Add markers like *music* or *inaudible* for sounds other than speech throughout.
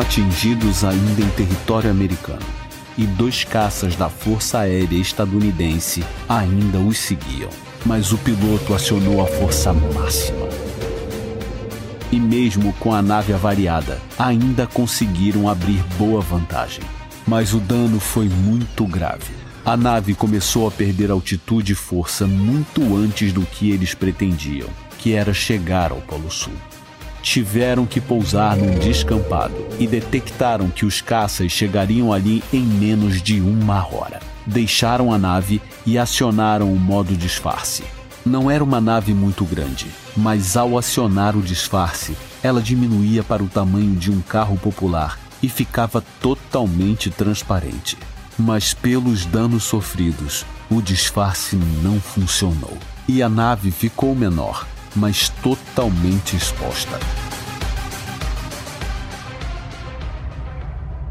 Atingidos ainda em território americano e dois caças da Força Aérea estadunidense ainda os seguiam. Mas o piloto acionou a força máxima. E mesmo com a nave avariada, ainda conseguiram abrir boa vantagem. Mas o dano foi muito grave. A nave começou a perder altitude e força muito antes do que eles pretendiam, que era chegar ao Polo Sul tiveram que pousar num descampado e detectaram que os caças chegariam ali em menos de uma hora. Deixaram a nave e acionaram o modo disfarce. Não era uma nave muito grande, mas ao acionar o disfarce, ela diminuía para o tamanho de um carro popular e ficava totalmente transparente. Mas pelos danos sofridos, o disfarce não funcionou e a nave ficou menor, mas totalmente exposta.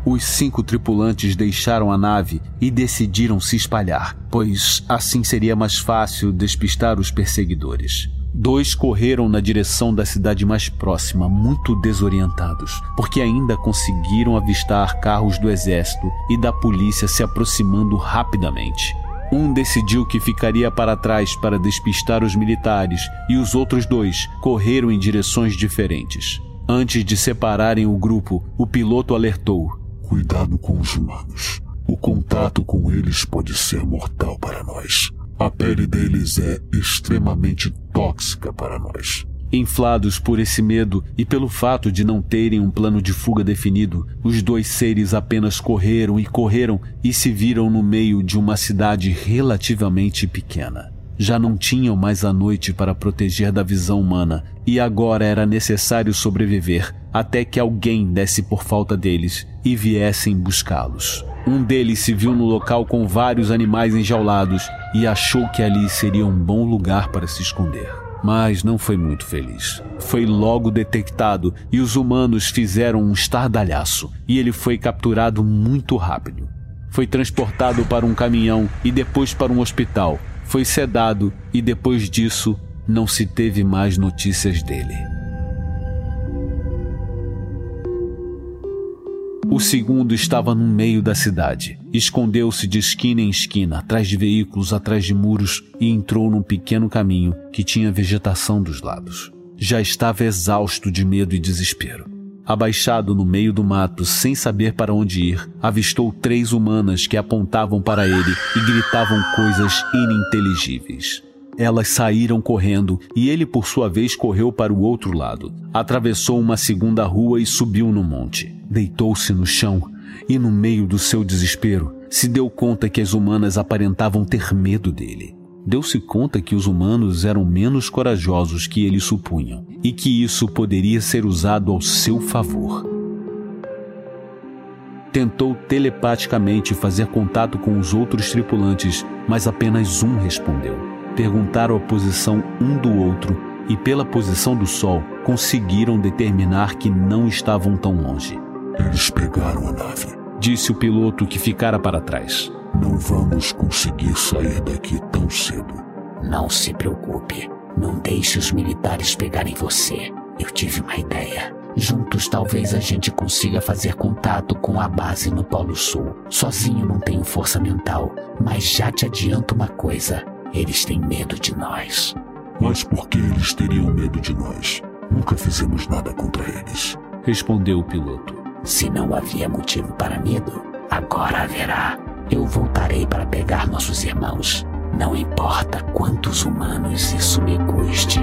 Os cinco tripulantes deixaram a nave e decidiram se espalhar, pois assim seria mais fácil despistar os perseguidores. Dois correram na direção da cidade mais próxima, muito desorientados, porque ainda conseguiram avistar carros do exército e da polícia se aproximando rapidamente. Um decidiu que ficaria para trás para despistar os militares e os outros dois correram em direções diferentes. Antes de separarem o grupo, o piloto alertou: Cuidado com os humanos. O contato com eles pode ser mortal para nós. A pele deles é extremamente tóxica para nós. Inflados por esse medo e pelo fato de não terem um plano de fuga definido, os dois seres apenas correram e correram e se viram no meio de uma cidade relativamente pequena. Já não tinham mais a noite para proteger da visão humana e agora era necessário sobreviver até que alguém desse por falta deles e viessem buscá-los. Um deles se viu no local com vários animais enjaulados e achou que ali seria um bom lugar para se esconder mas não foi muito feliz. Foi logo detectado e os humanos fizeram um estardalhaço e ele foi capturado muito rápido. Foi transportado para um caminhão e depois para um hospital. Foi sedado e depois disso não se teve mais notícias dele. O segundo estava no meio da cidade. Escondeu-se de esquina em esquina, atrás de veículos, atrás de muros e entrou num pequeno caminho que tinha vegetação dos lados. Já estava exausto de medo e desespero. Abaixado no meio do mato, sem saber para onde ir, avistou três humanas que apontavam para ele e gritavam coisas ininteligíveis. Elas saíram correndo e ele, por sua vez, correu para o outro lado. Atravessou uma segunda rua e subiu no monte. Deitou-se no chão e, no meio do seu desespero, se deu conta que as humanas aparentavam ter medo dele. Deu-se conta que os humanos eram menos corajosos que ele supunham e que isso poderia ser usado ao seu favor. Tentou telepaticamente fazer contato com os outros tripulantes, mas apenas um respondeu. Perguntaram a posição um do outro e, pela posição do sol, conseguiram determinar que não estavam tão longe. Eles pegaram a nave. Disse o piloto que ficara para trás. Não vamos conseguir sair daqui tão cedo. Não se preocupe. Não deixe os militares pegarem você. Eu tive uma ideia. Juntos talvez a gente consiga fazer contato com a base no Polo Sul. Sozinho não tenho força mental, mas já te adianto uma coisa: eles têm medo de nós. Mas por que eles teriam medo de nós? Nunca fizemos nada contra eles. Respondeu o piloto. Se não havia motivo para medo, agora haverá. Eu voltarei para pegar nossos irmãos. Não importa quantos humanos isso me custe.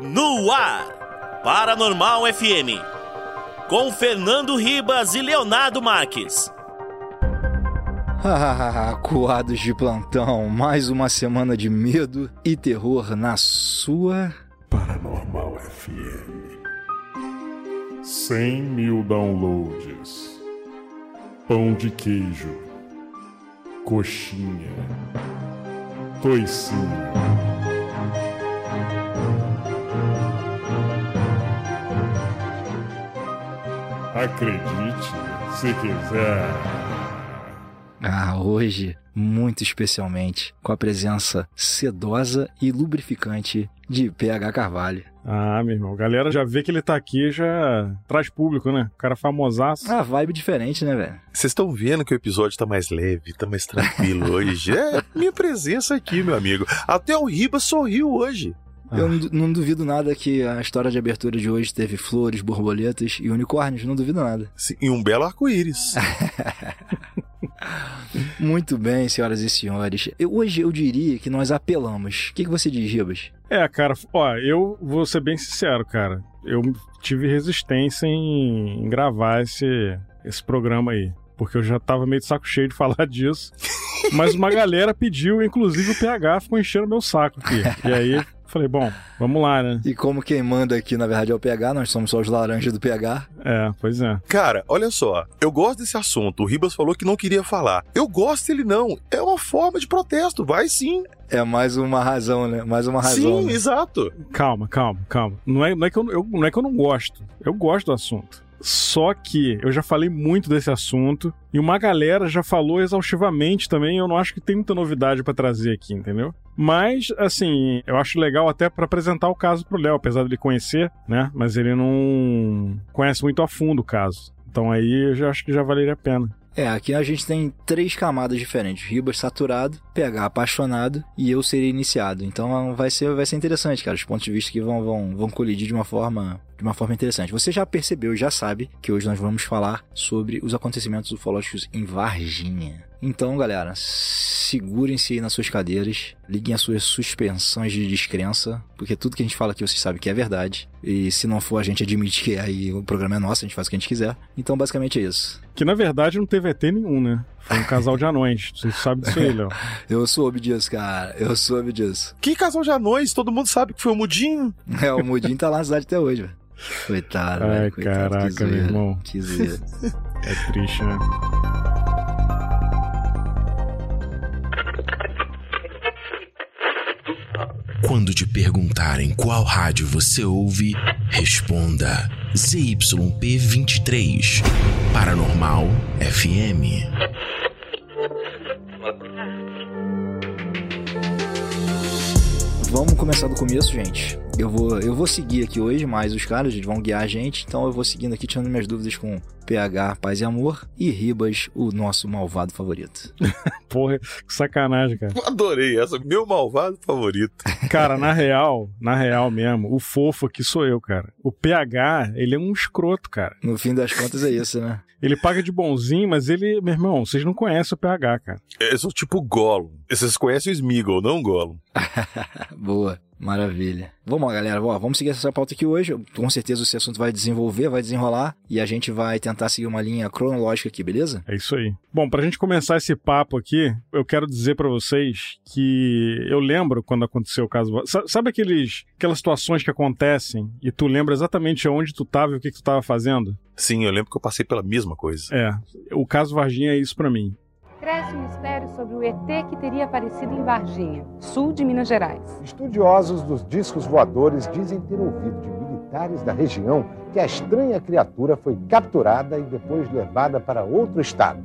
No ar, Paranormal FM, com Fernando Ribas e Leonardo Marques. Ah, *laughs* coados de plantão, mais uma semana de medo e terror na sua. Paranormal FM. 100 mil downloads. Pão de queijo. Coxinha. Toicinho. Acredite se quiser. Ah, hoje, muito especialmente, com a presença sedosa e lubrificante de PH Carvalho. Ah, meu irmão, a galera já vê que ele tá aqui já traz público, né? O cara famosaço. Ah, vibe diferente, né, velho? Vocês estão vendo que o episódio tá mais leve, tá mais tranquilo *laughs* hoje. É minha presença aqui, meu amigo. Até o Riba sorriu hoje. Eu não, não duvido nada que a história de abertura de hoje teve flores, borboletas e unicórnios, não duvido nada. Sim, e um belo arco-íris. *laughs* Muito bem, senhoras e senhores. Eu, hoje eu diria que nós apelamos. O que, que você diz, Ribas? É, cara, ó, eu vou ser bem sincero, cara. Eu tive resistência em, em gravar esse, esse programa aí. Porque eu já tava meio de saco cheio de falar *laughs* disso. Mas uma galera pediu, inclusive o PH ficou enchendo meu saco aqui. E aí Falei, bom, vamos lá, né? E como quem manda aqui, na verdade, é o PH, nós somos só os laranjas do PH. É, pois é. Cara, olha só, eu gosto desse assunto. O Ribas falou que não queria falar. Eu gosto ele não. É uma forma de protesto, vai sim. É mais uma razão, né? Mais uma razão. Sim, né? exato. Calma, calma, calma. Não é, não, é que eu, eu, não é que eu não gosto. Eu gosto do assunto. Só que eu já falei muito desse assunto e uma galera já falou exaustivamente também. Eu não acho que tem muita novidade para trazer aqui, entendeu? Mas, assim, eu acho legal até para apresentar o caso pro Léo, apesar de ele conhecer, né? Mas ele não conhece muito a fundo o caso. Então aí eu já acho que já valeria a pena. É, aqui a gente tem três camadas diferentes: Ribas saturado, PH apaixonado e eu seria iniciado. Então vai ser, vai ser interessante, cara. Os pontos de vista que vão, vão, vão colidir de uma forma de uma forma interessante. Você já percebeu, já sabe que hoje nós vamos falar sobre os acontecimentos ufológicos em Varginha. Então, galera, segurem-se aí nas suas cadeiras, liguem as suas suspensões de descrença, porque tudo que a gente fala aqui vocês sabem que é verdade. E se não for, a gente admite que aí o programa é nosso, a gente faz o que a gente quiser. Então, basicamente é isso. Que na verdade não teve ET nenhum, né? Foi um casal de anões. *laughs* Você sabe disso aí, Léo. Eu soube disso, cara. Eu soube disso. Que casal de anões? Todo mundo sabe que foi o Mudinho. *laughs* É, o Mudinho tá lá na cidade até hoje, velho. Coitado, Ai, velho. Coitado, caraca, que zoeira, meu irmão. Que zoeira. É triste, né? Quando te perguntarem qual rádio você ouve, responda ZYP23 Paranormal FM. Vamos começar do começo, gente. Eu vou, eu vou seguir aqui hoje, mas os caras eles vão guiar a gente, então eu vou seguindo aqui, tirando minhas dúvidas com PH, Paz e Amor, e Ribas, o nosso malvado favorito. *laughs* Porra, que sacanagem, cara. Adorei essa, meu malvado favorito. *laughs* Cara, na real, na real mesmo, o fofo aqui sou eu, cara. O PH, ele é um escroto, cara. No fim das contas é isso, né? *laughs* Ele paga de bonzinho, mas ele, meu irmão, vocês não conhecem o PH, cara. Eu sou tipo Gollum. Vocês conhecem o Smeagol, não o Gollum. Boa. Maravilha. Vamos lá, galera. Vamos seguir essa pauta aqui hoje. Com certeza esse assunto vai desenvolver, vai desenrolar e a gente vai tentar seguir uma linha cronológica aqui, beleza? É isso aí. Bom, pra gente começar esse papo aqui, eu quero dizer para vocês que eu lembro quando aconteceu o caso. Sabe aqueles, aquelas situações que acontecem e tu lembra exatamente onde tu tava e o que, que tu tava fazendo? Sim, eu lembro que eu passei pela mesma coisa. É. O caso Varginha é isso para mim. Cresce o mistério sobre o ET que teria aparecido em Varginha, sul de Minas Gerais. Estudiosos dos discos voadores dizem ter ouvido de militares da região que a estranha criatura foi capturada e depois levada para outro estado.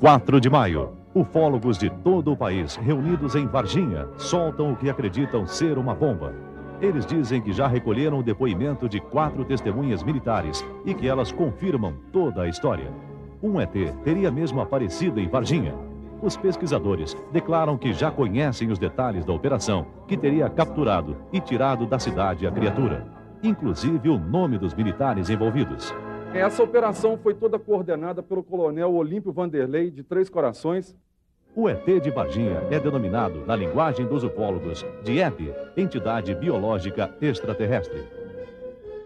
4 de maio. Ufólogos de todo o país, reunidos em Varginha, soltam o que acreditam ser uma bomba. Eles dizem que já recolheram o depoimento de quatro testemunhas militares e que elas confirmam toda a história um ET teria mesmo aparecido em Varginha. Os pesquisadores declaram que já conhecem os detalhes da operação que teria capturado e tirado da cidade a criatura, inclusive o nome dos militares envolvidos. Essa operação foi toda coordenada pelo coronel Olímpio Vanderlei de Três Corações. O ET de Varginha é denominado, na linguagem dos ufólogos, de EB, entidade biológica extraterrestre.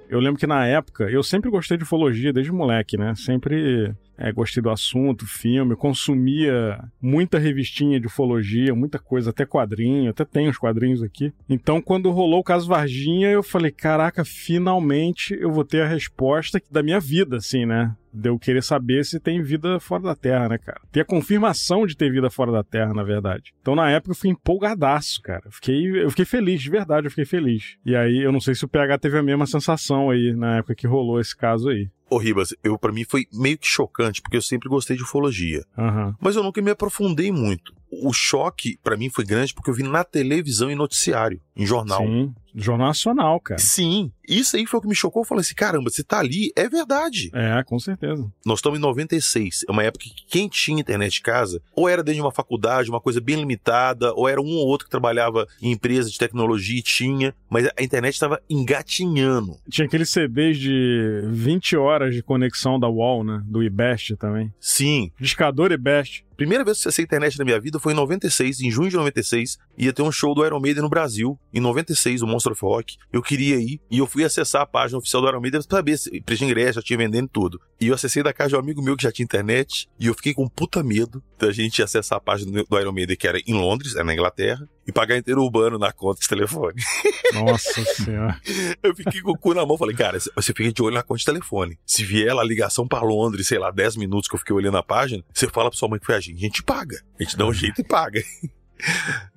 Eu lembro que na época, eu sempre gostei de ufologia desde moleque, né? Sempre é, gostei do assunto, filme, consumia muita revistinha de ufologia, muita coisa, até quadrinho, até tem os quadrinhos aqui. Então, quando rolou o caso Varginha, eu falei: caraca, finalmente eu vou ter a resposta da minha vida, assim, né? De eu querer saber se tem vida fora da Terra, né, cara? Ter a confirmação de ter vida fora da Terra, na verdade. Então, na época, eu fui empolgadaço, cara. Eu fiquei, eu fiquei feliz, de verdade, eu fiquei feliz. E aí, eu não sei se o PH teve a mesma sensação aí, na época que rolou esse caso aí. Ô Ribas, eu para mim foi meio que chocante, porque eu sempre gostei de ufologia. Uhum. Mas eu nunca me aprofundei muito. O choque para mim foi grande porque eu vi na televisão e noticiário, em jornal. Sim. Jornal Nacional, cara. Sim. Isso aí foi o que me chocou. Eu falei assim: caramba, você tá ali, é verdade. É, com certeza. Nós estamos em 96. É uma época que quem tinha internet em casa, ou era dentro de uma faculdade, uma coisa bem limitada, ou era um ou outro que trabalhava em empresa de tecnologia e tinha, mas a internet estava engatinhando. Tinha aqueles CDs de 20 horas de conexão da UOL, né? Do IBEST também. Sim. Discador IBEST. Primeira vez que acessei a internet na minha vida foi em 96, em junho de 96. Ia ter um show do Iron Maiden no Brasil, em 96, o Monster of Rock. Eu queria ir e eu fui acessar a página oficial do Iron Maiden pra saber se preço de ingresso, já tinha vendendo tudo. E eu acessei da casa de um amigo meu que já tinha internet e eu fiquei com puta medo da gente acessar a página do Iron Maiden, que era em Londres, era na Inglaterra, e pagar inteiro urbano na conta de telefone. *laughs* Nossa senhora. eu fiquei com o cu na mão, falei, cara, você fica de olho na conta de telefone. Se vier lá ligação para Londres, sei lá, 10 minutos que eu fiquei olhando a página, você fala pra sua mãe que foi a gente, a gente paga. A gente dá um jeito e paga.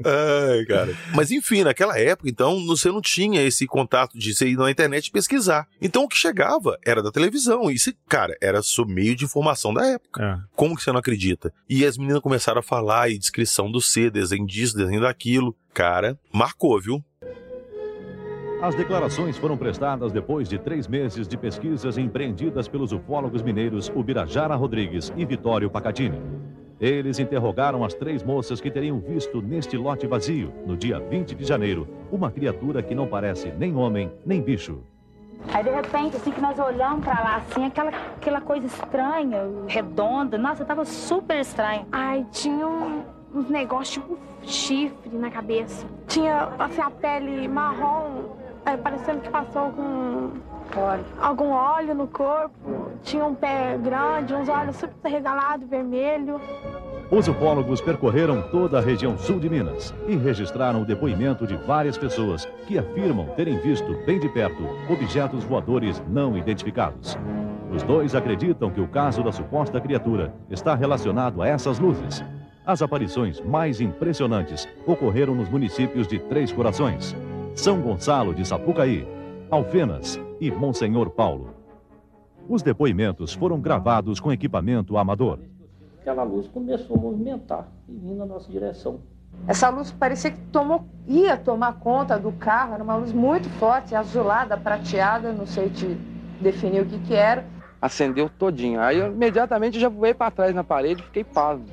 Ai, cara. Mas enfim, naquela época, então, você não tinha esse contato de você ir na internet pesquisar. Então o que chegava era da televisão. E, isso, cara, era o meio de informação da época. É. Como que você não acredita? E as meninas começaram a falar e descrição do C, desenho disso, desenho daquilo. Cara, marcou, viu? As declarações foram prestadas depois de três meses de pesquisas empreendidas pelos ufólogos mineiros Ubirajara Rodrigues e Vitório Pacatini. Eles interrogaram as três moças que teriam visto neste lote vazio, no dia 20 de janeiro, uma criatura que não parece nem homem nem bicho. Aí de repente, assim que nós olhamos pra lá, assim, aquela, aquela coisa estranha, redonda, nossa, tava super estranho. Ai, tinha um, uns negócios tipo chifre na cabeça. Tinha assim a pele marrom, é, parecendo que passou com algum óleo no corpo. Tinha um pé grande, uns olhos super regalados, vermelho. Os ufólogos percorreram toda a região sul de Minas e registraram o depoimento de várias pessoas que afirmam terem visto bem de perto objetos voadores não identificados. Os dois acreditam que o caso da suposta criatura está relacionado a essas luzes. As aparições mais impressionantes ocorreram nos municípios de Três Corações, São Gonçalo de Sapucaí, Alfenas e Monsenhor Paulo. Os depoimentos foram gravados com equipamento amador. Aquela luz começou a movimentar e vindo na nossa direção. Essa luz parecia que tomou, ia tomar conta do carro, era uma luz muito forte, azulada, prateada, não sei te definir o que que era. Acendeu todinho. Aí eu imediatamente já voei para trás na parede, fiquei pasmo.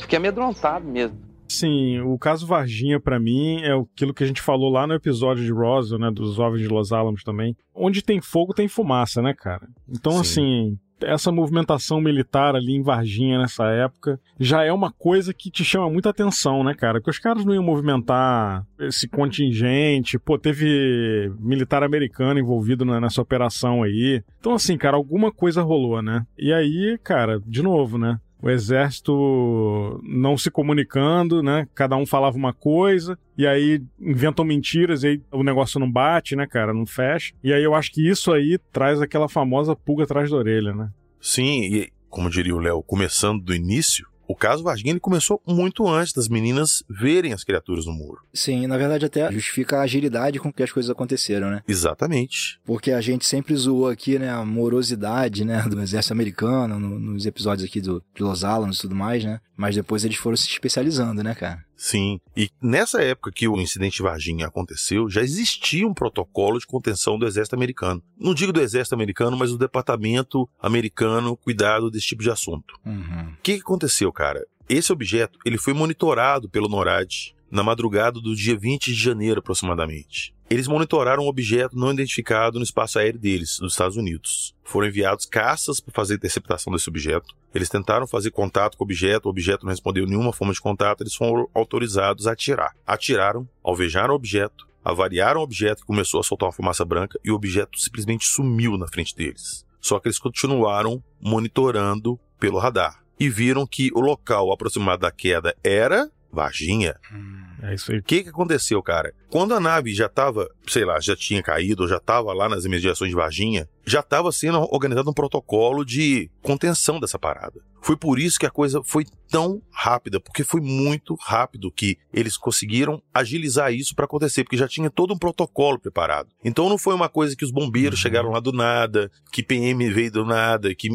Fiquei amedrontado mesmo. Sim, o caso Varginha para mim é aquilo que a gente falou lá no episódio de Roswell, né, dos jovens de Los Alamos também. Onde tem fogo tem fumaça, né, cara? Então Sim. assim, essa movimentação militar ali em Varginha nessa época já é uma coisa que te chama muita atenção, né, cara? Porque os caras não iam movimentar esse contingente, pô, teve militar americano envolvido nessa operação aí. Então, assim, cara, alguma coisa rolou, né? E aí, cara, de novo, né? O exército não se comunicando, né? Cada um falava uma coisa, e aí inventam mentiras, e aí o negócio não bate, né, cara? Não fecha. E aí eu acho que isso aí traz aquela famosa pulga atrás da orelha, né? Sim, e como diria o Léo, começando do início, o caso Varginha começou muito antes das meninas verem as criaturas no muro. Sim, na verdade até justifica a agilidade com que as coisas aconteceram, né? Exatamente. Porque a gente sempre zoou aqui, né, a morosidade, né, do exército americano, no, nos episódios aqui do, de Los Alamos e tudo mais, né? Mas depois eles foram se especializando, né, cara? Sim. E nessa época que o incidente de Varginha aconteceu, já existia um protocolo de contenção do exército americano. Não digo do exército americano, mas do departamento americano cuidado desse tipo de assunto. O uhum. que, que aconteceu, cara? Esse objeto ele foi monitorado pelo NORAD na madrugada do dia 20 de janeiro, aproximadamente. Eles monitoraram um objeto não identificado no espaço aéreo deles, nos Estados Unidos. Foram enviados caças para fazer a interceptação desse objeto. Eles tentaram fazer contato com o objeto, o objeto não respondeu nenhuma forma de contato, eles foram autorizados a atirar. Atiraram, alvejaram o objeto, avariaram o objeto que começou a soltar uma fumaça branca e o objeto simplesmente sumiu na frente deles. Só que eles continuaram monitorando pelo radar e viram que o local aproximado da queda era Varginha. Hum, é isso aí. O que, que aconteceu, cara? Quando a nave já estava, sei lá, já tinha caído, já estava lá nas imediações de Varginha, já estava sendo organizado um protocolo de contenção dessa parada. Foi por isso que a coisa foi tão rápida, porque foi muito rápido que eles conseguiram agilizar isso para acontecer, porque já tinha todo um protocolo preparado. Então não foi uma coisa que os bombeiros uhum. chegaram lá do nada, que PM veio do nada, que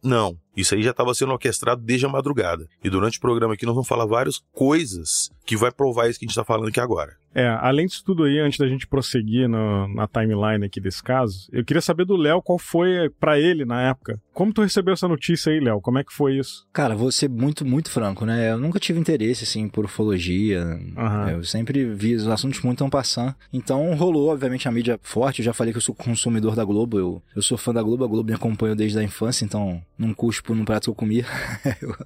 não. Isso aí já estava sendo orquestrado desde a madrugada. E durante o programa aqui nós vamos falar várias coisas que vai provar isso que a gente está falando aqui agora. É, além disso tudo aí, antes da gente prosseguir no, na timeline aqui desse caso, eu queria saber do Léo qual foi para ele na época. Como tu recebeu essa notícia aí, Léo? Como é que foi isso? Cara, vou ser muito, muito franco, né? Eu nunca tive interesse, assim, por ufologia. Uhum. Eu sempre vi os assuntos muito tão passando. Então rolou, obviamente, a mídia forte. Eu já falei que eu sou consumidor da Globo. Eu, eu sou fã da Globo, a Globo me acompanhou desde a infância, então não cuspo no prato que eu comia. *laughs* eu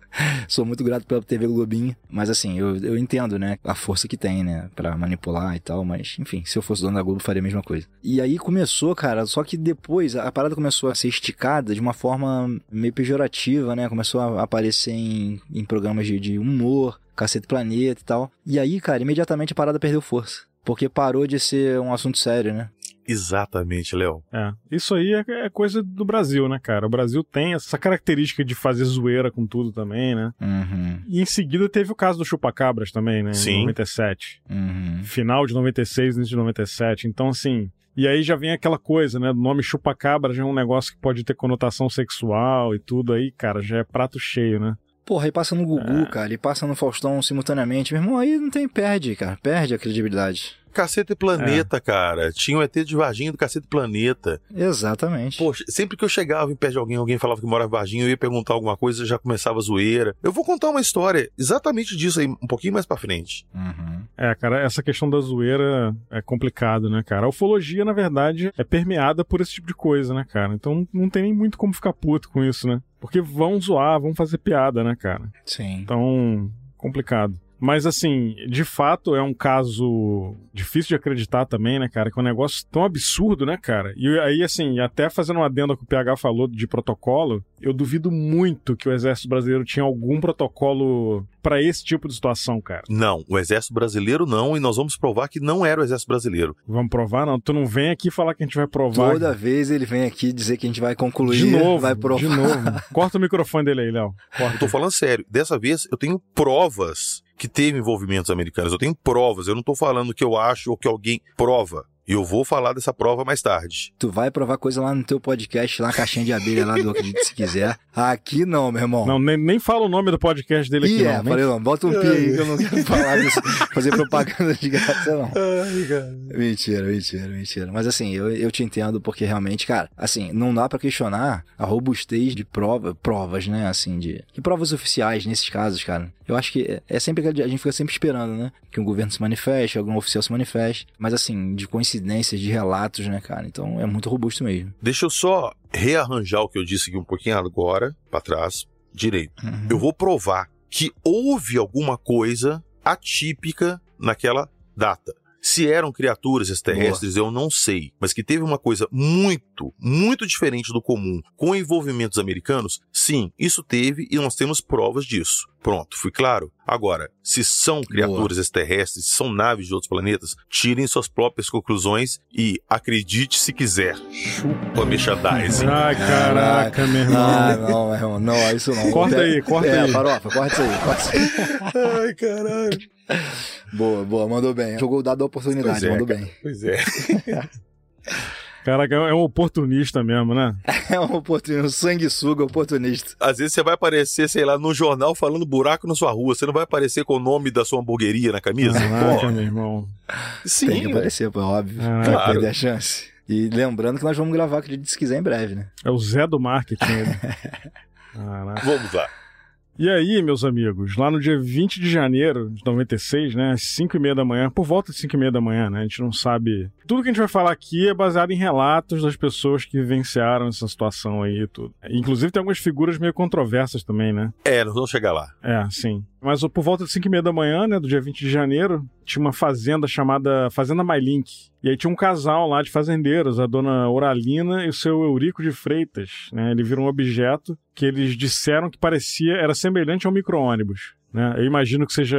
sou muito grato pela TV Globinho. Mas assim, eu, eu entendo, né? A força que tem, né? Pra manipular e tal. Mas, enfim, se eu fosse dono da Globo, faria a mesma coisa. E aí começou, cara, só que depois a parada começou a ser esticada de uma forma meio pejorativa, né? Começou a aparecer em, em programas de, de humor, Cacete Planeta e tal. E aí, cara, imediatamente a parada perdeu força. Porque parou de ser um assunto sério, né? Exatamente, Léo. É. Isso aí é, é, coisa do Brasil, né, cara? O Brasil tem essa característica de fazer zoeira com tudo também, né? Uhum. E em seguida teve o caso do Chupacabras também, né? Sim. Em 97. Uhum. Final de 96, início de 97. Então, assim, e aí já vem aquela coisa, né? O nome chupacabra já é um negócio que pode ter conotação sexual e tudo aí, cara, já é prato cheio, né? Porra, aí passa no Gugu, é. cara, e passa no Faustão simultaneamente. Meu irmão, aí não tem, perde, cara, perde a credibilidade. Cacete Planeta, é. cara. Tinha um ET de Varginha do Cacete Planeta. Exatamente. Poxa, sempre que eu chegava em pé de alguém, alguém falava que morava em Varginha, eu ia perguntar alguma coisa, já começava a zoeira. Eu vou contar uma história exatamente disso aí, um pouquinho mais pra frente. Uhum. É, cara, essa questão da zoeira é complicado, né, cara? A ufologia, na verdade, é permeada por esse tipo de coisa, né, cara? Então não tem nem muito como ficar puto com isso, né? Porque vão zoar, vão fazer piada, né, cara? Sim. Então, complicado. Mas assim, de fato é um caso difícil de acreditar também, né, cara? Que é um negócio tão absurdo, né, cara? E aí, assim, até fazendo uma adenda que o PH falou de protocolo, eu duvido muito que o Exército Brasileiro tinha algum protocolo para esse tipo de situação, cara. Não, o Exército Brasileiro não, e nós vamos provar que não era o Exército Brasileiro. Vamos provar? Não, tu não vem aqui falar que a gente vai provar. Toda vez ele vem aqui dizer que a gente vai concluir, de novo, vai provar. De novo. *laughs* Corta o microfone dele aí, Léo. Eu tô falando sério. Dessa vez eu tenho provas que teve envolvimentos americanos. Eu tenho provas. Eu não tô falando que eu acho ou que alguém prova. E eu vou falar dessa prova mais tarde. Tu vai provar coisa lá no teu podcast, lá na caixinha de abelha lá do Acredite Se Quiser. Aqui não, meu irmão. Não, nem, nem fala o nome do podcast dele aqui, não. é, nem- falei, não, bota um pi aí que eu não quero *laughs* falar disso, fazer propaganda de graça, não. Ai. Mentira, mentira, mentira. Mas assim, eu, eu te entendo porque realmente, cara, assim, não dá pra questionar a robustez de prova, provas, né, assim, de, de provas oficiais nesses casos, cara. Eu acho que é- é sempre que a gente fica sempre esperando, né, que um governo se manifeste, algum oficial se manifeste, mas assim, de coincidências, de relatos, né, cara, então é muito robusto mesmo. Deixa eu só rearranjar o que eu disse aqui um pouquinho agora, pra trás, direito. Eu vou provar que houve alguma coisa atípica naquela data. Se eram criaturas extraterrestres, eu não sei. Mas que teve uma coisa muito, muito diferente do comum com envolvimentos americanos, sim, isso teve e nós temos provas disso. Pronto, fui claro? Agora, se são criaturas extraterrestres, se são naves de outros planetas, tirem suas próprias conclusões e acredite se quiser. Chupa merchandising. Ai, caraca, meu irmão. Ah, não, meu irmão, não, isso não. Corta aí, corta é, aí. farofa, corta isso aí, corta isso aí. *laughs* Ai, caralho. *laughs* Boa, boa, mandou bem. Jogou o dado da oportunidade, Pois é, mandou cara, bem. Pois é. *laughs* Caraca, é um oportunista mesmo, né? *laughs* É um oportunista, um sanguessuga oportunista. Às vezes você vai aparecer, sei lá, no jornal falando buraco na sua rua. Você não vai aparecer com o nome da sua hamburgueria na camisa? Caraca, meu irmão. sim. Tem que aparecer, pô, óbvio. Ah, Vai claro. perder a chance. E lembrando que nós vamos gravar, acredite se quiser, em breve, né? É o Zé do marketing. Caraca. Vamos lá. E aí, meus amigos, lá no dia 20 de janeiro de 96, né, às 5 e meia da manhã, por volta de 5 e meia da manhã, né, a gente não sabe... Tudo que a gente vai falar aqui é baseado em relatos das pessoas que vivenciaram essa situação aí e tudo. Inclusive tem algumas figuras meio controversas também, né? É, nós vamos chegar lá. É, sim. Mas por volta de 5 e meia da manhã, né, do dia 20 de janeiro, tinha uma fazenda chamada Fazenda Mailink. E aí tinha um casal lá de fazendeiros, a dona Oralina e o seu Eurico de Freitas, né? Ele viram um objeto que eles disseram que parecia, era semelhante a um micro-ônibus. Né? Eu imagino que seja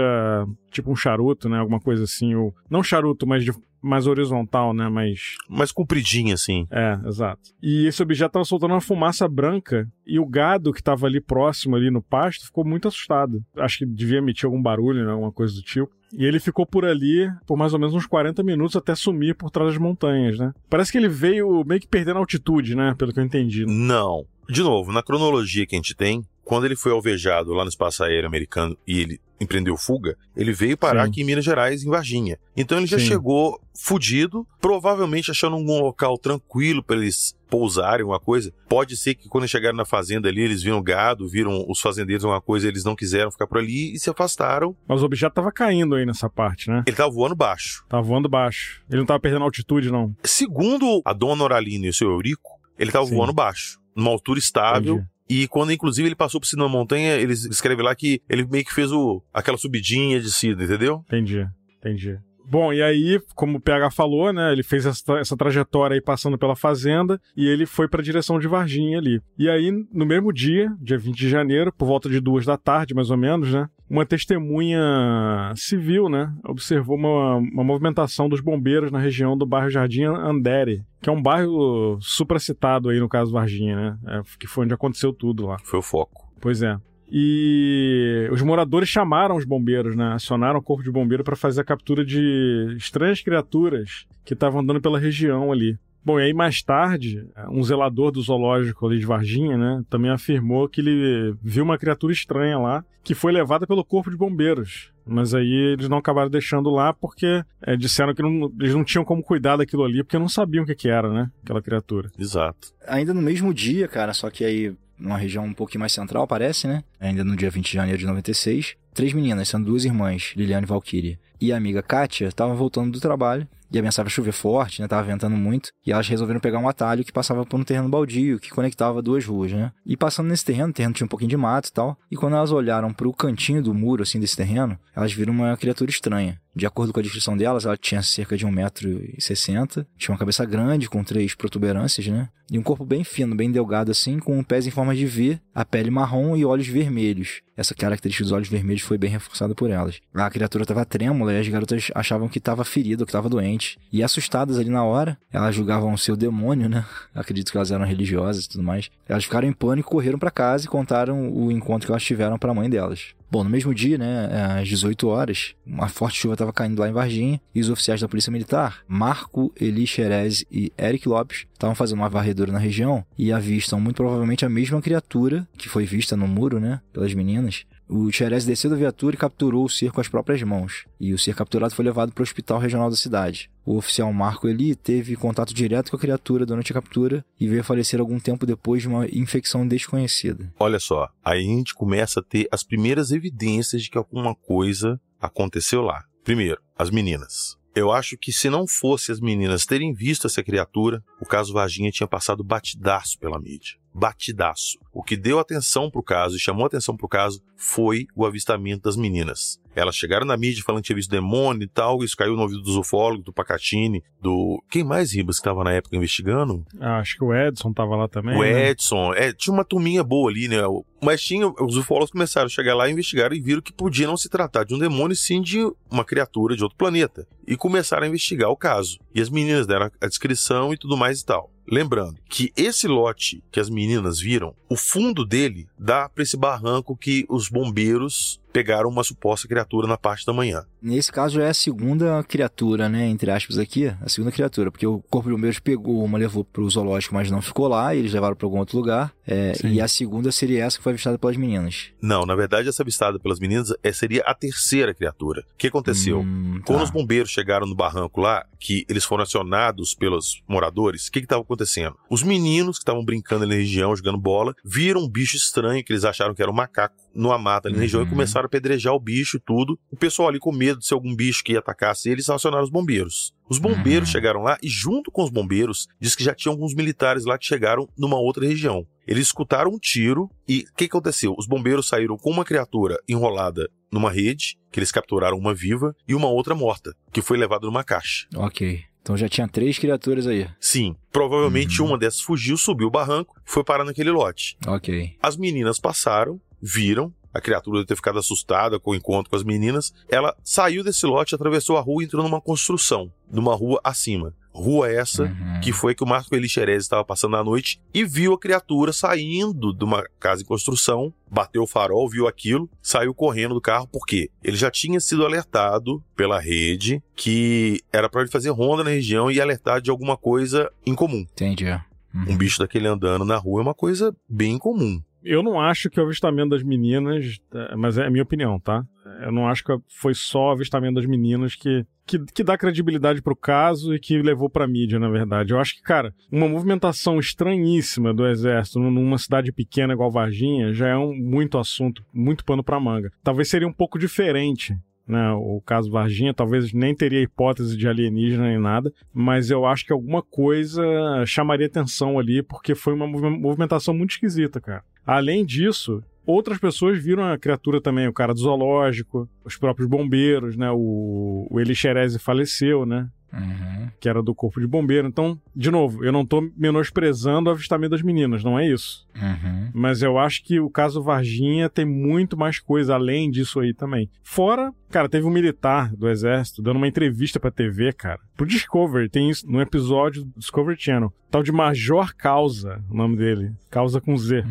tipo um charuto, né? Alguma coisa assim, ou não charuto, mas de, mais horizontal, né? Mais Mais compridinho, assim. é, exato. E esse objeto estava soltando uma fumaça branca e o gado que estava ali próximo, ali no pasto, ficou muito assustado. Acho que devia emitir algum barulho, né, alguma coisa do tipo. E ele ficou por ali por mais ou menos uns 40 minutos até sumir por trás das montanhas, né? Parece que ele veio meio que perdendo altitude, né? Pelo que eu entendi. Não. De novo, na cronologia que a gente tem, quando ele foi alvejado lá no espaço aéreo americano e ele empreendeu fuga, ele veio parar Sim. aqui em Minas Gerais, em Varginha. Então ele já Sim. chegou fudido, provavelmente achando algum local tranquilo para eles pousarem, alguma coisa. Pode ser que quando chegaram na fazenda ali, eles viram gado, viram os fazendeiros, alguma coisa, eles não quiseram ficar por ali e se afastaram. Mas o objeto tava caindo aí nessa parte, né? Ele tava voando baixo. Tava voando baixo. Ele não tava perdendo altitude, não. Segundo a dona Oralina e o seu Eurico, ele tava Sim. voando baixo, numa altura estável. Entendi. E quando, inclusive, ele passou por cima da montanha, ele escreve lá que ele meio que fez o, aquela subidinha de cida, entendeu? Entendi, entendi. Bom, e aí, como o PH falou, né, ele fez essa, essa trajetória aí passando pela fazenda e ele foi pra direção de Varginha ali. E aí, no mesmo dia, dia 20 de janeiro, por volta de duas da tarde, mais ou menos, né, uma testemunha civil, né, observou uma, uma movimentação dos bombeiros na região do bairro Jardim Andere, que é um bairro supracitado aí no caso Varginha, né, é, que foi onde aconteceu tudo lá. Foi o foco. Pois é. E os moradores chamaram os bombeiros, né? Acionaram o corpo de bombeiro para fazer a captura de estranhas criaturas que estavam andando pela região ali. Bom, e aí mais tarde, um zelador do zoológico ali de Varginha, né, também afirmou que ele viu uma criatura estranha lá, que foi levada pelo corpo de bombeiros. Mas aí eles não acabaram deixando lá porque é, disseram que não- eles não tinham como cuidar daquilo ali, porque não sabiam o que, que era, né, aquela criatura. Exato. Ainda no mesmo dia, cara, só que aí numa região um pouquinho mais central, parece, né? Ainda no dia 20 de janeiro de 96. Três meninas, sendo duas irmãs, Liliane e Valkyrie. E a amiga Kátia estavam voltando do trabalho. E ameaçava chover forte, né? Tava ventando muito. E elas resolveram pegar um atalho que passava por um terreno baldio, que conectava duas ruas, né? E passando nesse terreno, o terreno tinha um pouquinho de mato e tal. E quando elas olharam pro cantinho do muro, assim, desse terreno, elas viram uma criatura estranha. De acordo com a descrição delas, ela tinha cerca de 1,60m, tinha uma cabeça grande, com três protuberâncias, né? E um corpo bem fino, bem delgado assim, com pés em forma de V, a pele marrom e olhos vermelhos. essa característica dos olhos vermelhos foi bem reforçada por elas. A criatura estava trêmula e as garotas achavam que estava ferida, que estava doente. E assustadas ali na hora, elas julgavam o seu demônio, né? *laughs* Acredito que elas eram religiosas e tudo mais. Elas ficaram em pânico, correram para casa e contaram o encontro que elas tiveram para a mãe delas. Bom, no mesmo dia, né, às 18 horas, uma forte chuva estava caindo lá em Varginha e os oficiais da Polícia Militar, Marco Eli Xerez e Eric Lopes, estavam fazendo uma varredura na região e avistam muito provavelmente a mesma criatura que foi vista no muro, né, pelas meninas. O Xerez desceu da viatura e capturou o ser com as próprias mãos. E o ser capturado foi levado para o hospital regional da cidade. O oficial Marco Eli teve contato direto com a criatura durante a captura e veio a falecer algum tempo depois de uma infecção desconhecida. Olha só, aí a gente começa a ter as primeiras evidências de que alguma coisa aconteceu lá. Primeiro, as meninas. Eu acho que se não fosse as meninas terem visto essa criatura, o caso Varginha tinha passado batidaço pela mídia. Batidaço. O que deu atenção pro caso e chamou atenção pro caso foi o avistamento das meninas. Elas chegaram na mídia falando que tinha visto demônio e tal, isso caiu no ouvido dos ufólogos, do Pacatini, do... Quem mais, Ribas, que estava na época investigando? Ah, acho que o Edson tava lá também. O né? Edson. É, tinha uma turminha boa ali, né? Mas tinha, os ufólogos começaram a chegar lá, investigaram e viram que podia não se tratar de um demônio, sim de uma criatura de outro planeta. E começaram a investigar o caso. E as meninas deram a descrição e tudo mais e tal. Lembrando que esse lote que as meninas viram, o fundo dele dá para esse barranco que os bombeiros pegaram uma suposta criatura na parte da manhã. Nesse caso já é a segunda criatura, né? Entre aspas aqui, a segunda criatura, porque o Corpo de Bombeiros pegou uma, levou pro zoológico, mas não ficou lá, e eles levaram para algum outro lugar. É, e a segunda seria essa que foi avistada pelas meninas. Não, na verdade, essa avistada pelas meninas é, seria a terceira criatura. O que aconteceu? Hum, tá. Quando os bombeiros chegaram no barranco lá, que eles foram acionados pelos moradores, o que estava acontecendo? Os meninos que estavam brincando ali na região, jogando bola, viram um bicho estranho que eles acharam que era um macaco numa mata ali na região e começaram a apedrejar o bicho e tudo. O pessoal ali com medo de ser algum bicho que ia atacasse eles, acionaram os bombeiros. Os bombeiros chegaram lá e, junto com os bombeiros, diz que já tinha alguns militares lá que chegaram numa outra região. Eles escutaram um tiro e o que aconteceu? Os bombeiros saíram com uma criatura enrolada numa rede, que eles capturaram uma viva, e uma outra morta, que foi levada numa caixa. Ok. Então já tinha três criaturas aí. Sim, provavelmente uma dessas fugiu, subiu o barranco, foi parar naquele lote. Ok. As meninas passaram, viram, a criatura deve ter ficado assustada com o encontro com as meninas. Ela saiu desse lote, atravessou a rua e entrou numa construção, numa rua acima. Rua essa que foi que o Marco Elixerez estava passando a noite e viu a criatura saindo de uma casa em construção, bateu o farol, viu aquilo, saiu correndo do carro, porque ele já tinha sido alertado pela rede que era para ele fazer ronda na região e alertar de alguma coisa incomum. Entendi. Um bicho daquele andando na rua é uma coisa bem comum. Eu não acho que o avistamento das meninas, é, mas é a minha opinião, tá? Eu não acho que foi só o avistamento das meninas que, que, que dá credibilidade pro caso e que levou pra mídia, na verdade. Eu acho que, cara, uma movimentação estranhíssima do exército numa cidade pequena igual Varginha já é um muito assunto, muito pano pra manga. Talvez seria um pouco diferente né, o caso Varginha, talvez nem teria hipótese de alienígena nem nada, mas eu acho que alguma coisa chamaria atenção ali, porque foi uma movimentação muito esquisita, cara. Além disso, outras pessoas viram a criatura também, o cara do zoológico, os próprios bombeiros, né, o, o Eli Xerezi faleceu, né, Uhum. que era do corpo de bombeiro. Então, de novo, eu não tô menosprezando o avistamento das meninas, não é isso. Uhum. Mas eu acho que o caso Varginha tem muito mais coisa além disso aí também. Fora, cara, teve um militar do exército dando uma entrevista pra TV, cara. Pro Discovery, tem isso no episódio do Discovery Channel. Tal de Major Causa, o nome dele. Causa com Z.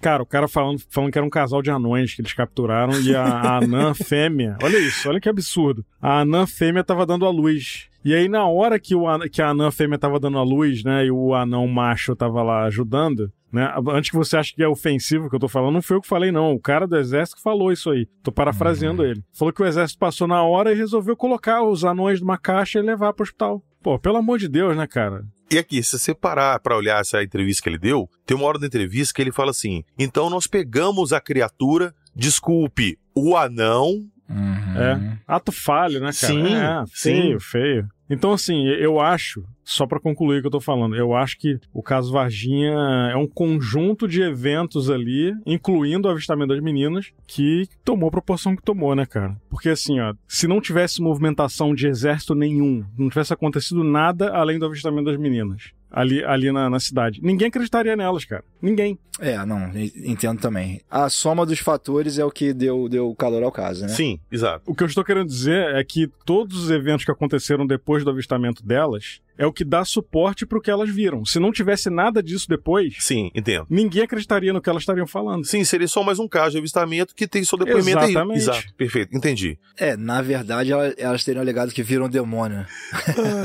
Cara, o cara falando, falando que era um casal de anões que eles capturaram e a, a *laughs* anã fêmea. Olha isso, olha que absurdo. A anã fêmea tava dando a luz. E aí, na hora que, o, que a anã fêmea tava dando a luz, né, e o anão macho tava lá ajudando, né, antes que você ache que é ofensivo que eu tô falando, não foi eu que falei, não. O cara do exército falou isso aí. Tô parafraseando ele. Falou que o exército passou na hora e resolveu colocar os anões numa caixa e levar pro hospital. Pô, pelo amor de Deus, né, cara? E aqui, se você parar pra olhar essa entrevista que ele deu, tem uma hora da entrevista que ele fala assim: então nós pegamos a criatura, desculpe, o anão. É. Ato falho, né, cara? Sim, é, sim. feio, feio. Então, assim, eu acho, só pra concluir o que eu tô falando, eu acho que o caso Varginha é um conjunto de eventos ali, incluindo o avistamento das meninas, que tomou a proporção que tomou, né, cara? Porque, assim, ó, se não tivesse movimentação de exército nenhum, não tivesse acontecido nada além do avistamento das meninas, ali, ali na, na cidade. Ninguém acreditaria nelas, cara. Ninguém. É, não, en- entendo também. A soma dos fatores é o que deu, deu calor ao caso, né? Sim, exato. O que eu estou querendo dizer é que todos os eventos que aconteceram depois do avistamento delas é o que dá suporte pro que elas viram. Se não tivesse nada disso depois, Sim, entendo. ninguém acreditaria no que elas estariam falando. Sim, seria só mais um caso de avistamento que tem seu depoimento aí. Exatamente. Exato, perfeito, entendi. É, na verdade, ela- elas teriam alegado que viram um demônio.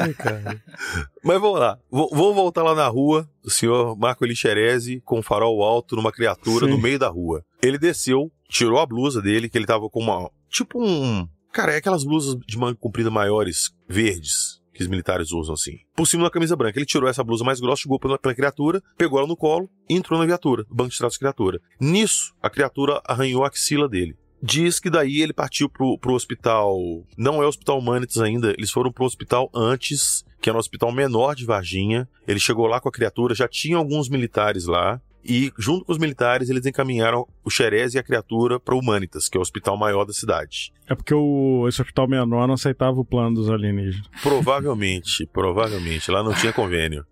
Ai, cara. *laughs* Mas vamos lá. V- vamos voltar lá na rua. O senhor Marco Elixerese com o farol alto numa criatura Sim. no meio da rua. Ele desceu, tirou a blusa dele, que ele tava com uma. Tipo um. Cara, é aquelas blusas de manga comprida maiores, verdes, que os militares usam assim. Por cima da camisa branca. Ele tirou essa blusa mais grossa, chegou pela, pela criatura, pegou ela no colo e entrou na viatura, banco de trás da criatura. Nisso, a criatura arranhou a axila dele. Diz que daí ele partiu pro, pro hospital. Não é o Hospital Humanitas ainda, eles foram pro hospital antes, que era um hospital menor de Varginha. Ele chegou lá com a criatura, já tinha alguns militares lá. E, junto com os militares, eles encaminharam o Xerez e a criatura para o Humanitas, que é o hospital maior da cidade. É porque o, esse hospital menor não aceitava o plano dos alienígenas. Provavelmente, *laughs* provavelmente. Lá não tinha convênio.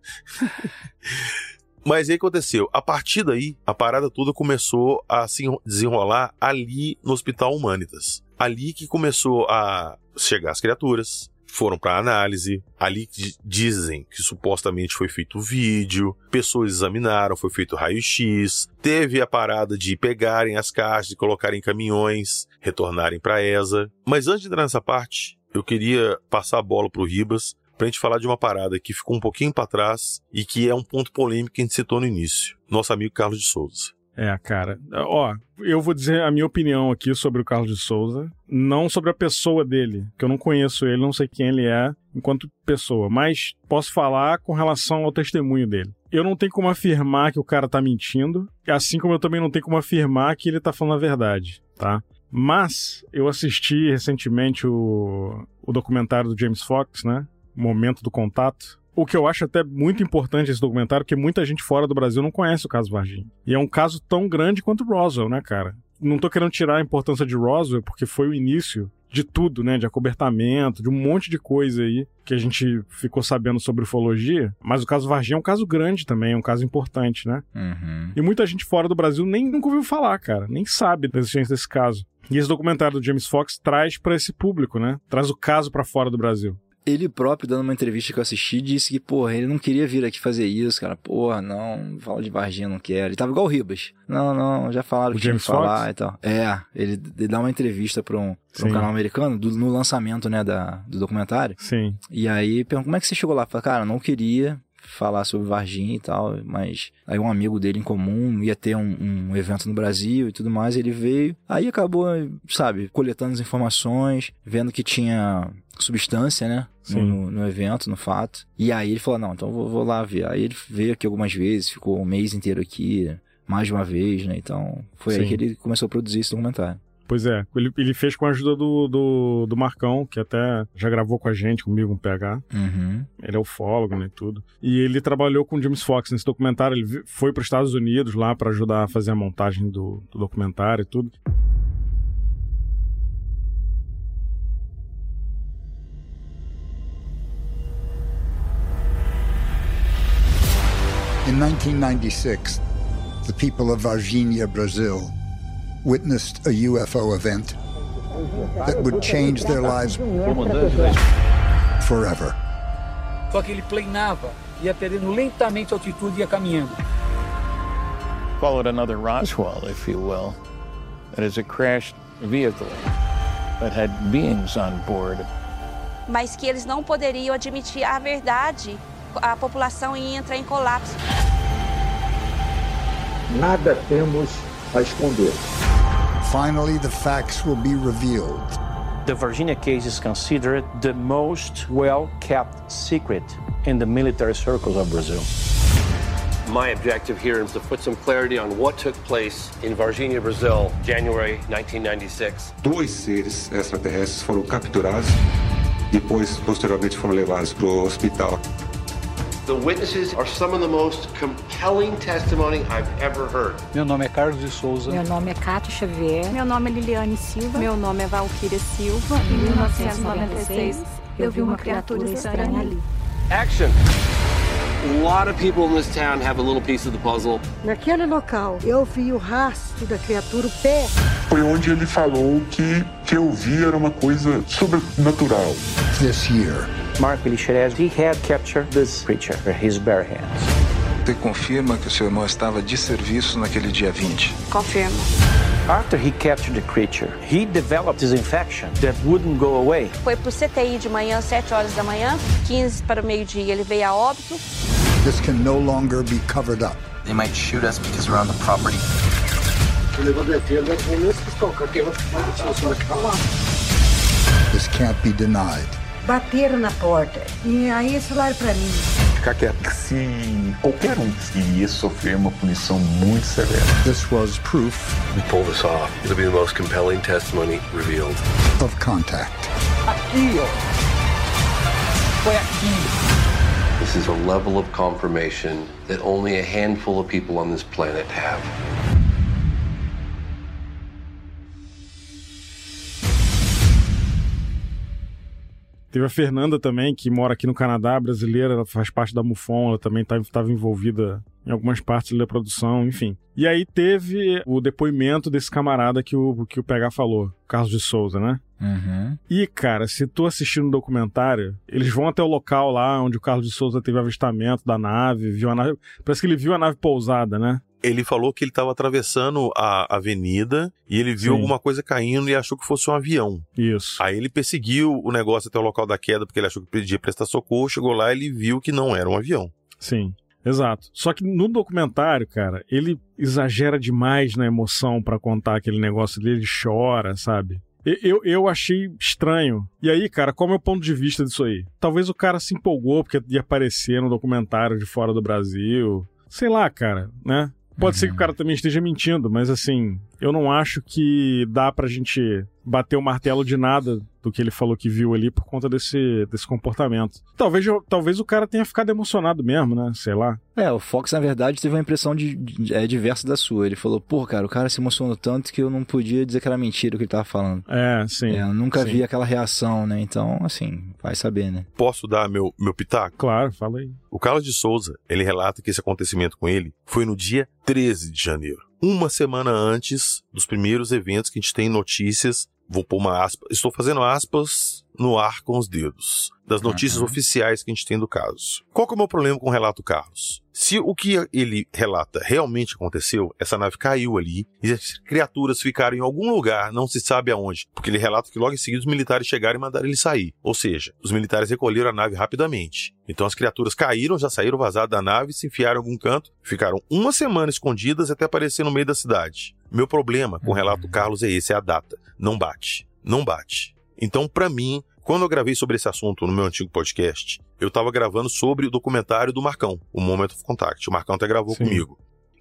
Mas aí o que aconteceu? A partir daí, a parada toda começou a se enro- desenrolar ali no Hospital Humanitas. Ali que começou a chegar as criaturas, foram para análise. Ali dizem que supostamente foi feito vídeo, pessoas examinaram, foi feito raio-x. Teve a parada de pegarem as caixas e colocarem em caminhões, retornarem para a ESA. Mas antes de entrar nessa parte, eu queria passar a bola pro Ribas pra gente falar de uma parada que ficou um pouquinho pra trás e que é um ponto polêmico que a gente citou no início. Nosso amigo Carlos de Souza. É, cara. Ó, eu vou dizer a minha opinião aqui sobre o Carlos de Souza. Não sobre a pessoa dele, que eu não conheço ele, não sei quem ele é enquanto pessoa, mas posso falar com relação ao testemunho dele. Eu não tenho como afirmar que o cara tá mentindo, assim como eu também não tenho como afirmar que ele tá falando a verdade, tá? Mas eu assisti recentemente o, o documentário do James Fox, né? Momento do Contato. O que eu acho até muito importante esse documentário, porque muita gente fora do Brasil não conhece o caso Varginha. E é um caso tão grande quanto o Roswell, né, cara? Não tô querendo tirar a importância de Roswell, porque foi o início de tudo, né? De acobertamento, de um monte de coisa aí que a gente ficou sabendo sobre ufologia. Mas o caso Varginha é um caso grande também, é um caso importante, né? Uhum. E muita gente fora do Brasil nem nunca ouviu falar, cara, nem sabe da existência desse caso. E esse documentário do James Fox traz pra esse público, né? Traz o caso pra fora do Brasil. Ele próprio, dando uma entrevista que eu assisti, disse que, porra, ele não queria vir aqui fazer isso, cara. Porra, não, fala de Varginha, não quero. Ele tava igual o Ribas. Não, não, já falaram O que tinha que James falar Fox? e tal. É, ele, ele dá uma entrevista pra um, pra um canal americano, do- no lançamento, né, da, do documentário. Sim. E aí, pergunta, como é que você chegou lá? Fala, cara, não queria falar sobre Varginha e tal, mas aí um amigo dele em comum ia ter um, um evento no Brasil e tudo mais, ele veio, aí acabou, sabe, coletando as informações, vendo que tinha substância, né, no, no- evento, no fato, e aí ele falou, não, então vou, vou lá ver, aí ele veio aqui algumas vezes, ficou um mês inteiro aqui, mais de uma vez, né, então foi aí Sim. que ele começou a produzir esse documentário. Pois é, ele, ele fez com a ajuda do, do, do Marcão, que até já gravou com a gente, comigo, um PH. Uhum. Ele é ufólogo, né, e tudo. E ele trabalhou com o James Fox nesse documentário. Ele foi para os Estados Unidos lá para ajudar a fazer a montagem do, do documentário e tudo. In 1996, the people of Varginha, Brazil, witnessed a UFO event that would change their lives forever. Só que ele planava, ia perdendo lentamente a altitude e ia caminhando. followed another Roswell, if you will. That is a crashed vehicle that had beings on board. mas que eles não poderiam admitir a verdade, a população ia entrar em colapso. Nada temos a esconder. Finally, the facts will be revealed. The Virginia case is considered the most well kept secret in the military circles of Brazil. My objective here is to put some clarity on what took place in Varginha, Brazil, January 1996. Dois seres extraterrestres foram capturados, depois, posteriormente, foram levados para o hospital. The witnesses are some of the most compelling testimony I've ever heard. Meu nome é Carlos de Souza. Meu nome é Cátia Xavier. Meu nome é Liliane Silva. Meu nome é Valquíria Silva. Em 1996, eu vi uma criatura estranha ali. Action! Naquele local, eu vi o rastro da criatura, o pé. Foi onde ele falou que que eu vi era uma coisa sobrenatural. This year, Mark Elixerez, he had captured this creature with his bare hands. Você confirma que o seu irmão estava de serviço naquele dia 20? Confirmo. After he captured the creature, he developed this infection that wouldn't go away. Foi pro CTI de manhã, 7 horas da manhã, 15 para o meio-dia ele veio a óbito. this can no longer be covered up. They might shoot us because we're on the property. This can't be denied. Bateram na porta. E aí eles falaram pra mim. Ficar quieto. Se qualquer um iria sofrer uma punição muito severa. This was proof We pull this off. It'll be the most compelling testimony revealed. of contact. Aqui, ó. Foi aqui. This is a level of confirmation that only a handful of people on this planet have. Teve a Fernanda também, que mora aqui no Canadá, brasileira, ela faz parte da MUFON, ela também estava envolvida em algumas partes da produção, enfim. E aí teve o depoimento desse camarada que o, que o PH falou, Carlos de Souza, né? Uhum. E, cara, se tu assistir no documentário, eles vão até o local lá onde o Carlos de Souza teve avistamento da nave, viu a nave. Parece que ele viu a nave pousada, né? Ele falou que ele estava atravessando a avenida e ele viu Sim. alguma coisa caindo e achou que fosse um avião. Isso. Aí ele perseguiu o negócio até o local da queda porque ele achou que podia prestar socorro. Chegou lá e ele viu que não era um avião. Sim. Exato. Só que no documentário, cara, ele exagera demais na emoção pra contar aquele negócio dele, ele chora, sabe? Eu, eu achei estranho. E aí, cara, qual é o meu ponto de vista disso aí? Talvez o cara se empolgou porque ia aparecer no documentário de fora do Brasil. Sei lá, cara, né? Pode ser que o cara também esteja mentindo, mas assim, eu não acho que dá pra gente bater o martelo de nada do que ele falou que viu ali por conta desse, desse comportamento. Talvez, eu- talvez o cara tenha ficado emocionado mesmo, né? Sei lá. É, o Fox, na verdade, teve uma impressão de, de- é, diversa da sua. Ele falou, pô, cara, o cara se emocionou tanto que eu não podia dizer que era mentira o que ele tava falando. É, sim. É, eu nunca sim. vi aquela reação, né? Então, assim, vai saber, né? Posso dar meu, meu pitaco? Claro, fala aí. O Carlos de Souza, ele relata que esse acontecimento com ele foi no dia 13 de janeiro. Uma semana antes dos primeiros eventos que a gente tem notícias. Vou pôr uma aspa. Estou fazendo aspas no ar com os dedos. Das notícias oficiais que a gente tem do caso. Qual que é o meu problema com o relato Carlos? Se o que ele relata realmente aconteceu, essa nave caiu ali e as criaturas ficaram em algum lugar, não se sabe aonde, porque ele relata que logo em seguida os militares chegaram e mandaram ele sair. Ou seja, os militares recolheram a nave rapidamente. Então as criaturas caíram, já saíram vazadas da nave, se enfiaram em algum canto, ficaram uma semana escondidas até aparecer no meio da cidade. Meu problema com o relato do Carlos é esse, é a data. Não bate. Não bate. Então, pra mim, quando eu gravei sobre esse assunto no meu antigo podcast, eu tava gravando sobre o documentário do Marcão, o Moment of Contact. O Marcão até gravou Sim. comigo.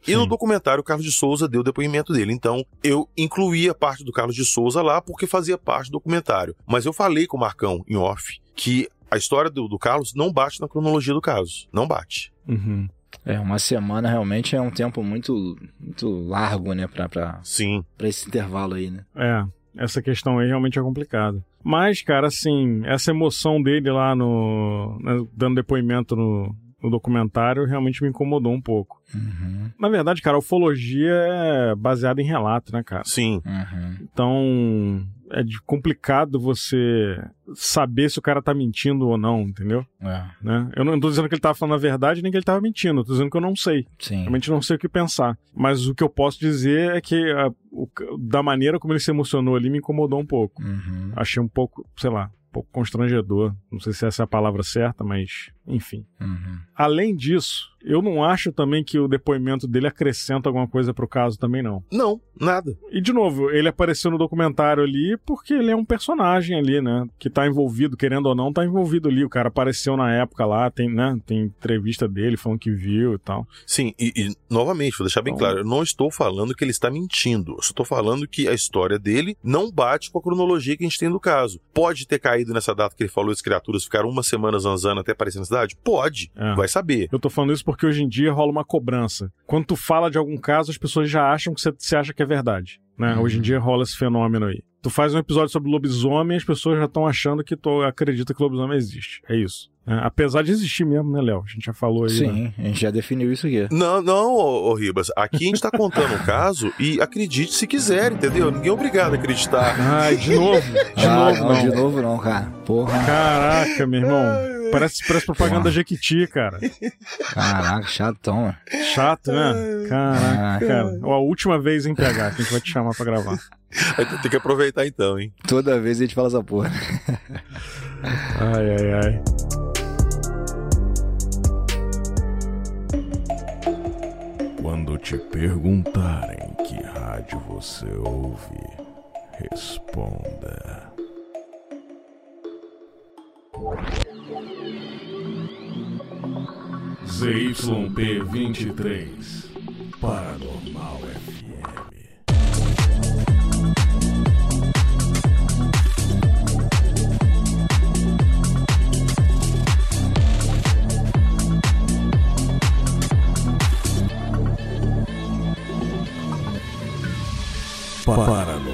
E no documentário, o Carlos de Souza deu o depoimento dele. Então, eu incluí a parte do Carlos de Souza lá porque fazia parte do documentário. Mas eu falei com o Marcão, em off, que a história do, do Carlos não bate na cronologia do caso. Não bate. Uhum. É, uma semana realmente é um tempo muito, muito largo, né, pra, pra, Sim. pra esse intervalo aí, né? É, essa questão aí realmente é complicada. Mas, cara, assim, essa emoção dele lá no. né, dando depoimento no, no documentário realmente me incomodou um pouco. Na verdade, cara, a ufologia é baseada em relato, né, cara? Sim. Então, é complicado você saber se o cara tá mentindo ou não, entendeu? É. Né? Eu não tô dizendo que ele tava falando a verdade nem que ele tava mentindo, eu tô dizendo que eu não sei. Sim. Realmente não sei o que pensar. Mas o que eu posso dizer é que a- o- da maneira como ele se emocionou ali me incomodou um pouco. Uhum. Achei um pouco, sei lá, um pouco constrangedor. Não sei se essa é a palavra certa, mas enfim. Uhum. Além disso, eu não acho também que o depoimento dele acrescenta alguma coisa pro caso também, não. Não, nada. E de novo, ele apareceu no documentário ali porque ele é um personagem ali, né? Que tá envolvido, querendo ou não, tá envolvido ali. O cara apareceu na época lá, tem, né? Tem entrevista dele falando que viu e tal. Sim, e, e, novamente, vou deixar bem claro, eu não estou falando que ele está mentindo. Eu só estou falando que a história dele não bate com a cronologia que a gente tem do caso. Pode ter caído nessa data que ele falou, as criaturas ficaram uma semana zanzando até aparecer na cidade? Pode. É. Vai saber. Eu tô falando isso porque porque hoje em dia rola uma cobrança. Quando tu fala de algum caso, as pessoas já acham que você, acha que é verdade. Né? Uhum. Hoje em dia rola esse fenômeno aí. Tu faz um episódio sobre lobisomem, as pessoas já estão achando que tu acredita que lobisomem existe. É isso. É, apesar de existir mesmo, né, Léo? A gente já falou aí. Sim, né? a gente já definiu isso aqui. Não, não, ô, ô, Ribas. Aqui a gente tá contando um caso e acredite se quiser, entendeu? Ninguém é obrigado a acreditar. Ai, de novo. *laughs* De Ah, novo, não, não. de novo não, cara. Porra. Caraca, meu irmão. Parece, parece propaganda da Jequiti, cara. Caraca, chatão, mano. Chato, né? Caraca, cara. Ó, a última vez em PH que a gente vai te chamar pra gravar. Tem que aproveitar então, hein? Toda vez a gente fala essa porra. Ai, ai, ai. Quando te perguntarem que rádio você ouve, responda. ZYP23 Paranormal FM. Paranormal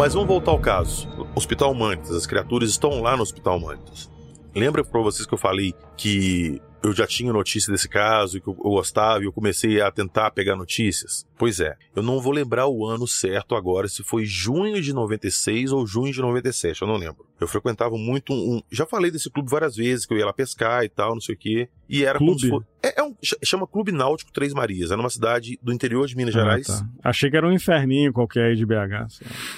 Mas vamos voltar ao caso. Hospital Mantis, as criaturas estão lá no Hospital Mantis. Lembra pra vocês que eu falei que eu já tinha notícia desse caso e que eu gostava e eu comecei a tentar pegar notícias? Pois é, eu não vou lembrar o ano certo agora, se foi junho de 96 ou junho de 97, eu não lembro. Eu frequentava muito um. um- já falei desse clube várias vezes, que eu ia lá pescar e tal, não sei o quê. E era como Clube? se fosse. É, é um, ch- chama Clube Náutico Três Marias. É numa cidade do interior de Minas Gerais. Ah, tá. Achei que era um inferninho qualquer aí de BH.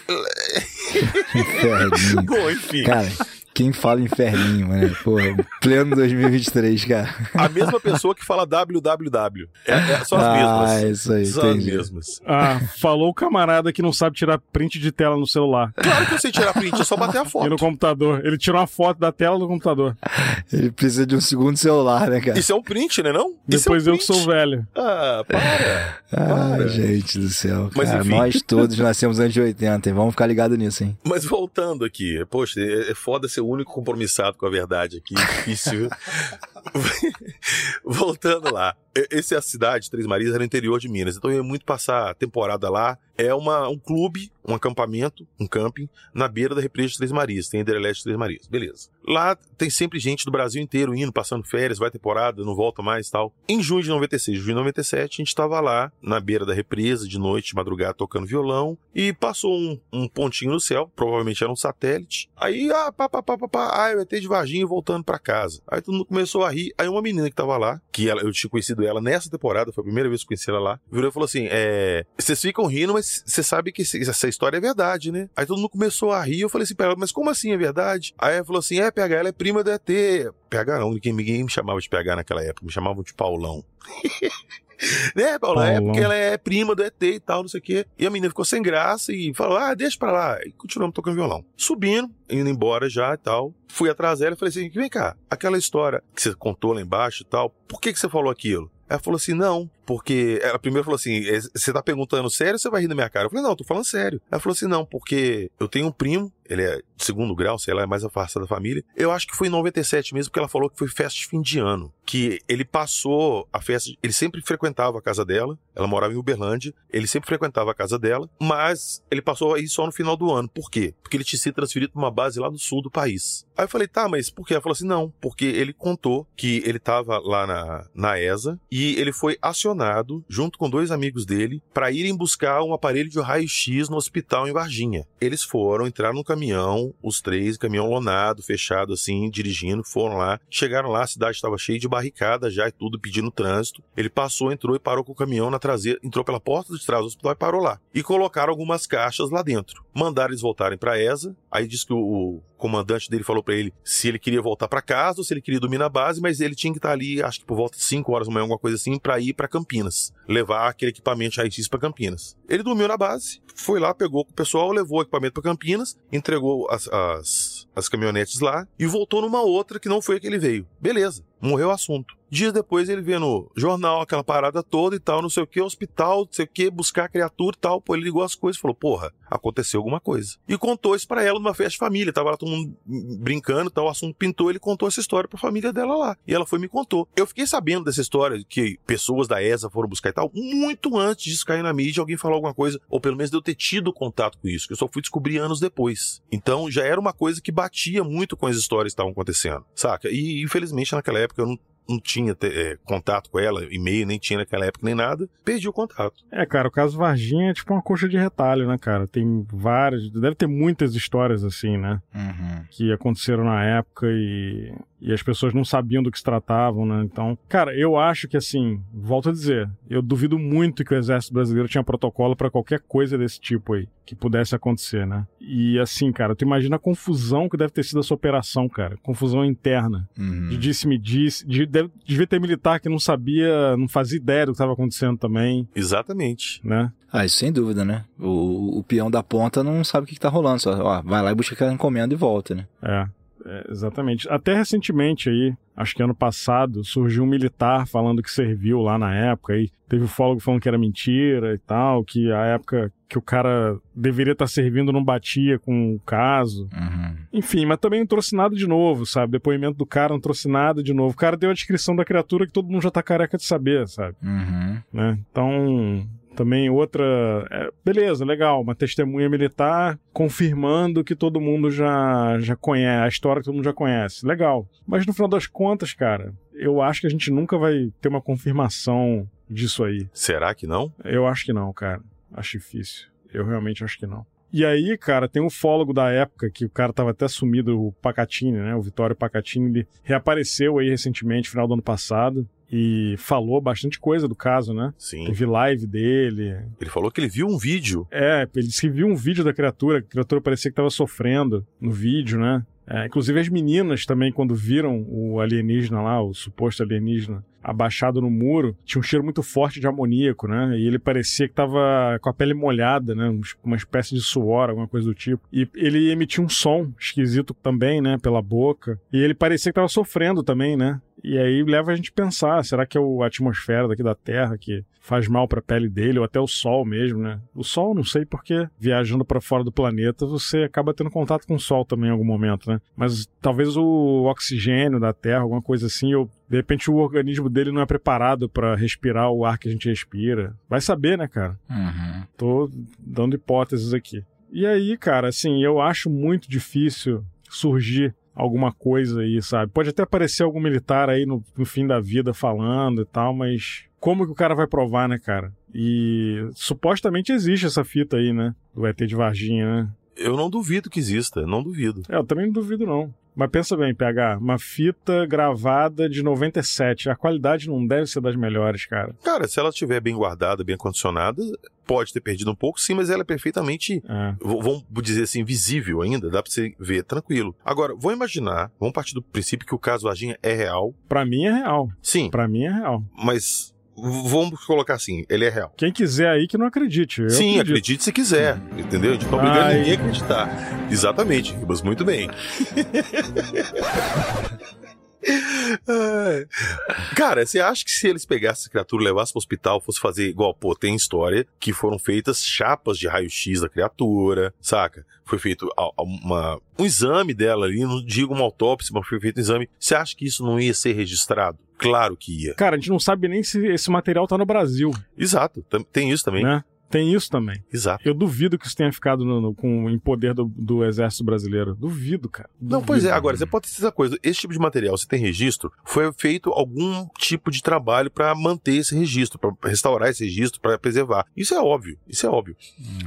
*laughs* Inferninho. Bom, enfim. Cara, quem fala inferninho, mano? Pô, pleno 2023, cara. A mesma pessoa que fala www. É, é, são as Ah, mesmas. isso aí, São entendi. as mesmas. Ah, falou o camarada que não sabe tirar print de tela no celular. Claro que eu sei tirar print, é só bater a *laughs* E foto. no computador. Ele tirou uma foto da tela do computador. Ele precisa de um segundo celular, né, cara? Isso é um print, né não? Isso Depois é um eu que sou print. velho. Ah, para. Ah, gente do céu. Mas, cara, enfim. nós todos nascemos antes de 80, hein? Vamos ficar ligados nisso, hein? Mas voltando aqui, poxa, é é foda ser o único compromissado com a verdade aqui, difícil. *laughs* *laughs* voltando lá, e- esse é a cidade, Três Marias, era interior de Minas, então eu ia muito passar a temporada lá. É uma, um clube, um acampamento, um camping, na beira da represa de Três Marias, tem a de Três Marias, beleza. Lá tem sempre gente do Brasil inteiro indo, passando férias, vai temporada, não volta mais tal. Em junho de 96, junho de 97, a gente tava lá, na beira da represa, de noite, de madrugada, tocando violão, e passou um, um pontinho no céu, provavelmente era um satélite. Aí, ah, pá, pá, pá, pá, pá, ah, eu ET de Varginha voltando pra casa. Aí todo mundo começou a rir. Aí uma menina que tava lá, que ela, eu tinha conhecido ela nessa temporada, foi a primeira vez que conheci ela lá, virou e falou assim: é. Vocês ficam rindo, mas você sabe que essa história é verdade, né? Aí todo mundo começou a rir. Eu falei assim pra ela, mas como assim é verdade? Aí ela falou assim: é, PH, ela é prima do ET. PH não, ninguém, ninguém me chamava de PH naquela época, me chamavam de Paulão. *laughs* *laughs* né, Paulão? É porque ela é prima do ET e tal, não sei o quê. E a menina ficou sem graça e falou: ah, deixa pra lá. E continuamos tocando violão. Subindo, indo embora já e tal. Fui atrás dela e falei assim: vem cá, aquela história que você contou lá embaixo e tal, por que, que você falou aquilo? Ela falou assim: não, porque. Ela primeiro falou assim: "É, você tá perguntando sério ou você vai rir da minha cara? Eu falei: não, eu tô falando sério. Ela falou assim: não, porque eu tenho um primo, ele é de segundo grau, sei lá, é mais afastado da família. Eu acho que foi em 97 mesmo, porque ela falou que foi festa de fim de ano. Que ele passou a festa. Ele sempre frequentava a casa dela, ela morava em Uberlândia, ele sempre frequentava a casa dela, mas ele passou aí só no final do ano. Por quê? Porque ele tinha sido transferido pra uma base lá no sul do país. Aí eu falei, tá, mas por quê? Ela falou assim: não, porque ele contou que ele tava lá na, na ESA e ele foi acionado, junto com dois amigos dele, para irem buscar um aparelho de raio-x no hospital em Varginha. Eles foram, entraram no caminhão, os três, caminhão lonado, fechado assim, dirigindo, foram lá. Chegaram lá, a cidade estava cheia de barricada já e tudo, pedindo trânsito. Ele passou, entrou e parou com o caminhão na traseira, entrou pela porta de trás do hospital e parou lá. E colocaram algumas caixas lá dentro. Mandaram eles voltarem para ESA. Aí disse que o comandante dele falou para ele se ele queria voltar para casa ou se ele queria dormir na base, mas ele tinha que estar ali, acho que por volta de 5 horas da manhã, alguma coisa assim, para ir para Campinas, levar aquele equipamento raio-x para Campinas. Ele dormiu na base, foi lá, pegou com o pessoal, levou o equipamento para Campinas, entregou as, as, as caminhonetes lá e voltou numa outra que não foi a que ele veio. Beleza. Morreu o assunto. Dias depois ele vê no jornal aquela parada toda e tal, não sei o que, hospital, não sei o que, buscar criatura e tal. Pô, ele ligou as coisas e falou: Porra, aconteceu alguma coisa. E contou isso pra ela numa festa de família. Tava lá todo mundo brincando tal, o assunto pintou, ele contou essa história pra família dela lá. E ela foi e me contou. Eu fiquei sabendo dessa história que pessoas da ESA foram buscar e tal, muito antes disso cair na mídia, alguém falou alguma coisa, ou pelo menos de eu ter tido contato com isso, que eu só fui descobrir anos depois. Então já era uma coisa que batia muito com as histórias que estavam acontecendo, saca? E infelizmente naquela época eu não não tinha é, contato com ela, e-mail, nem tinha naquela época nem nada, perdi o contato. É, cara, o caso Varginha é tipo uma coxa de retalho, né, cara? Tem várias, deve ter muitas histórias assim, né? Uhum. Que aconteceram na época e, e as pessoas não sabiam do que se tratavam, né? Então, cara, eu acho que assim, volto a dizer, eu duvido muito que o exército brasileiro tinha protocolo para qualquer coisa desse tipo aí, que pudesse acontecer, né? E assim, cara, tu imagina a confusão que deve ter sido essa operação, cara. Confusão interna. Uhum. De disse-me disse, de, deve, devia ter militar que não sabia, não fazia ideia do que estava acontecendo também. Exatamente. Né? Ah, isso sem dúvida, né? O, o peão da ponta não sabe o que, que tá rolando, só ó, vai lá e busca aquela encomenda e volta, né? É. É, exatamente. Até recentemente aí, acho que ano passado, surgiu um militar falando que serviu lá na época e teve o fólogo falando que era mentira e tal, que a época que o cara deveria estar servindo não batia com o caso. Uhum. Enfim, mas também não trouxe nada de novo, sabe? Depoimento do cara não trouxe nada de novo. O cara deu a descrição da criatura que todo mundo já tá careca de saber, sabe? Uhum. Né? Então, também outra. É, beleza, legal, uma testemunha militar confirmando que todo mundo já, já conhece, a história que todo mundo já conhece. Legal. Mas no final das contas, cara, eu acho que a gente nunca vai ter uma confirmação disso aí. Será que não? Eu acho que não, cara. Acho difícil. Eu realmente acho que não. E aí, cara, tem um fólogo da época que o cara tava até sumido, o Pacatini, né? O Vitório Pacatini, ele reapareceu aí recentemente, final do ano passado e falou bastante coisa do caso, né? Sim. Teve live dele. Ele falou que ele viu um vídeo. É, ele disse que viu um vídeo da criatura, a criatura parecia que tava sofrendo no vídeo, né? É, inclusive as meninas também, quando viram o alienígena lá, o suposto alienígena, abaixado no muro, tinha um cheiro muito forte de amoníaco, né? E ele parecia que tava com a pele molhada, né? Uma espécie de suor, alguma coisa do tipo. E ele emitia um som esquisito também, né? Pela boca. E ele parecia que tava sofrendo também, né? E aí leva a gente a pensar, será que é a atmosfera daqui da Terra que faz mal para a pele dele ou até o Sol mesmo, né? O Sol, não sei porque viajando para fora do planeta você acaba tendo contato com o Sol também em algum momento, né? Mas talvez o oxigênio da Terra, alguma coisa assim, ou de repente o organismo dele não é preparado para respirar o ar que a gente respira. Vai saber, né, cara? Uhum. Tô dando hipóteses aqui. E aí, cara, assim, eu acho muito difícil surgir alguma coisa aí, sabe? Pode até aparecer algum militar aí no, no, fim da vida falando e tal, mas como que o cara vai provar, né, cara? E supostamente existe essa fita aí, né? Do ET de Varginha, né? Eu não duvido que exista, não duvido. É, eu também não duvido, não. Mas pensa bem, PH, uma fita gravada de 97. A qualidade não deve ser das melhores, cara. Cara, se ela estiver bem guardada, bem condicionada, pode ter perdido um pouco, sim, mas ela é perfeitamente, é. vamos dizer assim, visível ainda, dá pra você ver tranquilo. Agora, vou imaginar, vamos partir do princípio que o caso Varginha é real. Para mim é real. Sim. Para mim é real. Mas vamos colocar assim, ele é real. Quem quiser aí que não acredite. Sim, acredito. acredite se quiser, entendeu? A gente não tá obrigando ninguém a acreditar. Exatamente, Ribas, muito bem. *laughs* Cara, você acha que se eles pegassem essa criatura, levassem pro hospital, fosse fazer igual, pô, tem história que foram feitas chapas de raio-x da criatura, saca? Foi feito uma, um exame dela ali, não digo uma autópsia, mas foi feito um exame. Você acha que isso não ia ser registrado? Claro que ia. Cara, a gente não sabe nem se esse material tá no Brasil. Exato, tem isso também. Né? Tem isso também. Exato. Eu duvido que isso tenha ficado no- no- com, em poder do, do exército brasileiro. Duvido, cara. Não, pois é, agora, você pode ter essa coisa. Esse tipo de material, você tem registro, foi feito algum tipo de trabalho pra manter esse registro, pra restaurar esse registro, pra preservar. Isso é óbvio, isso é óbvio.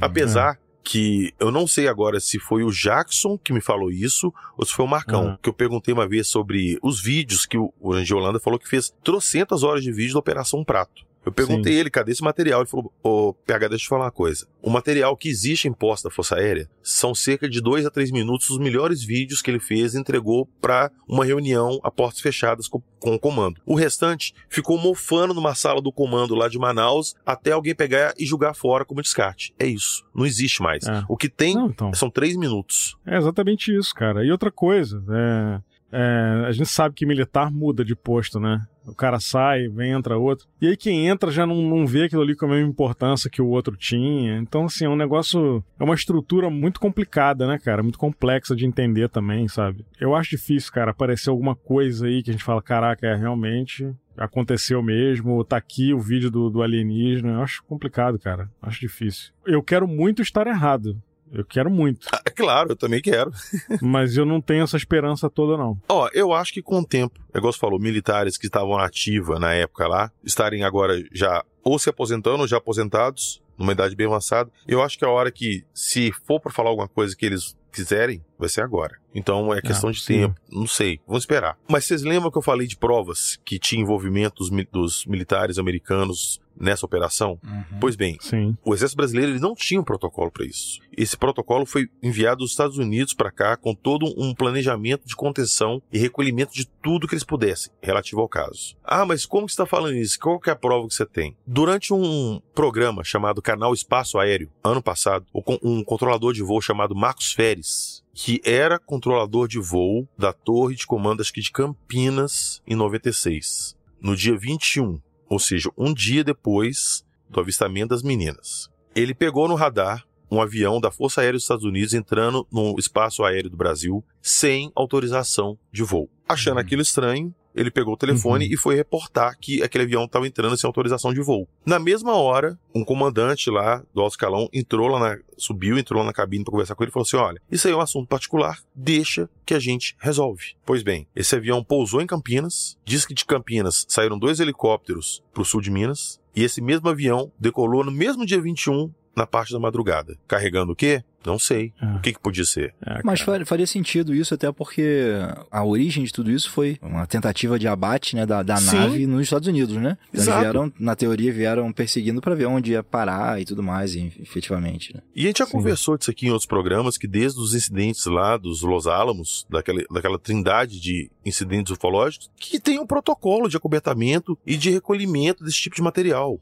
Apesar que eu não sei agora se foi o Jackson que me falou isso ou se foi o Marcão, Uhum. que eu perguntei uma vez sobre os vídeos que o, Angie Holanda falou que fez trocentas horas de vídeo da Operação Prato. Eu perguntei ele, cadê esse material? Ele falou, ô, PH, deixa eu te falar uma coisa. O material que existe em posta da Força Aérea são cerca de dois a três minutos os melhores vídeos que ele fez e entregou para uma reunião a portas fechadas com, com o comando. O restante ficou mofando numa sala do comando lá de Manaus até alguém pegar e jogar fora como descarte. É isso. Não existe mais. É. O que tem Não, então. são três minutos. É exatamente isso, cara. E outra coisa, é, É, a gente sabe que militar muda de posto, né? O cara sai, vem, entra outro. E aí quem entra já não, não vê aquilo ali com a mesma importância que o outro tinha. Então, assim, é um negócio. É uma estrutura muito complicada, né, cara? Muito complexa de entender também, sabe? Eu acho difícil, cara, aparecer alguma coisa aí que a gente fala, caraca, é realmente. Aconteceu mesmo, tá aqui o vídeo do, do alienígena. Eu acho complicado, cara. Acho difícil. Eu quero muito estar errado. Eu quero muito. É claro, eu também quero. *laughs* Mas eu não tenho essa esperança toda, não. Ó, eu acho que com o tempo, negócio falou, militares que estavam ativa na época lá, estarem agora já ou se aposentando ou já aposentados, numa idade bem avançada, eu acho que é a hora que, se for para falar alguma coisa que eles quiserem, vai ser agora. Então é questão Ah, de sim. tempo, não sei, vamos esperar. Mas vocês lembram que eu falei de provas que tinha envolvimento dos, dos militares americanos nessa operação? Pois bem, Sim. o exército brasileiro ele não tinha um protocolo para isso. Esse protocolo foi enviado dos Estados Unidos para cá com todo um planejamento de contenção e recolhimento de tudo que eles pudessem relativo ao caso. Ah, mas como que você está falando isso? Qual que é a prova que você tem? Durante um programa chamado Canal Espaço Aéreo, ano passado, um controlador de voo chamado Marcos Feres, que era controlador de voo da torre de comando acho que de Campinas em 96, no dia 21, ou seja, um dia depois do avistamento das meninas. Ele pegou no radar um avião da Força Aérea dos Estados Unidos entrando no espaço aéreo do Brasil sem autorização de voo. Achando aquilo estranho, ele pegou o telefone e foi reportar que aquele avião estava entrando sem autorização de voo. Na mesma hora, um comandante lá do alto escalão entrou lá na, subiu, entrou lá na cabine para conversar com ele e falou assim: olha, isso aí é um assunto particular, deixa que a gente resolve. Pois bem, esse avião pousou em Campinas, diz que de Campinas saíram dois helicópteros para o sul de Minas, e esse mesmo avião decolou no mesmo dia 21 na parte da madrugada. Carregando o quê? Não sei. O que, que podia ser? Mas fa- faria sentido isso até porque a origem de tudo isso foi uma tentativa de abate né, da, da Sim. nave nos Estados Unidos, né? Então eles Exato. vieram, na teoria, vieram perseguindo para ver onde ia parar e tudo mais, e, efetivamente. Né? E a gente já conversou disso aqui em outros programas, que desde os incidentes lá dos Los Alamos, daquela, daquela trindade de incidentes ufológicos, que tem um protocolo de acobertamento e de recolhimento desse tipo de material.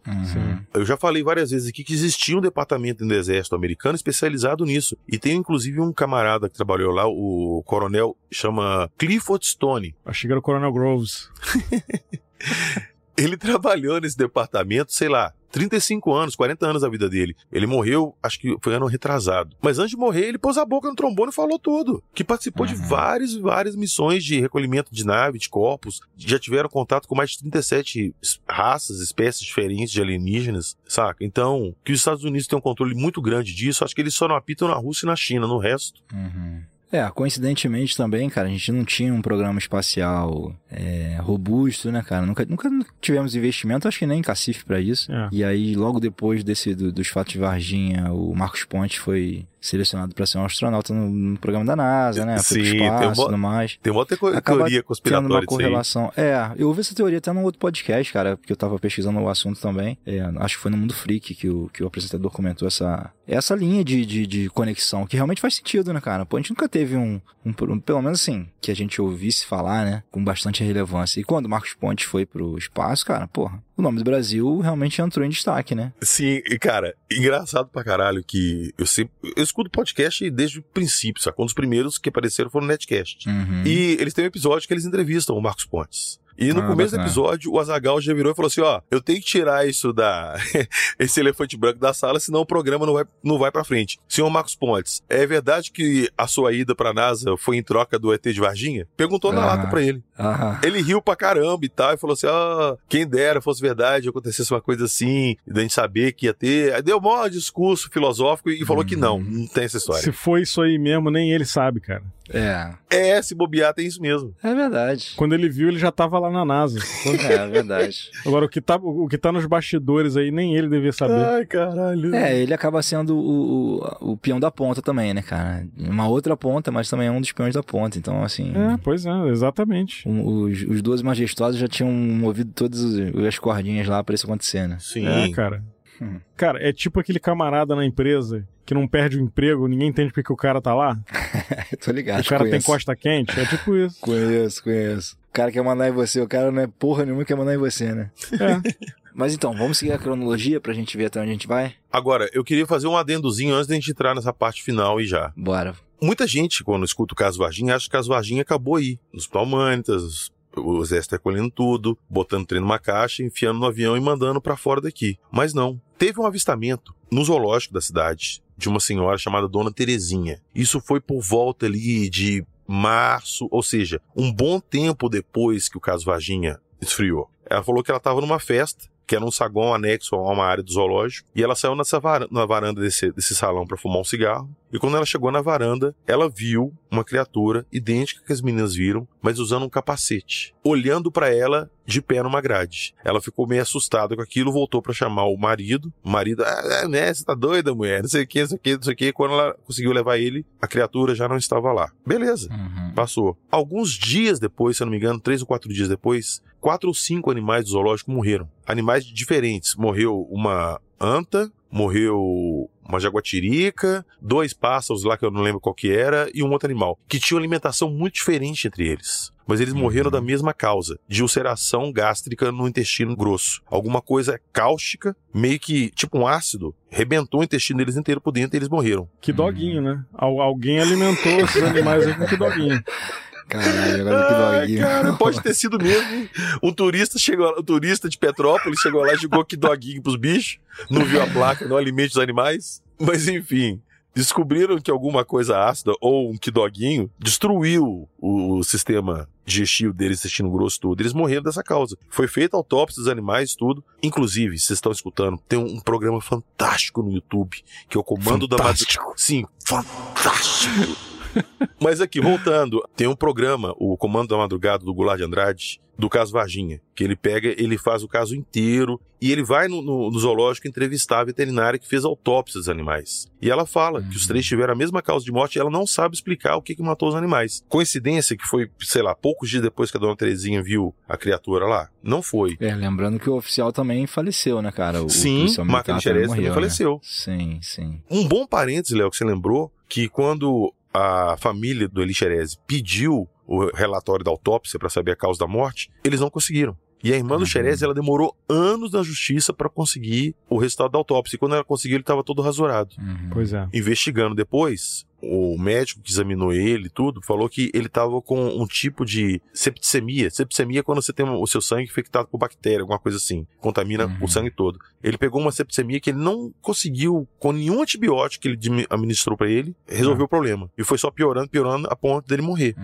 Eu já falei várias vezes aqui que existia um departamento do exército americano especializado nisso. E tem inclusive um camarada que trabalhou lá, o coronel, chama Clifford Stone. Achei que era o Coronel Groves. *laughs* Ele *laughs* trabalhou nesse departamento, sei lá, 35 anos, 40 anos da vida dele. Ele morreu, acho que foi ano retrasado. Mas antes de morrer, ele pôs a boca no trombone e falou tudo. Que participou de várias várias missões de recolhimento de nave, de corpos. Já tiveram contato com mais de 37 es- raças, espécies diferentes de alienígenas, saca? Então, que os Estados Unidos têm um controle muito grande disso, acho que eles só não apitam na Rússia e na China, no resto. É, coincidentemente também, cara, a gente não tinha um programa espacial é, robusto, né, cara? Nunca, nunca tivemos investimento, acho que nem em cacife pra isso. É. E aí, logo depois desse do- dos fatos de Varginha, o Marcos Ponte foi selecionado pra ser um astronauta no, no programa da NASA, né? Sim, tem espaço uma- e tudo mais. tem uma outra Acaba teoria tendo conspiratória uma correlação. É, eu ouvi essa teoria até num outro podcast, cara, porque eu tava pesquisando o assunto também. É, acho que foi no Mundo Freak que o, que o apresentador comentou essa, essa linha de, de, de conexão, que realmente faz sentido, né, cara? Pô, a gente nunca teve um, um, um- pelo menos assim, que a gente ouvisse falar, né, com bastante relevância. E quando o Marcos Pontes foi pro espaço, cara, porra, o nome do Brasil realmente entrou em destaque, né? Sim, e cara, engraçado pra caralho que eu sempre. Eu escuto podcast desde o princípio, sacou? Um dos primeiros que apareceram foram no Netcast. Uhum. E eles têm um episódio que eles entrevistam o Marcos Pontes. E no Ah, começo do episódio, o Azagal já virou e falou assim: ó, eu tenho que tirar isso da. *laughs* esse elefante branco da sala, senão o programa não vai, não vai pra frente. Senhor Marcos Pontes, é verdade que a sua ida pra NASA foi em troca do ET de Varginha? Perguntou na Ah. lata pra ele. Aham. Ele riu pra caramba e tal, e falou assim: ah, quem dera fosse verdade, acontecesse uma coisa assim, e da gente saber que ia ter. Aí deu o maior discurso filosófico e falou que não, não tem essa história. Se foi isso aí mesmo, nem ele sabe, cara. É. É, se bobear, tem isso mesmo. É verdade. Quando ele viu, ele já tava lá na NASA. É, é verdade. Agora, o que, tá, o que tá nos bastidores aí, nem ele devia saber. Ai, caralho. É, ele acaba sendo o, o, o peão da ponta também, né, cara? Uma outra ponta, mas também é um dos peões da ponta. Então, assim. É, pois é, exatamente. um- os, os dois majestosos já tinham movido todas as cordinhas lá pra isso acontecer, né? Sim. É, cara. Hum. Cara, é tipo aquele camarada na empresa que não perde o emprego, ninguém entende porque que o cara tá lá. *laughs* Tô ligado. o cara tem conheço. costa quente. É tipo isso. Conheço, conheço. O cara quer mandar em você, o cara não é porra nenhuma que quer mandar em você, né? É. *laughs* Mas então, vamos seguir a cronologia pra gente ver até onde a gente vai? Agora, eu queria fazer um adendozinho antes da gente entrar nessa parte final e já. Bora. Muita gente, quando escuta o caso Varginha, acha que o caso Varginha acabou aí. Nos Hospital Humanitas, o exército recolhendo tudo, botando trem numa caixa, enfiando no avião e mandando para fora daqui. Mas não. Teve um avistamento no zoológico da cidade de uma senhora chamada Dona Terezinha. Isso foi por volta ali de março, ou seja, um bom tempo depois que o caso Varginha esfriou. Ela falou que ela estava numa festa que era um saguão anexo a uma área do zoológico, e ela saiu nessa varanda, na varanda desse, desse salão para fumar um cigarro. E quando ela chegou na varanda, ela viu uma criatura idêntica que as meninas viram, mas usando um capacete, olhando para ela de pé numa grade. Ela ficou meio assustada com aquilo, voltou para chamar o marido. O marido, ah, né, você tá doida, mulher? Não sei o que, não sei o que, não sei o que. Quando ela conseguiu levar ele, a criatura já não estava lá. Beleza, passou. Alguns dias depois, se eu não me engano, três ou quatro dias depois, quatro ou cinco animais do zoológico morreram. Animais diferentes. Morreu uma anta, morreu uma jaguatirica, dois pássaros lá que eu não lembro qual que era, e um outro animal, que tinha uma alimentação muito diferente entre eles. Mas eles morreram da mesma causa, de ulceração gástrica no intestino grosso. Alguma coisa cáustica, meio que tipo um ácido, rebentou o intestino deles inteiro por dentro e eles morreram. Que doguinho, né? Al- alguém alimentou esses animais aí com que doguinho. *laughs* Caralho, agora que doguinho. Cara, pode ter *laughs* sido mesmo. hein? Um turista chegou, um turista de Petrópolis chegou lá e jogou que doguinho pros bichos, não viu a placa, não alimente os animais. Mas enfim, descobriram que alguma coisa ácida ou um quidoguinho destruiu o sistema digestivo deles, intestino grosso, tudo. Eles morreram dessa causa. Foi feita autópsia dos animais, tudo. Inclusive, vocês estão escutando, tem um programa fantástico no YouTube, que é o Comando da Madrugada. Sim, fantástico. Mas aqui, voltando, tem um programa, o Comando da Madrugada do Goulart de Andrade, do caso Varginha, que ele pega, ele faz o caso inteiro e ele vai no, no- no zoológico entrevistar a veterinária que fez autópsia dos animais. E ela fala que os três tiveram a mesma causa de morte e ela não sabe explicar o que, que matou os animais. Coincidência que foi, sei lá, poucos dias depois que a dona Terezinha viu a criatura lá? Não foi. É, lembrando que o oficial também faleceu, né, cara? O, Sim, o Marco Xerez também né? faleceu. Sim, sim. Um bom parênteses, Léo, que você lembrou, que quando a família do Eli Xerez pediu o relatório da autópsia para saber a causa da morte, eles não conseguiram. E a irmã do Xerez, ela demorou anos na justiça para conseguir o resultado da autópsia. E quando ela conseguiu, ele estava todo rasurado. Pois é. Investigando depois, o médico que examinou ele e tudo, falou que ele estava com um tipo de septicemia. Septicemia é quando você tem o seu sangue infectado por bactéria, alguma coisa assim. Contamina o sangue todo. Ele pegou uma septicemia que ele não conseguiu, com nenhum antibiótico que ele administrou para ele, resolver o problema. E foi só piorando, piorando, a ponto dele morrer.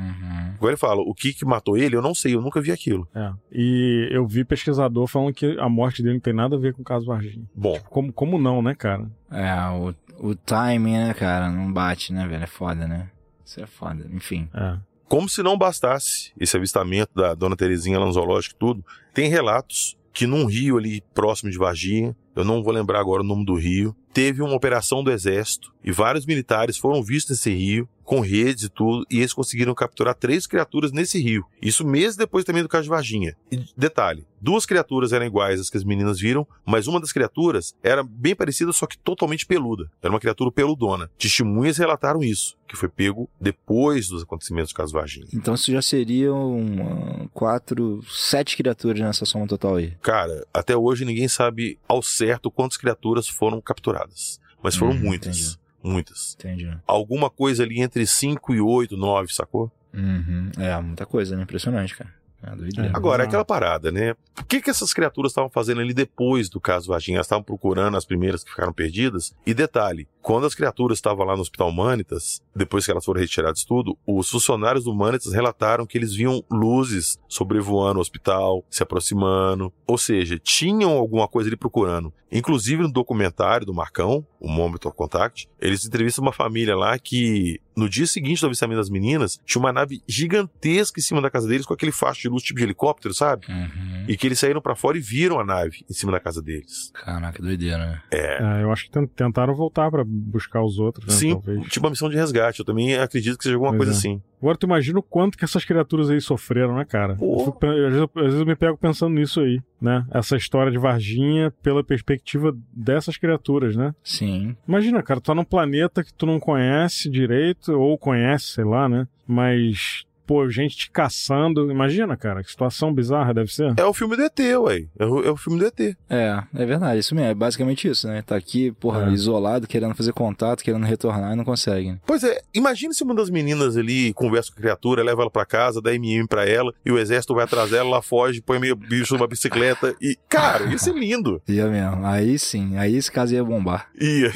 Agora ele fala, o que que matou ele, eu não sei, eu nunca vi aquilo. É. E eu vi pesquisador falando que a morte dele não tem nada a ver com o caso Varginha. Bom. Como, como não, né, cara? É, o, o timing, né, cara? Não bate, né, velho? É foda, né? Isso é foda. Enfim. É. Como se não bastasse esse avistamento da dona Terezinha lá no zoológico e tudo, tem relatos que num rio ali próximo de Varginha, eu não vou lembrar agora o nome do rio, teve uma operação do exército e vários militares foram vistos nesse rio, com redes e tudo, e eles conseguiram capturar três criaturas nesse rio. Isso mesmo depois também do caso de Varginha. E detalhe, duas criaturas eram iguais às que as meninas viram, mas uma das criaturas era bem parecida, só que totalmente peluda. Era uma criatura peludona. Testemunhas relataram isso, que foi pego depois dos acontecimentos do caso Varginha. Então isso já seriam quatro, sete criaturas nessa soma total aí. Cara, até hoje ninguém sabe ao certo quantas criaturas foram capturadas. Mas foram Hum, muitas. Muitas. Entendi. Alguma coisa ali entre 5 e 8, 9, sacou? Uhum. É, muita coisa, né? Impressionante, cara. É doideira. Agora, é aquela parada, né? O que, que essas criaturas estavam fazendo ali depois do caso Varginha? Elas estavam procurando as primeiras que ficaram perdidas? E detalhe, quando as criaturas estavam lá no Hospital Humanitas, depois que elas foram retiradas tudo, os funcionários do Humanitas relataram que eles viam luzes sobrevoando o hospital, se aproximando. Ou seja, tinham alguma coisa ali procurando. Inclusive no documentário do Marcão, o Moment of Contact, eles entrevistam uma família lá que, no dia seguinte do avistamento das meninas, tinha uma nave gigantesca em cima da casa deles com aquele facho de luz tipo de helicóptero, sabe? E que eles saíram pra fora e viram a nave em cima da casa deles. Caraca, doideira, né? É. É, eu acho que tent- tentaram voltar pra buscar os outros, né, Sim, talvez. tipo uma missão de resgate. Eu também acredito que seja alguma Pois coisa é. assim. Agora tu imagina o quanto que essas criaturas aí sofreram, né, cara? Eu fico Às vezes, às vezes eu me pego pensando nisso aí, né? Essa história de Varginha pela perspectiva dessas criaturas, né? Sim. Imagina, cara, tu tá num planeta que tu não conhece direito, ou conhece, sei lá, né? Mas pô, gente te caçando. Imagina, cara, que situação bizarra deve ser. É o filme do ET, ué. É o, é o filme do ET. É, é verdade, isso mesmo. É basicamente isso, né? Tá aqui, porra, É. isolado, querendo fazer contato, querendo retornar e não consegue. Pois é, imagina se uma das meninas ali conversa com a criatura, leva ela pra casa, dá MM pra ela, e o exército vai atrás dela, ela foge, põe meio bicho numa bicicleta e. Cara, isso é lindo. *laughs* Ia mesmo. Aí sim, aí esse caso ia bombar. Ia.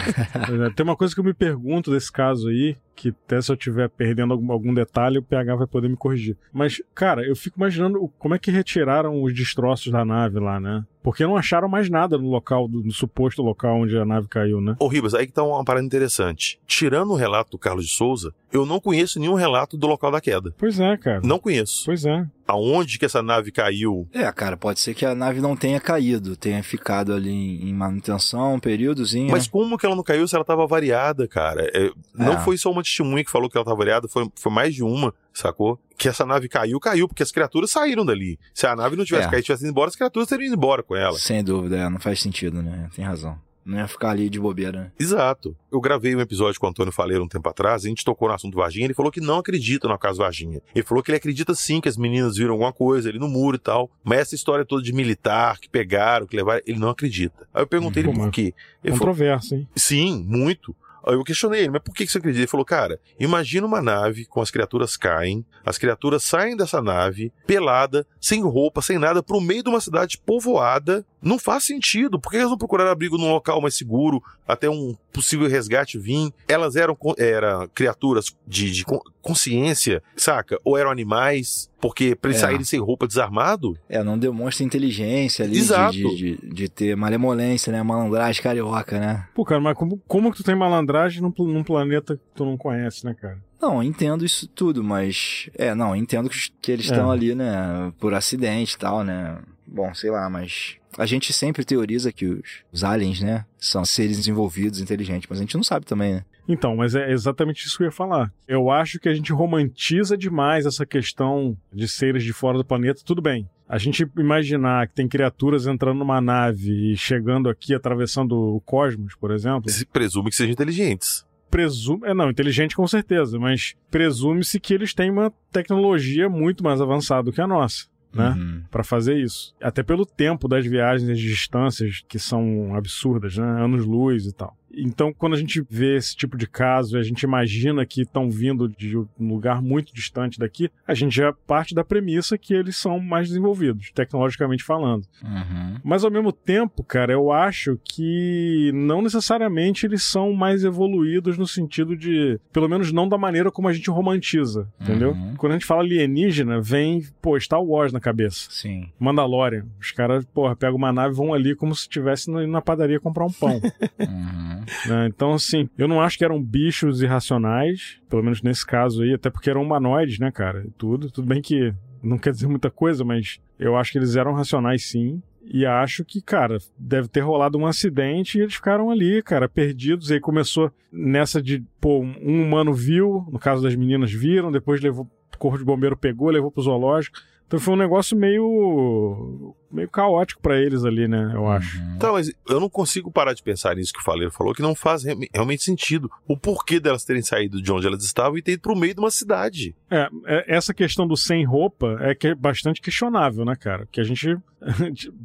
*laughs* Tem uma coisa que eu me pergunto desse caso aí, que até se eu estiver perdendo algum, algum detalhe, o PH vai poder me corrigir. Mas, cara, eu fico imaginando como é que retiraram os destroços da nave lá, né? Porque não acharam mais nada no local, do, no suposto local onde a nave caiu, né? Ô, Ribas, aí que tá uma parada interessante. Tirando o relato do Carlos de Souza, eu não conheço nenhum relato do local da queda. Pois é, cara. Não conheço. Pois é. Aonde que essa nave caiu? É, cara, pode ser que a nave não tenha caído, tenha ficado ali em, em manutenção um períodozinho. Mas né? como que ela não caiu se ela tava variada, cara? É, não É. foi só uma testemunha que falou que ela tava variada, foi, foi mais de uma, sacou? Que essa nave caiu, caiu, porque as criaturas saíram dali. Se a nave não tivesse É. caído, tivesse ido embora, as criaturas teriam ido embora com ela. Sem dúvida, é, não faz sentido, né? Tem razão. Não ia ficar ali de bobeira, né? Exato. Eu gravei um episódio com o Antônio Faleiro um tempo atrás, a gente tocou no assunto Varginha, ele falou que não acredita no caso Varginha. Ele falou que ele acredita sim que as meninas viram alguma coisa ali no muro e tal, mas essa história toda de militar, que pegaram, que levaram, ele não acredita. Aí eu perguntei Pô, ele por quê. Ele falou, Controverso, hein? Sim, muito. Eu questionei ele, mas por que você acredita? Ele falou, cara, imagina uma nave com as criaturas caem, as criaturas saem dessa nave, pelada, sem roupa, sem nada, pro meio de uma cidade povoada. Não faz sentido. Por que elas não procuraram abrigo num local mais seguro, até um possível resgate vir? Elas eram, co- era criaturas de, de con- consciência, saca? Ou eram animais? Porque pra eles É. saírem sem roupa desarmado? É, não demonstra inteligência ali de- Exato. De, de, de ter malemolência, né? Malandragem carioca, né? Pô, cara, mas como, como que tu tem malandragem num, num planeta que tu não conhece, né, cara? Não, entendo isso tudo, mas. É, não, entendo que, eles É. estão ali, né? Por acidente e tal, né? Bom, sei lá, mas. A gente sempre teoriza que os, os aliens, né? São seres desenvolvidos, inteligentes, mas a gente não sabe também, né? Então, mas é exatamente isso que eu ia falar. Eu acho que a gente romantiza demais essa questão de seres de fora do planeta. Tudo bem. A gente imaginar que tem criaturas entrando numa nave e chegando aqui, atravessando o cosmos, por exemplo. Se presume que sejam inteligentes. Presume. É, não, inteligente com certeza, mas presume-se que eles têm uma tecnologia muito mais avançada do que a nossa. Né? Uhum. Pra fazer isso. Até pelo tempo das viagens e as distâncias que são absurdas, né? Anos-luz e tal. Então, quando a gente vê esse tipo de caso e a gente imagina que estão vindo de um lugar muito distante daqui, a gente já parte da premissa que eles são mais desenvolvidos, tecnologicamente falando. Uhum. Mas ao mesmo tempo, cara, eu acho que não necessariamente eles são mais evoluídos no sentido de, pelo menos não da maneira como a gente romantiza, entendeu? Uhum. Quando a gente fala alienígena, vem, pô, Star Wars na cabeça. Sim. Mandalorian. Os caras, porra, pegam uma nave e vão ali como se estivesse na, na padaria comprar um pão. *laughs* Uhum. Né? Então, assim, eu não acho que eram bichos irracionais, pelo menos nesse caso aí, até porque eram humanoides, né, cara? Tudo. Tudo bem que não quer dizer muita coisa, mas eu acho que eles eram racionais sim. E acho que, cara, deve ter rolado um acidente e eles ficaram ali, cara, perdidos. E aí começou nessa de, pô, um humano viu, no caso das meninas viram, depois levou, o corpo de bombeiro pegou, levou pro zoológico. Então foi um negócio meio. Meio caótico pra eles ali, né, eu acho. Tá, mas eu não consigo parar de pensar nisso que o Faleiro falou, que não faz re- realmente sentido. O porquê delas terem saído de onde elas estavam e ter ido pro meio de uma cidade. É, é, essa questão do sem roupa é que é bastante questionável, né, cara? Que a gente. *laughs*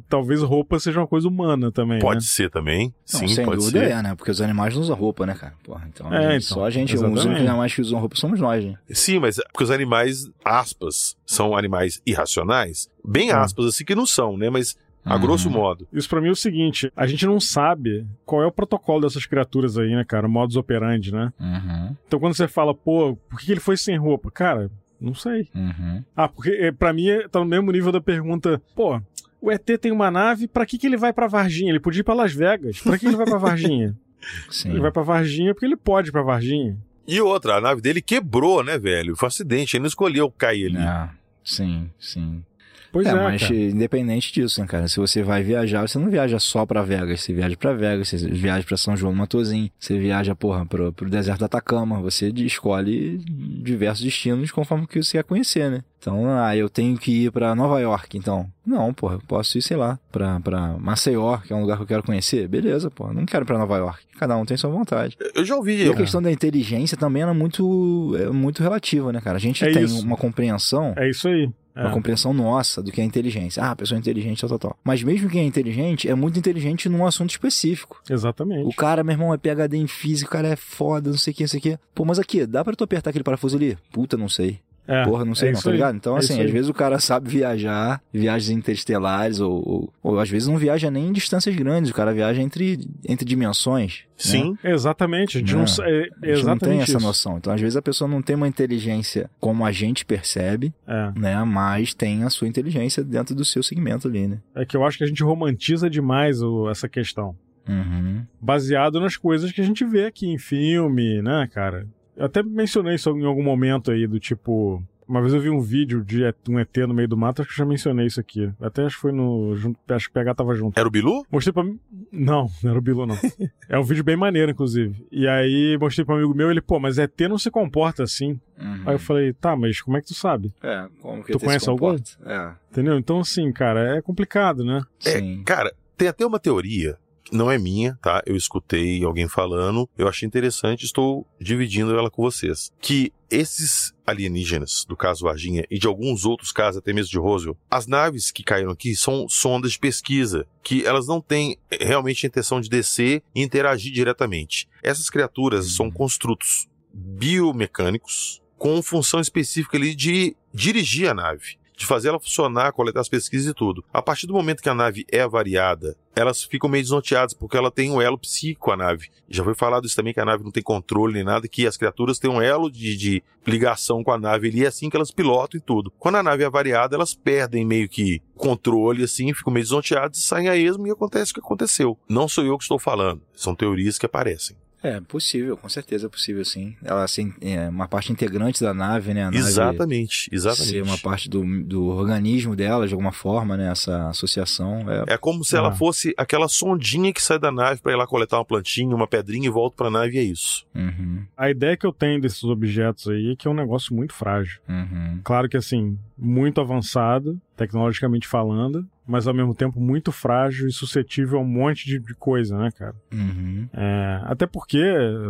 talvez roupa seja uma coisa humana também. Pode né? ser também. Não, Sim, sem pode dúvida ser. é, né? Porque os animais não usam roupa, né, cara? Porra, então, É, a gente- então, só a gente, os exatamente. únicos animais que usam roupa somos nós, né? Sim, mas é porque os animais, aspas, são animais irracionais. Bem É. aspas, assim que não são, né? Mas a Uhum. grosso modo. Isso pra mim é o seguinte: a gente não sabe qual é o protocolo dessas criaturas aí, né, cara? O modus operandi, né? Uhum. Então quando você fala, pô, por que ele foi sem roupa? Cara, não sei. Uhum. Ah, porque é, pra mim é- tá no mesmo nível da pergunta, pô. O ET tem uma nave, pra que, que ele vai pra Varginha? Ele podia ir pra Las Vegas. Pra que ele vai pra Varginha? *laughs* Sim. Ele vai pra Varginha porque ele pode ir pra Varginha. E outra, a nave dele quebrou, né, velho? Foi um acidente, ele não escolheu cair ali. Ah, sim, sim. Pois é, mas cara. independente disso, né, cara? Se você vai viajar, você não viaja só pra Vegas. Você viaja pra Vegas, você viaja pra São João do Matozinho, você viaja, porra, pro, pro deserto do Atacama. Você escolhe diversos destinos conforme o que você quer conhecer, né? Então, ah, eu tenho que ir pra Nova York, então. Não, porra, eu posso ir, sei lá, pra, pra Maceió, que é um lugar que eu quero conhecer. Beleza, pô, não quero ir pra Nova York. Cada um tem sua vontade. Eu já ouvi. E a questão da inteligência também ela é muito, é muito relativa, né, cara? A gente É tem isso. uma compreensão. É isso aí. Uma É. compreensão nossa do que é inteligência. Ah, a pessoa é inteligente, tal, tal, tal. Mas mesmo quem é inteligente, é muito inteligente num assunto específico. Exatamente. O cara, meu irmão, é PHD em física, o cara é foda, não sei o que, não sei o que. Pô, mas aqui, dá pra tu apertar aquele parafuso ali? Puta, não sei. É, Porra, não sei é não, tá aí. ligado? Então, É assim, às vezes o cara sabe viajar, viagens interestelares, ou, ou, ou às vezes não viaja nem em distâncias grandes, o cara viaja entre, entre dimensões. Sim, exatamente. A gente não, é, A gente não exatamente tem essa isso. noção. Então, às vezes, a pessoa não tem uma inteligência como a gente percebe, É. né? Mas tem a sua inteligência dentro do seu segmento ali, né? É que eu acho que a gente romantiza demais o- essa questão. Uhum. Baseado nas coisas que a gente vê aqui em filme, né, cara? Eu até mencionei isso em algum momento aí, do tipo. Uma vez eu vi um vídeo de um ET no meio do mato, acho que eu já mencionei isso aqui. Até acho que foi no. junto- acho que o PH tava junto. Era o Bilu? Mostrei pra mim. Não, não era o Bilu, não. *laughs* é um vídeo bem maneiro, inclusive. E aí mostrei pra um amigo meu, ele, pô, mas ET não se comporta assim. Uhum. Aí eu falei, tá, mas como é que tu sabe? É, como que Tu ET se conhece algum? É. Entendeu? Então, assim, cara, é complicado, né? É, cara, tem até uma teoria, não é minha, tá? Eu escutei alguém falando, eu achei interessante, estou dividindo ela com vocês. Que esses alienígenas, do caso Varginha, e de alguns outros casos, até mesmo de Roswell, as naves que caíram aqui são sondas de pesquisa, que elas não têm eh, realmente a intenção de descer e interagir diretamente. Essas criaturas são construtos biomecânicos com função específica ali de dirigir a nave de fazer ela funcionar, coletar as pesquisas e tudo. A partir do momento que a nave é variada, elas ficam meio desnorteadas, porque ela tem um elo psíquico, a nave. Já foi falado isso também, que a nave não tem controle nem nada, que as criaturas têm um elo de, de ligação com a nave ali, é assim que elas pilotam e tudo. Quando a nave é variada, elas perdem meio que controle, assim, ficam meio desnorteadas e saem a esmo e acontece o que aconteceu. Não sou eu que estou falando, são teorias que aparecem. É, possível, com certeza é possível, sim. Ela assim, é uma parte integrante da nave, né? A nave Exatamente, exatamente. Ser uma parte do, do organismo dela, de alguma forma, né? Essa associação. É, É como se ela Ah. fosse aquela sondinha que sai da nave para ir lá coletar uma plantinha, uma pedrinha e volta pra nave e é isso. Uhum, A ideia que eu tenho desses objetos aí é que é um negócio muito frágil. uhum. Claro que assim, muito avançado, tecnologicamente falando, mas ao mesmo tempo muito frágil e suscetível a um monte de, de coisa, né, cara? Uhum. É, até porque,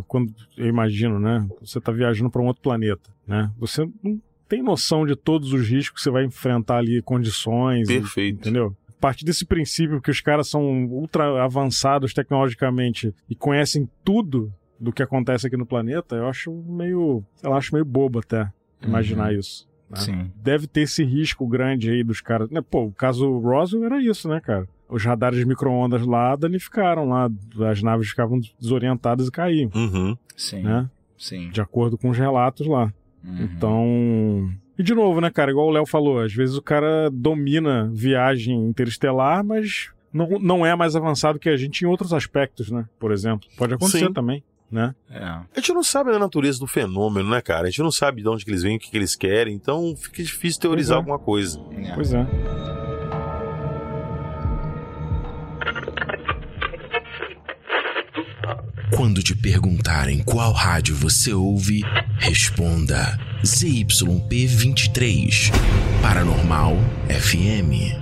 quando eu imagino, né, você tá viajando para um outro planeta, né? Você não tem noção de todos os riscos que você vai enfrentar ali, condições, e- Perfeito. entendeu? A partir desse princípio que os caras são ultra avançados tecnologicamente e conhecem tudo do que acontece aqui no planeta, eu acho meio, eu acho meio bobo até imaginar Uhum. isso. Né? Sim. Deve ter esse risco grande aí dos caras. Né? Pô, o caso Roswell era isso, né, cara? Os radares de micro-ondas lá danificaram lá, as naves ficavam desorientadas e caíam, Uhum. Sim. né? Sim. De acordo com os relatos lá. Uhum. Então. E de novo, né, cara? Igual o Léo falou, às vezes o cara domina viagem interestelar, mas não, não é mais avançado que a gente em outros aspectos, né? Por exemplo. Pode acontecer Sim. também, né? É. A gente não sabe a natureza do fenômeno, né, cara? A gente não sabe de onde que eles vêm, o que, que eles querem, então fica difícil teorizar é. alguma coisa. Pois é. Quando te perguntarem qual rádio você ouve, responda ZYP23, Paranormal FM.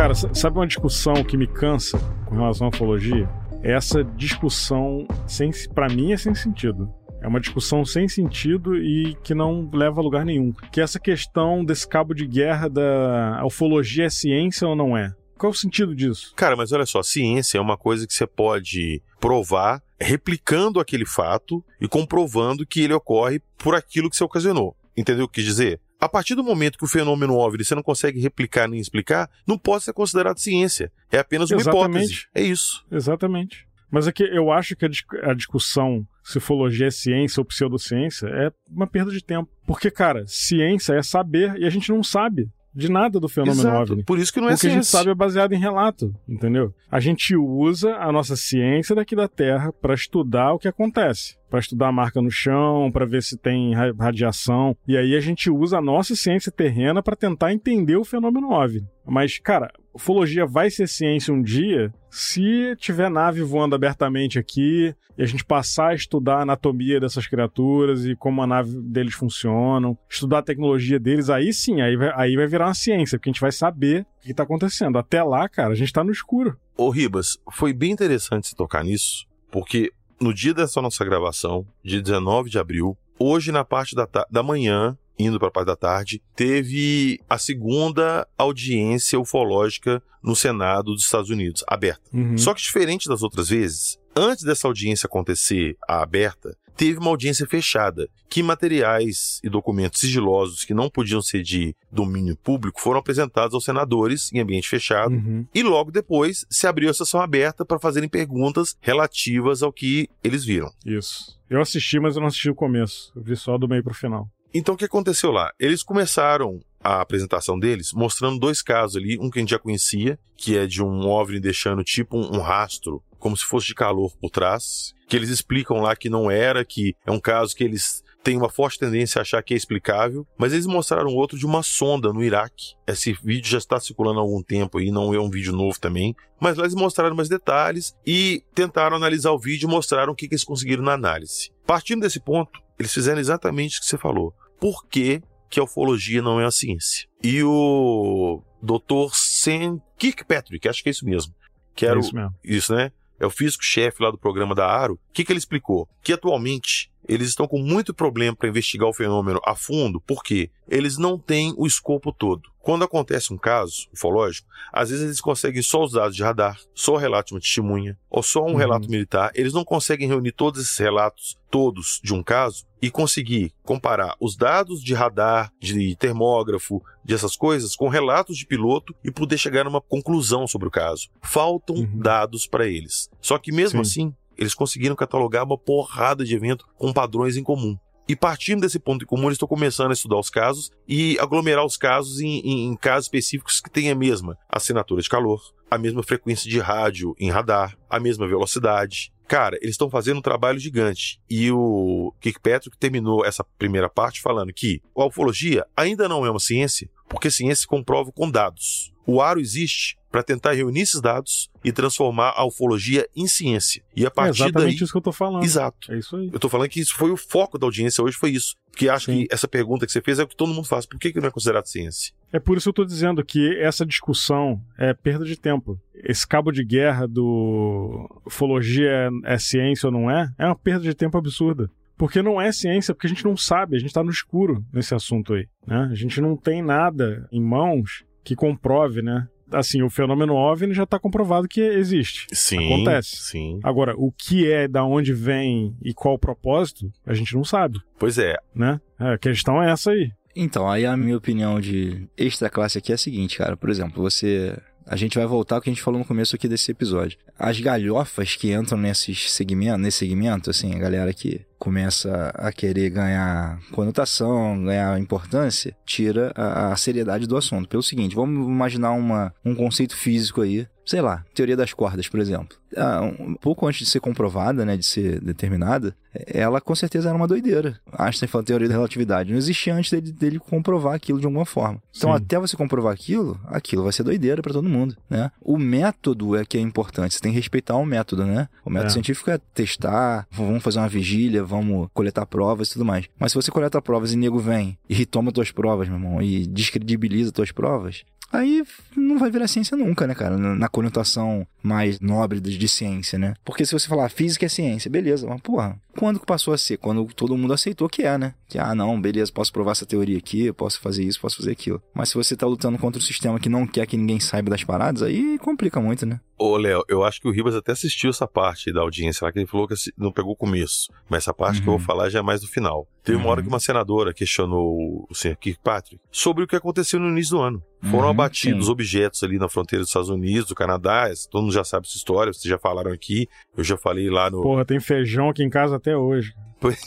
Cara, sa- sabe uma discussão que me cansa com relação à ufologia? Essa discussão, sem, para mim, é sem sentido. É uma discussão sem sentido e que não leva a lugar nenhum. Que é essa questão desse cabo de guerra da ufologia é ciência ou não é? Qual é o sentido disso? Cara, mas olha só, ciência é uma coisa que você pode provar replicando aquele fato e comprovando que ele ocorre por aquilo que você ocasionou. Entendeu o que quis dizer? A partir do momento que o fenômeno OVNI você não consegue replicar nem explicar, não pode ser considerado ciência. É apenas uma hipótese. É isso. Exatamente. Mas é que eu acho que a, dis- a discussão se ufologia é ciência ou pseudociência é uma perda de tempo. Porque, cara, ciência é saber e a gente não sabe de nada do fenômeno Exato. OVNI. Por isso que não é O que a gente ciência. sabe é baseado em relato, entendeu? A gente usa a nossa ciência daqui da Terra para estudar o que acontece. Para estudar a marca no chão, para ver se tem ra- radiação. E aí a gente usa a nossa ciência terrena para tentar entender o fenômeno OVNI. Mas, cara, ufologia vai ser ciência um dia se tiver nave voando abertamente aqui e a gente passar a estudar a anatomia dessas criaturas e como a nave deles funcionam, estudar a tecnologia deles, aí sim, aí vai, aí vai virar uma ciência, porque a gente vai saber o que tá acontecendo. Até lá, cara, a gente tá no escuro. Ô Ribas, foi bem interessante você tocar nisso, porque no dia dessa nossa gravação, dia 19 de abril, hoje na parte da, da manhã, indo para a parte da tarde, teve a segunda audiência ufológica no Senado dos Estados Unidos, aberta. Uhum. Só que diferente das outras vezes, antes dessa audiência acontecer, a aberta, teve uma audiência fechada, que materiais e documentos sigilosos que não podiam ser de domínio público foram apresentados aos senadores em ambiente fechado. Uhum. E logo depois se abriu a sessão aberta para fazerem perguntas relativas ao que eles viram. Isso. Eu assisti, mas eu não assisti o começo. Eu vi só do meio pro final. Então o que aconteceu lá? Eles começaram a apresentação deles mostrando dois casos ali, um que a gente já conhecia, que é de um OVNI deixando tipo um, um rastro, como se fosse de calor por trás, que eles explicam lá que não era, que é um caso que eles têm uma forte tendência a achar que é explicável, mas eles mostraram outro de uma sonda no Iraque. Esse vídeo já está circulando há algum tempo aí, não é um vídeo novo também, mas lá eles mostraram mais detalhes e tentaram analisar o vídeo e mostraram o que, que eles conseguiram na análise. Partindo desse ponto, eles fizeram exatamente o que você falou. Por que, que a ufologia não é a ciência? E o Dr. Sam Kirkpatrick, acho que é isso mesmo. Que era É o- isso mesmo. isso, né? É o físico-chefe lá do programa da Aro. O que, que ele explicou? Que atualmente eles estão com muito problema para investigar o fenômeno a fundo, porque eles não têm o escopo todo. Quando acontece um caso ufológico, às vezes eles conseguem só os dados de radar, só o relato de uma testemunha, ou só um Uhum. relato militar. Eles não conseguem reunir todos esses relatos, todos, de um caso, e conseguir comparar os dados de radar, de termógrafo, dessas coisas, com relatos de piloto e poder chegar a uma conclusão sobre o caso. Faltam dados para eles. Só que mesmo assim, eles conseguiram catalogar uma porrada de evento com padrões em comum. E partindo desse ponto em comum, eles estão começando a estudar os casos e aglomerar os casos em, em- em casos específicos que têm a mesma assinatura de calor, a mesma frequência de rádio em radar, a mesma velocidade. Cara, eles estão fazendo um trabalho gigante. E o Kirkpatrick terminou essa primeira parte falando que a ufologia ainda não é uma ciência, porque ciência se comprova com dados. O aro existe para tentar reunir esses dados e transformar a ufologia em ciência. E a É partir exatamente daí isso que eu tô falando. Exato. É isso aí. Eu tô falando que isso foi o foco da audiência hoje, foi isso. Porque acho que essa pergunta que você fez é o que todo mundo faz. Por que, que não é considerado ciência? É por isso que eu tô dizendo que essa discussão é perda de tempo. Esse cabo de guerra do ufologia é, é ciência ou não é, é uma perda de tempo absurda. Porque não é ciência, porque a gente não sabe, a gente tá no escuro nesse assunto aí, né? A gente não tem nada em mãos que comprove, né? Assim, o fenômeno OVNI já tá comprovado que existe. Sim, Acontece. sim. Agora, o que é, da onde vem e qual o propósito, a gente não sabe. Pois é. Né? A questão é essa aí. Então, aí a minha opinião de extra classe aqui é a seguinte, cara. Por exemplo, você. A gente vai voltar ao que a gente falou no começo aqui desse episódio. As galhofas que entram nesses segmentos, nesse segmento, assim, a galera que começa a querer ganhar conotação, ganhar importância, tira a, a seriedade do assunto. Pelo seguinte, vamos imaginar uma, um conceito físico aí, sei lá, teoria das cordas, por exemplo. Ah, um pouco antes de ser comprovada, né, de ser determinada, ela com certeza era uma doideira. Einstein falou teoria da relatividade. Não existia antes dele, dele comprovar aquilo de alguma forma. Então, Sim. até você comprovar aquilo, aquilo vai ser doideira para todo mundo, né? O método é que é importante. Você tem que respeitar o método, né? O método É. científico é testar, vamos fazer uma vigília, vamos coletar provas e tudo mais. Mas se você coleta provas e nego vem e toma tuas provas, meu irmão, e descredibiliza tuas provas, aí não vai virar ciência nunca, né, cara? Na conotação mais nobre de ciência, né? Porque se você falar física é ciência, beleza, mas porra, quando que passou a ser? Quando todo mundo aceitou que é, né? Que, ah, não, beleza, posso provar essa teoria aqui, eu posso fazer isso, posso fazer aquilo. Mas se você tá lutando contra o sistema que não quer que ninguém saiba das paradas, aí complica muito, né? Ô, Léo, eu acho que o Ribas até assistiu essa parte da audiência lá, que ele falou que não pegou o começo. Mas essa parte que eu vou falar já é mais do final. Teve uma hora que uma senadora questionou o Sr. Kirkpatrick sobre o que aconteceu no início do ano. Foram Uhum, abatidos sim. objetos ali na fronteira dos Estados Unidos, do Canadá. Todo mundo já sabe essa história, vocês já falaram aqui. Eu já falei lá no. Porra, tem feijão aqui em casa até hoje. Pois,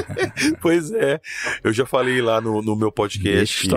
*laughs* pois é. Eu já falei lá no, no meu podcast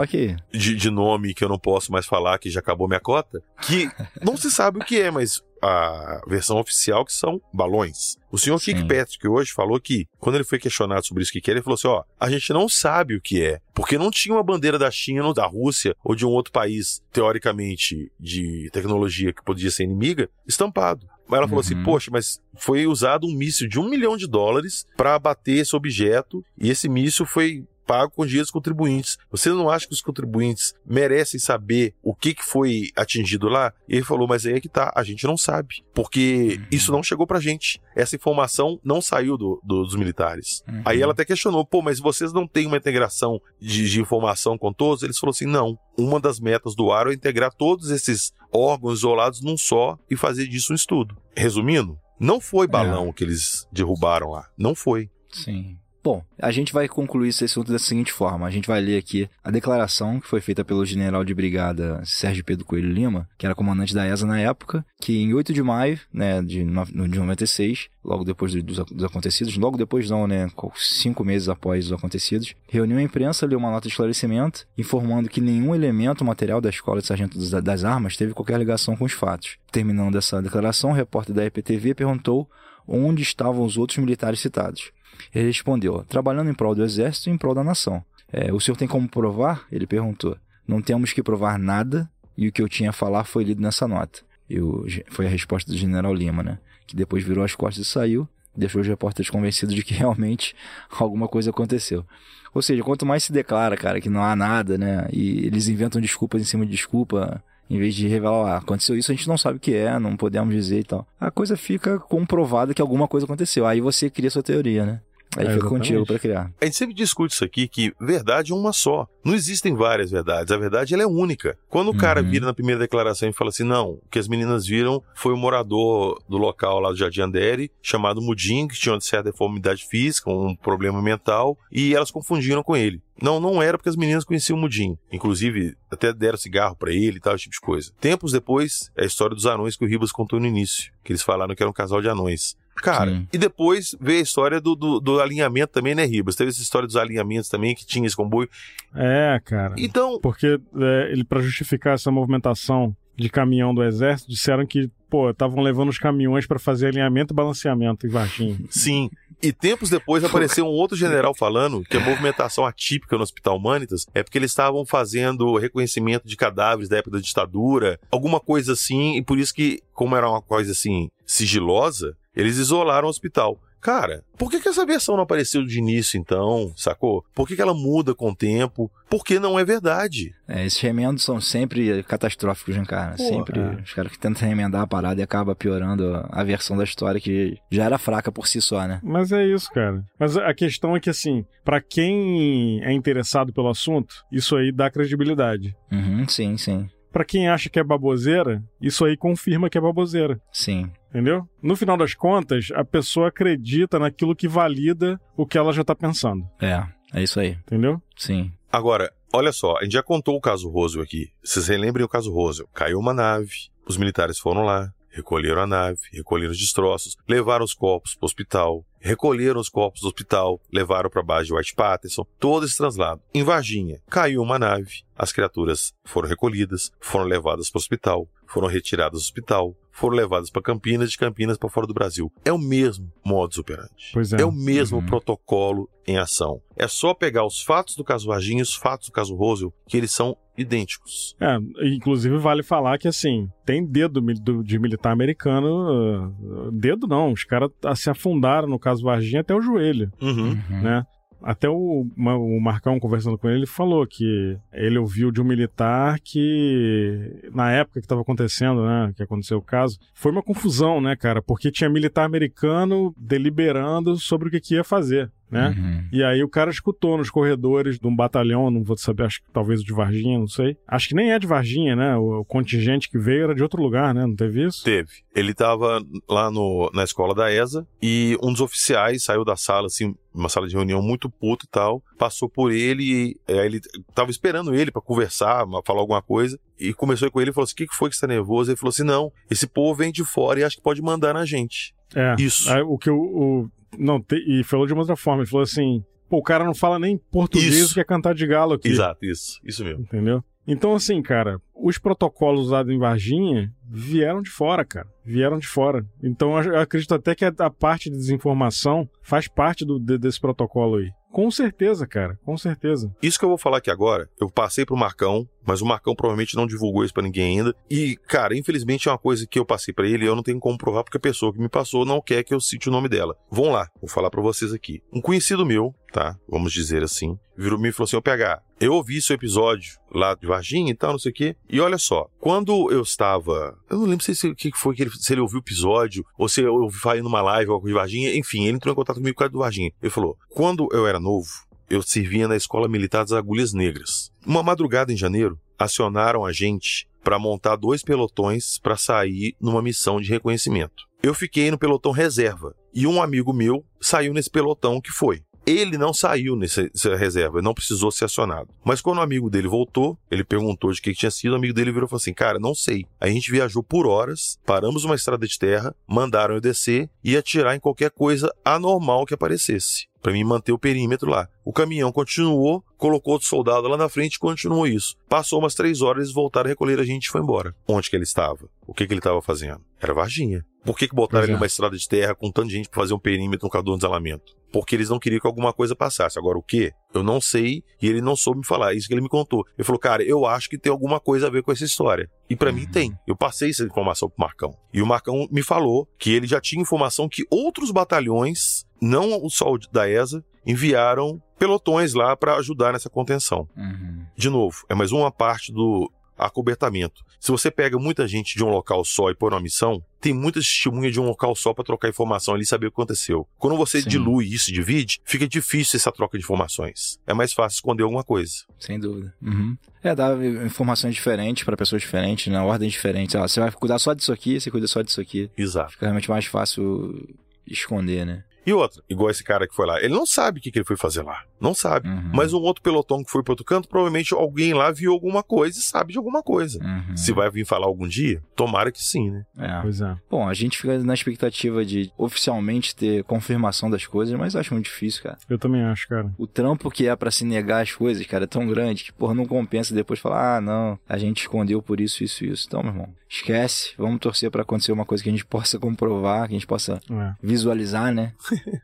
de, de nome que eu não posso mais falar, que já acabou minha cota, que não se sabe o que é, mas a versão oficial, que são balões. O senhor Kirkpatrick hoje falou que, quando ele foi questionado sobre isso que era, ele falou assim: ó, a gente não sabe o que é, porque não tinha uma bandeira da China ou da Rússia ou de um outro país, teoricamente, de tecnologia que podia ser inimiga, estampado. Mas ela falou assim: poxa, mas foi usado um míssil de um milhão de dólares para abater esse objeto, e esse míssil foi pago com dinheiro dos contribuintes. Você não acha que os contribuintes merecem saber o que, que foi atingido lá? E ele falou, mas aí é que tá, a gente não sabe, porque isso não chegou pra gente. Essa informação não saiu do- do- dos militares. Aí ela até questionou, pô, mas vocês não têm uma integração de, de informação com todos? Eles falaram assim, não. Uma das metas do Aro é integrar todos esses órgãos isolados num só e fazer disso um estudo. Resumindo, não foi balão que eles derrubaram lá. Não foi. Sim. Bom, a gente vai concluir esse assunto da seguinte forma. A gente vai ler aqui a declaração que foi feita pelo general de brigada Sérgio Pedro Coelho Lima, que era comandante da ESA na época, que em 8 de maio né, de, no- de 96, logo depois do- dos, dos acontecidos, logo depois não, né, co- cinco meses após os acontecidos, reuniu a imprensa, leu uma nota de esclarecimento, informando que nenhum elemento material da Escola de Sargento das Armas teve qualquer ligação com os fatos. Terminando essa declaração, o repórter da EPTV perguntou onde estavam os outros militares citados. Ele respondeu: trabalhando em prol do exército e em prol da nação. É, o senhor tem como provar? Ele perguntou. Não temos que provar nada e o que eu tinha a falar foi lido nessa nota. E ge- foi a resposta do general Lima, né? Que depois virou as costas e saiu, deixou os repórteres convencidos de que *laughs* realmente alguma coisa aconteceu. Ou seja, quanto mais se declara, cara, que não há nada, né? E eles inventam desculpas em cima de desculpa, em vez de revelar, ah, aconteceu isso, a gente não sabe o que é, não podemos dizer e tal. A coisa fica comprovada que alguma coisa aconteceu. Aí você cria sua teoria, né? Aí É, fica contigo pra criar. A gente sempre discute isso aqui, que verdade é uma só. Não existem várias verdades. A verdade ela é única. Quando o cara vira na primeira declaração e fala assim, não, o que as meninas viram foi um morador do local lá do Jardim Andere, chamado Mudim, que tinha uma certa deformidade física, um problema mental, e elas confundiram com ele. Não, não era porque as meninas conheciam o Mudim. Inclusive, até deram cigarro pra ele e tal, esse tipo de coisa. Tempos depois, é a história dos anões que o Ribas contou no início, que eles falaram que era um casal de anões. Cara, e depois veio a história do, do, do alinhamento também, né, Ribas? Teve essa história dos alinhamentos também, que tinha esse comboio. É, cara. Então. Porque é, ele, para justificar essa movimentação de caminhão do exército, disseram que, pô, estavam levando os caminhões para fazer alinhamento e balanceamento em Varginha. Sim. E tempos depois apareceu um outro general falando que a *laughs* movimentação atípica no Hospital Humanitas é porque eles estavam fazendo reconhecimento de cadáveres da época da ditadura, alguma coisa assim, e por isso que, como era uma coisa assim sigilosa, eles isolaram o hospital. Cara, por que, que essa versão não apareceu de início então, sacou? Por que, que ela muda com o tempo? Porque não é verdade. É, esses remendos são sempre catastróficos, né, cara? Pô, sempre é. os caras que tentam remendar a parada e acaba piorando a versão da história que já era fraca por si só, né? Mas é isso, cara. Mas a questão é que, assim, pra quem é interessado pelo assunto, isso aí dá credibilidade. Uhum, sim, sim. Pra quem acha que é baboseira, isso aí confirma que é baboseira. Sim. Entendeu? No final das contas, a pessoa acredita naquilo que valida o que ela já tá pensando. É, é isso aí. Entendeu? Sim. Agora, olha só, a gente já contou o caso Roswell aqui. Vocês relembrem o caso Roswell. Caiu uma nave, os militares foram lá, recolheram a nave, recolheram os destroços, levaram os corpos para o hospital, recolheram os corpos do hospital, levaram para a base de White Patterson, todo esse traslado. Em Varginha, caiu uma nave, as criaturas foram recolhidas, foram levadas para o hospital, foram retiradas do hospital, foram levadas para Campinas, de Campinas para fora do Brasil. É o mesmo modus operandi. Pois é. o mesmo protocolo em ação. É só pegar os fatos do caso Varginha e os fatos do caso Roswell, que eles são idênticos. É, inclusive vale falar que, assim, tem dedo de militar americano. uh, Dedo não, os caras ah, se afundaram no caso Varginha até o joelho. Uhum. Né? Até o, o Marcão conversando com ele, ele falou que ele ouviu de um militar que, na época que estava acontecendo, né, que aconteceu o caso, foi uma confusão, né, cara, porque tinha militar americano deliberando sobre o que, que ia fazer, né? E aí o cara escutou nos corredores de um batalhão, não vou saber, acho que talvez o de Varginha, não sei. Acho que nem é de Varginha, né? O, o contingente que veio era de outro lugar, né? Não teve isso? Teve. Ele estava lá no, na escola da ESA e um dos oficiais saiu da sala, assim, uma sala de reunião muito puto e tal, passou por ele e é, ele tava esperando ele para conversar, falar alguma coisa, e começou com ele e falou assim: o que, que foi que você tá nervoso? Ele falou assim: não, esse povo vem de fora e acho que pode mandar na gente. É. Isso. Aí, o que o. o- não, te- e falou de uma outra forma. Ele falou assim: pô, o cara não fala nem português Isso. e quer cantar de galo aqui. Exato, isso, isso mesmo. Entendeu? Então, assim, cara, os protocolos usados em Varginha vieram de fora, cara. Vieram de fora. Então eu acredito até que a parte de desinformação faz parte do, desse protocolo aí. Com certeza, cara, com certeza. Isso que eu vou falar aqui agora, eu passei pro Marcão, mas o Marcão provavelmente não divulgou isso para ninguém ainda. E, cara, infelizmente é uma coisa que eu passei para ele e eu não tenho como provar porque a pessoa que me passou não quer que eu cite o nome dela. Vão lá, vou falar para vocês aqui. Um conhecido meu, tá? Vamos dizer assim, virou me e falou assim: "Ô PH, eu ouvi seu episódio lá de Varginha e tal, não sei o quê. E olha só, quando eu estava, eu não lembro se que foi que ele, se ele ouviu o episódio ou se eu falar numa live ou de Varginha, enfim, ele entrou em contato comigo por causa do Varginha. Ele falou: "Quando eu era novo, eu servia na Escola Militar das Agulhas Negras. Uma madrugada em janeiro, acionaram a gente para montar dois pelotões para sair numa missão de reconhecimento. Eu fiquei no pelotão reserva e um amigo meu saiu nesse pelotão que foi. Ele não saiu nessa, nessa reserva, não precisou ser acionado. Mas quando o amigo dele voltou, ele perguntou de que, tinha sido, o amigo dele virou e falou assim: Cara, não sei. A gente viajou por horas, paramos uma estrada de terra, mandaram eu descer e atirar em qualquer coisa anormal que aparecesse para mim manter o perímetro lá. O caminhão continuou, colocou outro soldado lá na frente e continuou isso. Passou umas três horas, eles voltaram a recolher a gente e foi embora. Onde que ele estava? O que que ele estava fazendo? Era Varginha. Por que, que botaram ele numa estrada de terra com tanta gente para fazer um perímetro no cador de isolamento? Porque eles não queriam que alguma coisa passasse. Agora, o que? Eu não sei e ele não soube me falar. Isso que ele me contou. Ele falou, cara, eu acho que tem alguma coisa a ver com essa história. E para mim tem. Eu passei essa informação pro Marcão. E o Marcão me falou que ele já tinha informação que outros batalhões, não só o da ESA, enviaram pelotões lá para ajudar nessa contenção. Uhum. De novo, é mais uma parte do acobertamento. Se você pega muita gente de um local só e põe numa missão, tem muita testemunha de um local só para trocar informação ali e saber o que aconteceu. Quando você Sim. dilui isso e divide, fica difícil essa troca de informações. É mais fácil esconder alguma coisa. Sem dúvida. Uhum. É, dá informações diferentes para pessoas diferentes, na ordem diferente. Ah, você vai cuidar só disso aqui, você cuida só disso aqui. Exato. Fica realmente mais fácil esconder, né? E outra, igual esse cara que foi lá, ele não sabe o que, que ele foi fazer lá. Não sabe. Uhum. Mas um outro pelotão que foi para outro canto, provavelmente alguém lá viu alguma coisa e sabe de alguma coisa. Uhum. Se vai vir falar algum dia, tomara que sim, né? É. Pois é. Bom, a gente fica na expectativa de oficialmente ter confirmação das coisas, mas eu acho muito difícil, cara. Eu também acho, cara. O trampo que é para se negar as coisas, cara, é tão grande que, porra, não compensa depois falar, ah, não, a gente escondeu por isso, isso, isso. Então, meu irmão, esquece. Vamos torcer para acontecer uma coisa que a gente possa comprovar, que a gente possa É. visualizar, né?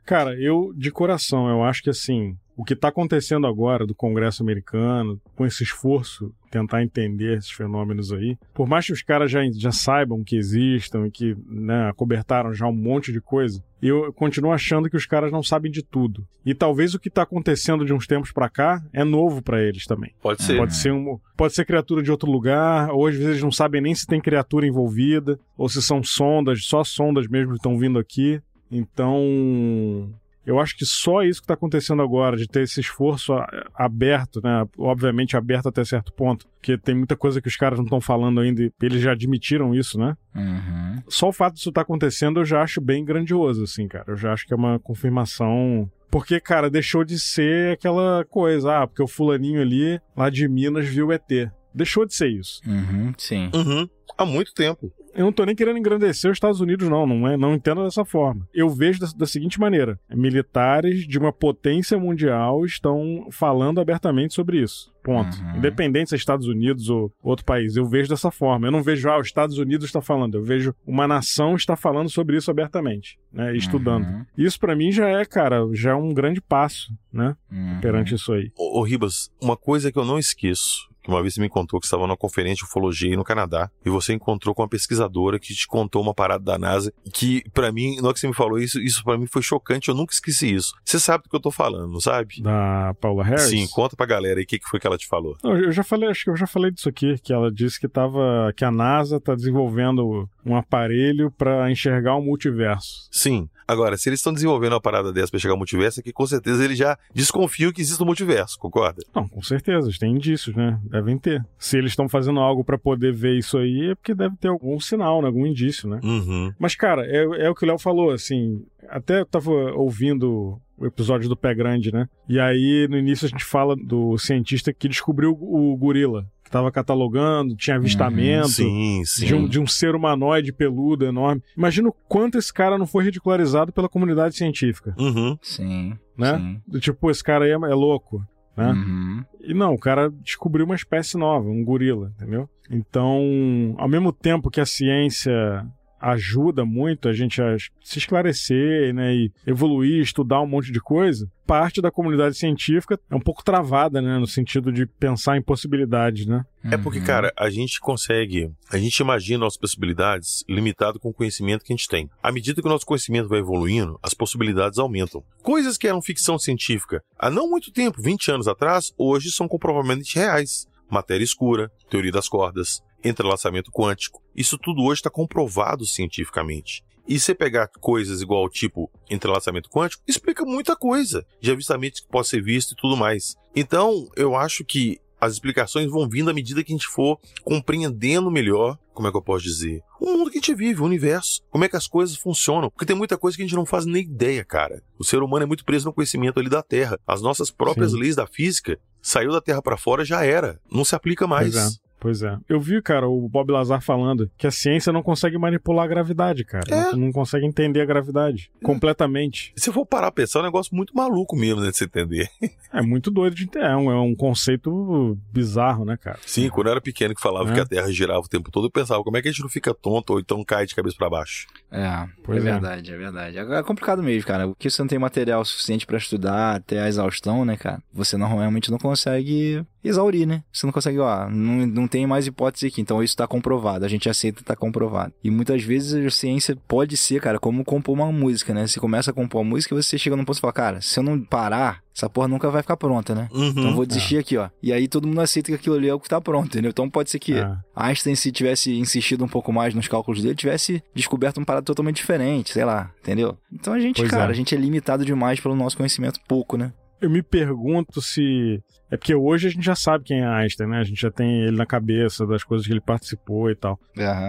Cara, eu, de coração, eu acho que assim, o que está acontecendo agora do Congresso americano, com esse esforço, tentar entender esses fenômenos aí, por mais que os caras já, já saibam que existam e que né, acobertaram já um monte de coisa, eu continuo achando que os caras não sabem de tudo. E talvez o que está acontecendo de uns tempos pra cá é novo pra eles também. Pode ser. Pode ser, um, pode ser criatura de outro lugar, ou às vezes eles não sabem nem se tem criatura envolvida, ou se são sondas, só sondas mesmo que estão vindo aqui. Então, eu acho que só isso que está acontecendo agora, de ter esse esforço a- aberto, né? Obviamente aberto até certo ponto, porque tem muita coisa que os caras não estão falando ainda, e eles já admitiram isso, né? Uhum. Só o fato disso estar acontecendo eu já acho bem grandioso, assim, cara. Eu já acho que é uma confirmação. Porque, cara, deixou de ser aquela coisa, ah, porque o fulaninho ali, lá de Minas, viu o ET. Deixou de ser isso. Uhum, sim. Uhum. Há muito tempo. Eu não tô nem querendo engrandecer os Estados Unidos, não. Não, é, não entendo dessa forma. Eu vejo da, da seguinte maneira: militares de uma potência mundial estão falando abertamente sobre isso. Ponto. Uhum. Independente se é Estados Unidos ou outro país. Eu vejo dessa forma. Eu não vejo, ah, os Estados Unidos está falando. Eu vejo uma nação está falando sobre isso abertamente, né? Estudando. Uhum. Isso pra mim já é, cara, já é um grande passo, né? Uhum. Perante isso aí. Ô, ô, Ribas, uma coisa que eu não esqueço, que uma vez você me contou que estava numa conferência de ufologia aí no Canadá, e você encontrou com uma pesquisadora que te contou uma parada da NASA, que pra mim, na hora que você me falou isso, isso pra mim foi chocante, eu nunca esqueci isso. Você sabe do que eu tô falando, não sabe? Da Paula Harris? Sim, conta pra galera aí o que, que foi que ela te falou. Não, eu já falei, acho que eu já falei disso aqui, que ela disse que tava, que a NASA tá desenvolvendo um aparelho para enxergar o multiverso. Sim. Agora, se eles estão desenvolvendo uma parada dessa pra chegar ao multiverso, é que com certeza eles já desconfiam que existe um multiverso, concorda? Não, com certeza, tem indícios, né? Devem ter. Se eles estão fazendo algo para poder ver isso aí, é porque deve ter algum sinal, né? algum indício, né? Uhum. Mas, cara, é, é o que o Léo falou, assim. Até eu tava ouvindo o episódio do Pé Grande, né? E aí, no início, a gente fala do cientista que descobriu o gorila. Que tava catalogando, tinha avistamento Sim, sim. de um, de um ser humanoide peludo, enorme. Imagina o quanto esse cara não foi ridicularizado pela comunidade científica, Uhum. Sim. né? Sim. Do tipo, pô, esse cara aí é, é louco, né? Uhum. E não, o cara descobriu uma espécie nova, um gorila, entendeu? Então, ao mesmo tempo que a ciência ajuda muito a gente a se esclarecer, né, e evoluir, estudar um monte de coisa, parte da comunidade científica é um pouco travada, né, no sentido de pensar em possibilidades, né? É porque, cara, a gente consegue, a gente imagina as possibilidades limitado com o conhecimento que a gente tem. À medida que o nosso conhecimento vai evoluindo, as possibilidades aumentam. Coisas que eram ficção científica há não muito tempo, 20 anos atrás, hoje são comprovadamente reais. Matéria escura, teoria das cordas, entrelaçamento quântico. Isso tudo hoje está comprovado cientificamente. E você pegar coisas igual tipo entrelaçamento quântico, explica muita coisa de avistamentos que pode ser visto e tudo mais. Então, eu acho que as explicações vão vindo à medida que a gente for compreendendo melhor, como é que eu posso dizer, o mundo que a gente vive, o universo, como é que as coisas funcionam. Porque tem muita coisa que a gente não faz nem ideia, cara. O ser humano é muito preso no conhecimento ali da Terra. As nossas próprias Sim. leis da física, saiu da Terra para fora, já era. Não se aplica mais. É. Pois é. Eu vi, cara, o Bob Lazar falando que a ciência não consegue manipular a gravidade, cara. É. Não, não consegue entender a gravidade completamente. Se for parar a pensar, é um negócio muito maluco mesmo, né, de você entender. *laughs* É muito doido de entender. É um, é um conceito bizarro, né, cara? Sim, quando eu era pequeno que falava É. que a Terra girava o tempo todo, eu pensava, como é que a gente não fica tonto ou então cai de cabeça para baixo? É, Pois é é. verdade, é verdade. Agora é complicado mesmo, cara. Porque você não tem material suficiente pra estudar até a exaustão, né, cara? Você não, realmente não consegue exaurir, né? Você não consegue, ó, não, não tem mais hipótese aqui, então isso tá comprovado. A gente aceita, tá comprovado. E muitas vezes a ciência pode ser, cara, como compor uma música, né? Você começa a compor uma música e você chega num ponto e fala, cara, se eu não parar, essa porra nunca vai ficar pronta, né? Uhum. Então eu vou desistir aqui, ó. E aí todo mundo aceita que aquilo ali é o que tá pronto, entendeu? Então pode ser que É. Einstein, se tivesse insistido um pouco mais nos cálculos dele, tivesse descoberto um parada totalmente diferente, sei lá, entendeu? Então a gente, Pois cara, é. a gente é limitado demais pelo nosso conhecimento pouco, né? Eu me pergunto se. É porque hoje a gente já sabe quem é Einstein, né? A gente já tem ele na cabeça das coisas que ele participou e tal.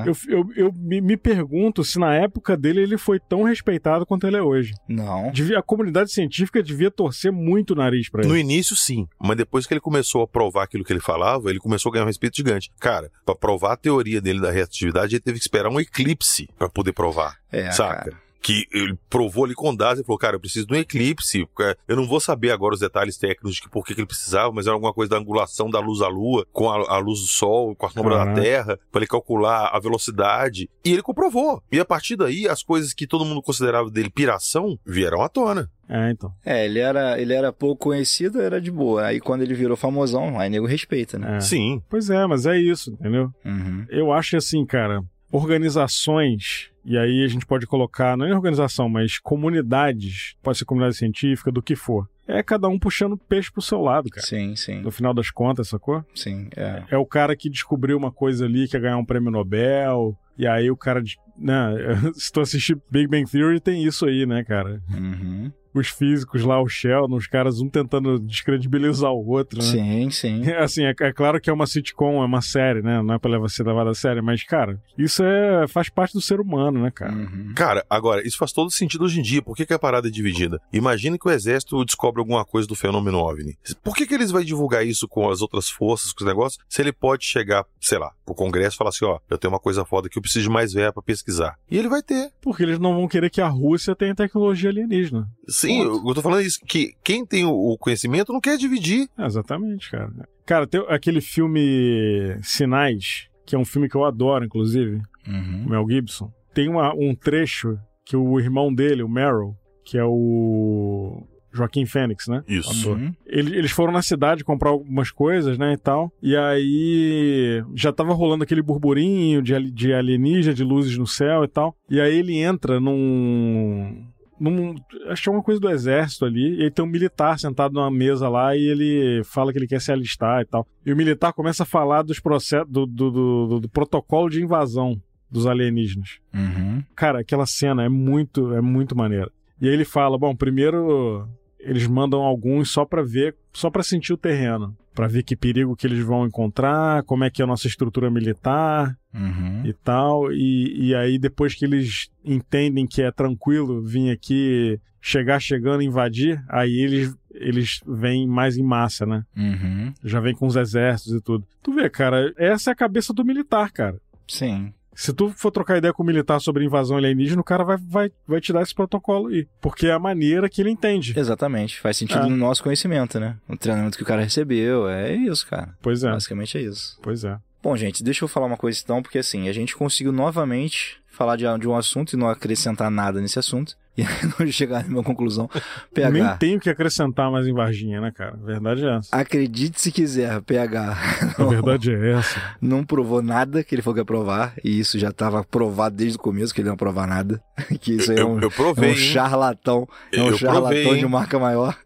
Eu, eu, eu me, me pergunto se na época dele ele foi tão respeitado quanto ele é hoje. Não. Devia, a comunidade científica devia torcer muito o nariz pra ele. No início, sim. Mas depois que ele começou a provar aquilo que ele falava, ele começou a ganhar um respeito gigante. Cara, pra provar a teoria dele da relatividade, ele teve que esperar um eclipse pra poder provar. É, saca? Que ele provou ali com dados e falou, cara, eu preciso de um eclipse. porque Eu não vou saber agora os detalhes técnicos de que por que ele precisava, mas era alguma coisa da angulação da luz à lua, com a, a luz do sol, com a sombra da Caraca. Terra, pra ele calcular a velocidade. E ele comprovou. E a partir daí, as coisas que todo mundo considerava dele piração vieram à tona. É, então. É, ele era, ele era pouco conhecido, era de boa. Aí quando ele virou famosão, aí nego respeita, né? É. Sim. Pois é, mas é isso, entendeu? Uhum. Eu acho assim, cara, organizações, e aí a gente pode colocar, não é organização, mas comunidades, pode ser comunidade científica, do que for. É cada um puxando peixe pro seu lado, cara. Sim, sim. No final das contas, sacou? Sim, é. É o cara que descobriu uma coisa ali, que ia ganhar um prêmio Nobel, e aí o cara. Né, *laughs* se tu assistir Big Bang Theory, tem isso aí, né, cara? Uhum. Os físicos lá, o Sheldon, os caras um tentando descredibilizar o outro, né? Sim, sim. *laughs* Assim, é, é claro que é uma sitcom, é uma série, né? Não é pra levar- ser levada a sério, mas, cara, isso é, faz parte do ser humano, né, cara? Uhum. Cara, agora, isso faz todo sentido hoje em dia. Por que, que a parada é dividida? Imagina que o exército descobre alguma coisa do fenômeno OVNI. Por que, que eles vão divulgar isso com as outras forças, com os negócios, se ele pode chegar, sei lá, pro Congresso e falar assim, ó, eu tenho uma coisa foda que eu preciso de mais verba pra pesquisar. E ele vai ter. Porque eles não vão querer que a Rússia tenha tecnologia alienígena. Sim, eu, eu tô falando isso, que quem tem o, conhecimento não quer dividir. É, exatamente, cara. Cara, tem aquele filme Sinais, que é um filme que eu adoro, inclusive, Uhum. o Mel Gibson. Tem uma- um trecho que o irmão dele, o Meryl, que é o Joaquim Fênix, né? Isso. Uhum. Ele- Eles foram na cidade comprar algumas coisas, né, e tal. E aí já tava rolando aquele burburinho de, de alienígena, de luzes no céu e tal. E aí ele entra num. num acho que é uma coisa do exército ali. E aí tem um militar sentado numa mesa lá e ele fala que ele quer se alistar e tal. E o militar começa a falar dos processos, do, do, do- do- do protocolo de invasão dos alienígenas. Uhum. Cara, aquela cena é muito, é muito maneira. E aí ele fala, bom, primeiro eles mandam alguns só pra ver, só pra sentir o terreno, Pra ver que perigo que eles vão encontrar, como é que é a nossa estrutura militar Uhum. e tal. E, e aí depois que eles entendem que é tranquilo vir aqui, chegar chegando, invadir, aí eles eles vêm mais em massa, né? Uhum. Já vem com os exércitos e tudo. Tu vê, cara, essa é a cabeça do militar, cara. Sim. Se tu for trocar ideia com o militar sobre invasão alienígena, o cara vai, vai, vai te dar esse protocolo aí. Porque é a maneira que ele entende. Exatamente. Faz sentido É. no nosso conhecimento, né? O treinamento que o cara recebeu. É isso, cara. Pois é. Basicamente é isso. Pois é. Bom, gente, deixa eu falar uma coisa então, porque assim, a gente conseguiu novamente falar de, de um assunto e não acrescentar nada nesse assunto. E *laughs* não chegar numa conclusão. PH. *laughs* Nem tem o que acrescentar mais em Varginha, né, cara? A verdade é essa. Acredite se quiser, PH. *laughs* A verdade é essa. Não provou nada que ele falou que ia provar, e isso já estava provado desde o começo que ele não ia provar nada. Que isso aí é Eu- um, eu provei, é um charlatão. É um Eu charlatão provei, de marca maior.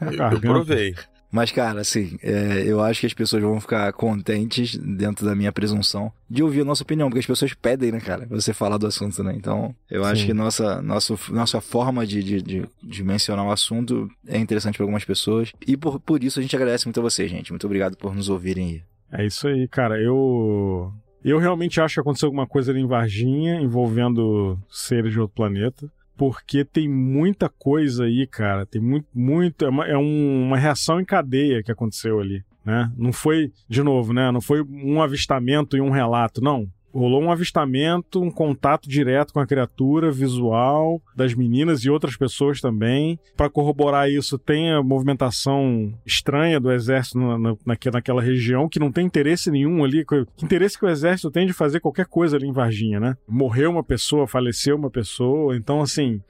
Eu, eu provei. Mas, cara, assim, é, eu acho que as pessoas vão ficar contentes dentro da minha presunção de ouvir a nossa opinião, porque as pessoas pedem, né, cara, você falar do assunto, né? Então, eu acho Sim. que nossa, nosso, nossa forma de, de, de, de mencionar o assunto é interessante para algumas pessoas. E por, por isso a gente agradece muito a vocês, gente. Muito obrigado por nos ouvirem aí. É isso aí, cara. Eu. Eu realmente acho que aconteceu alguma coisa ali em Varginha envolvendo seres de outro planeta. Porque tem muita coisa aí, cara. Tem muito. muito é uma, é um- uma reação em cadeia que aconteceu ali. Né? Não foi, de novo, né? Não foi um avistamento e um relato, não. Rolou um avistamento, um contato direto com a criatura, visual das meninas e outras pessoas também. Para corroborar isso, tem a movimentação estranha do exército na, na- naque- naquela região, que não tem interesse nenhum ali. Que interesse que o exército tem de fazer qualquer coisa ali em Varginha, né? Morreu uma pessoa, faleceu uma pessoa. Então, assim,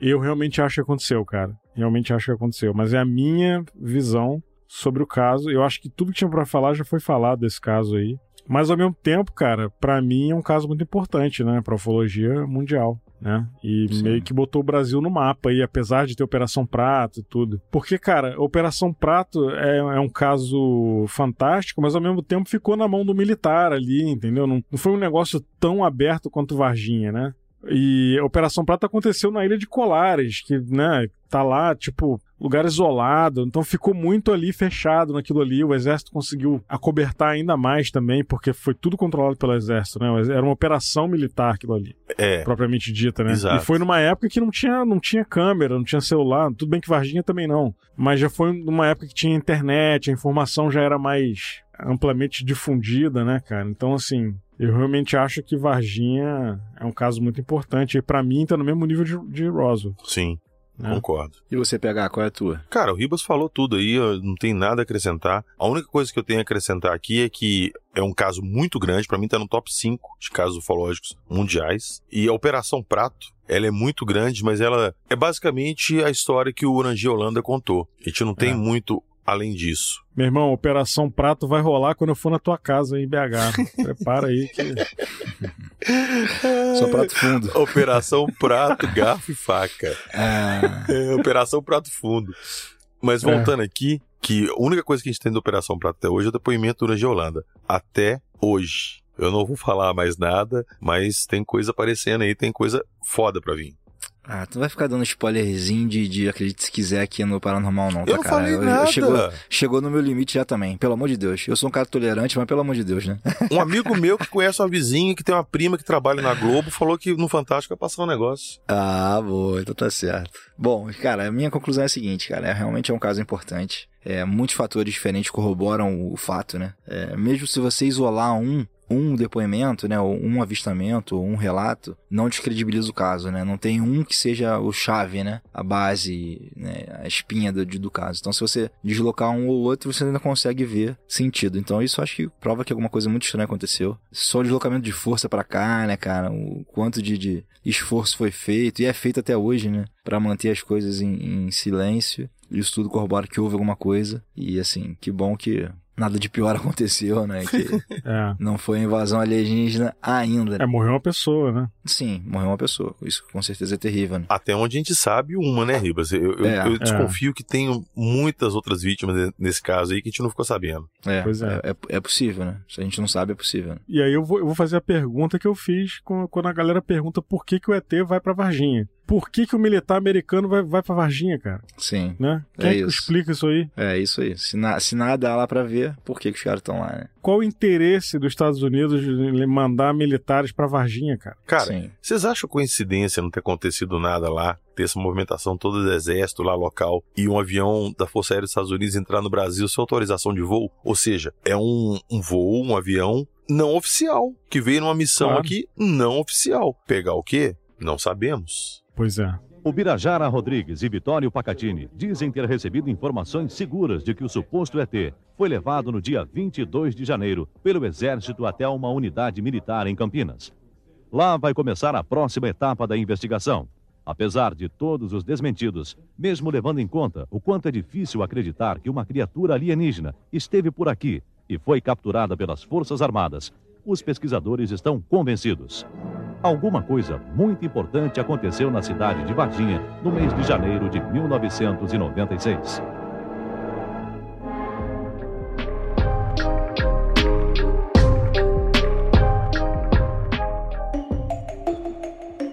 eu realmente acho que aconteceu, cara. Realmente acho que aconteceu. Mas é a minha visão sobre o caso. Eu acho que tudo que tinha pra falar já foi falado desse caso aí. Mas ao mesmo tempo, cara, pra mim é um caso muito importante, né, pra ufologia mundial, né? E meio que botou o Brasil no mapa aí, apesar de ter Operação Prato e tudo. Porque, cara, Operação Prato é, é um caso fantástico, mas ao mesmo tempo ficou na mão do militar ali, entendeu? Não, não foi um negócio tão aberto quanto Varginha, né? E a Operação Prata aconteceu na ilha de Colares, que, né, tá lá, tipo, lugar isolado, então ficou muito ali fechado naquilo ali. O exército conseguiu acobertar ainda mais também, porque foi tudo controlado pelo exército, né? Era uma operação militar aquilo ali. É. Propriamente dita, né? Exato. E foi numa época que não tinha, não tinha câmera, não tinha celular. Tudo bem que Varginha também não. Mas já foi numa época que tinha internet, a informação já era mais amplamente difundida, né, cara? Então, assim, eu realmente acho que Varginha é um caso muito importante. E pra mim tá no mesmo nível de, de Roswell. Sim, né? concordo. E você, PH, qual é a tua? Cara, o Ribas falou tudo aí, eu não tem nada a acrescentar. A única coisa que eu tenho a acrescentar aqui é que é um caso muito grande, pra mim tá no top 5 de casos ufológicos mundiais. E a Operação Prato, ela é muito grande, mas ela é basicamente a história que o Orangi Holanda contou. A gente não tem muito além disso. Meu irmão, Operação Prato vai rolar quando eu for na tua casa em BH. Prepara aí que. Só prato fundo. *laughs* Operação Prato, Garfo e Faca. Ah. É, Operação Prato Fundo. Mas voltando aqui, que a única coisa que a gente tem da Operação Prato até hoje é o depoimento do Orange Holanda. Até hoje. Eu não vou falar mais nada, mas tem coisa aparecendo aí, tem coisa foda pra vir. Ah, tu não vai ficar dando spoilerzinho de, de acredite se quiser aqui no Paranormal, não, tá, Eu cara? falei nada. Chegou, chegou no meu limite já também, pelo amor de Deus. Eu sou um cara tolerante, mas pelo amor de Deus, né? Um amigo meu que conhece uma vizinha que tem uma prima que trabalha na Globo falou que no Fantástico vai passar um negócio. Ah, boa, então tá certo. Bom, cara, a minha conclusão é a seguinte, cara, é, realmente é um caso importante. É, muitos fatores diferentes corroboram o fato, né? É, mesmo se você isolar um, um depoimento, né, ou um avistamento, ou um relato, não descredibiliza o caso, né? Não tem um que seja o chave, né? A base, né? a espinha do, do caso. Então, se você deslocar um ou outro, você ainda consegue ver sentido. Então, isso acho que prova que alguma coisa muito estranha aconteceu. Só o deslocamento de força pra cá, né, cara? O quanto de, de esforço foi feito, e é feito até hoje, né? Pra manter as coisas em, em silêncio. Isso tudo corrobora que houve alguma coisa. E, assim, que bom que nada de pior *laughs* aconteceu, né? Que *laughs* É. não foi invasão alienígena ainda. É, morreu uma pessoa, né? Sim, morreu uma pessoa. Isso com certeza é terrível, né? Até onde a gente sabe, uma, né, Ribas? Eu, eu- É. eu É. desconfio que tem muitas outras vítimas nesse caso aí que a gente não ficou sabendo. É, Pois é. é. é possível, né? Se a gente não sabe, é possível. né? E aí eu vou, eu vou fazer a pergunta que eu fiz quando a galera pergunta por que, que o ET vai pra Varginha. Por que, que o militar americano vai, vai pra Varginha, cara? Sim. Né? Quem É é que isso. explica isso aí? É isso aí. Se, na, se nada lá pra ver, por que, que os caras estão lá, né? Qual o interesse dos Estados Unidos de mandar militares pra Varginha, cara? Cara, vocês acham coincidência não ter acontecido nada lá? Ter essa movimentação toda do exército lá local e um avião da Força Aérea dos Estados Unidos entrar no Brasil sem autorização de voo? Ou seja, é um, um voo, um avião não oficial, que veio numa missão Claro. aqui não oficial. Pegar o quê? Não sabemos. Pois é. O Birajara Rodrigues e Vitório Pacatini dizem ter recebido informações seguras de que o suposto ET foi levado no dia 22 de janeiro pelo Exército até uma unidade militar em Campinas. Lá vai começar a próxima etapa da investigação. Apesar de todos os desmentidos, mesmo levando em conta o quanto é difícil acreditar que uma criatura alienígena esteve por aqui e foi capturada pelas Forças Armadas, os pesquisadores estão convencidos. Alguma coisa muito importante aconteceu na cidade de Varginha no mês de janeiro de 1996.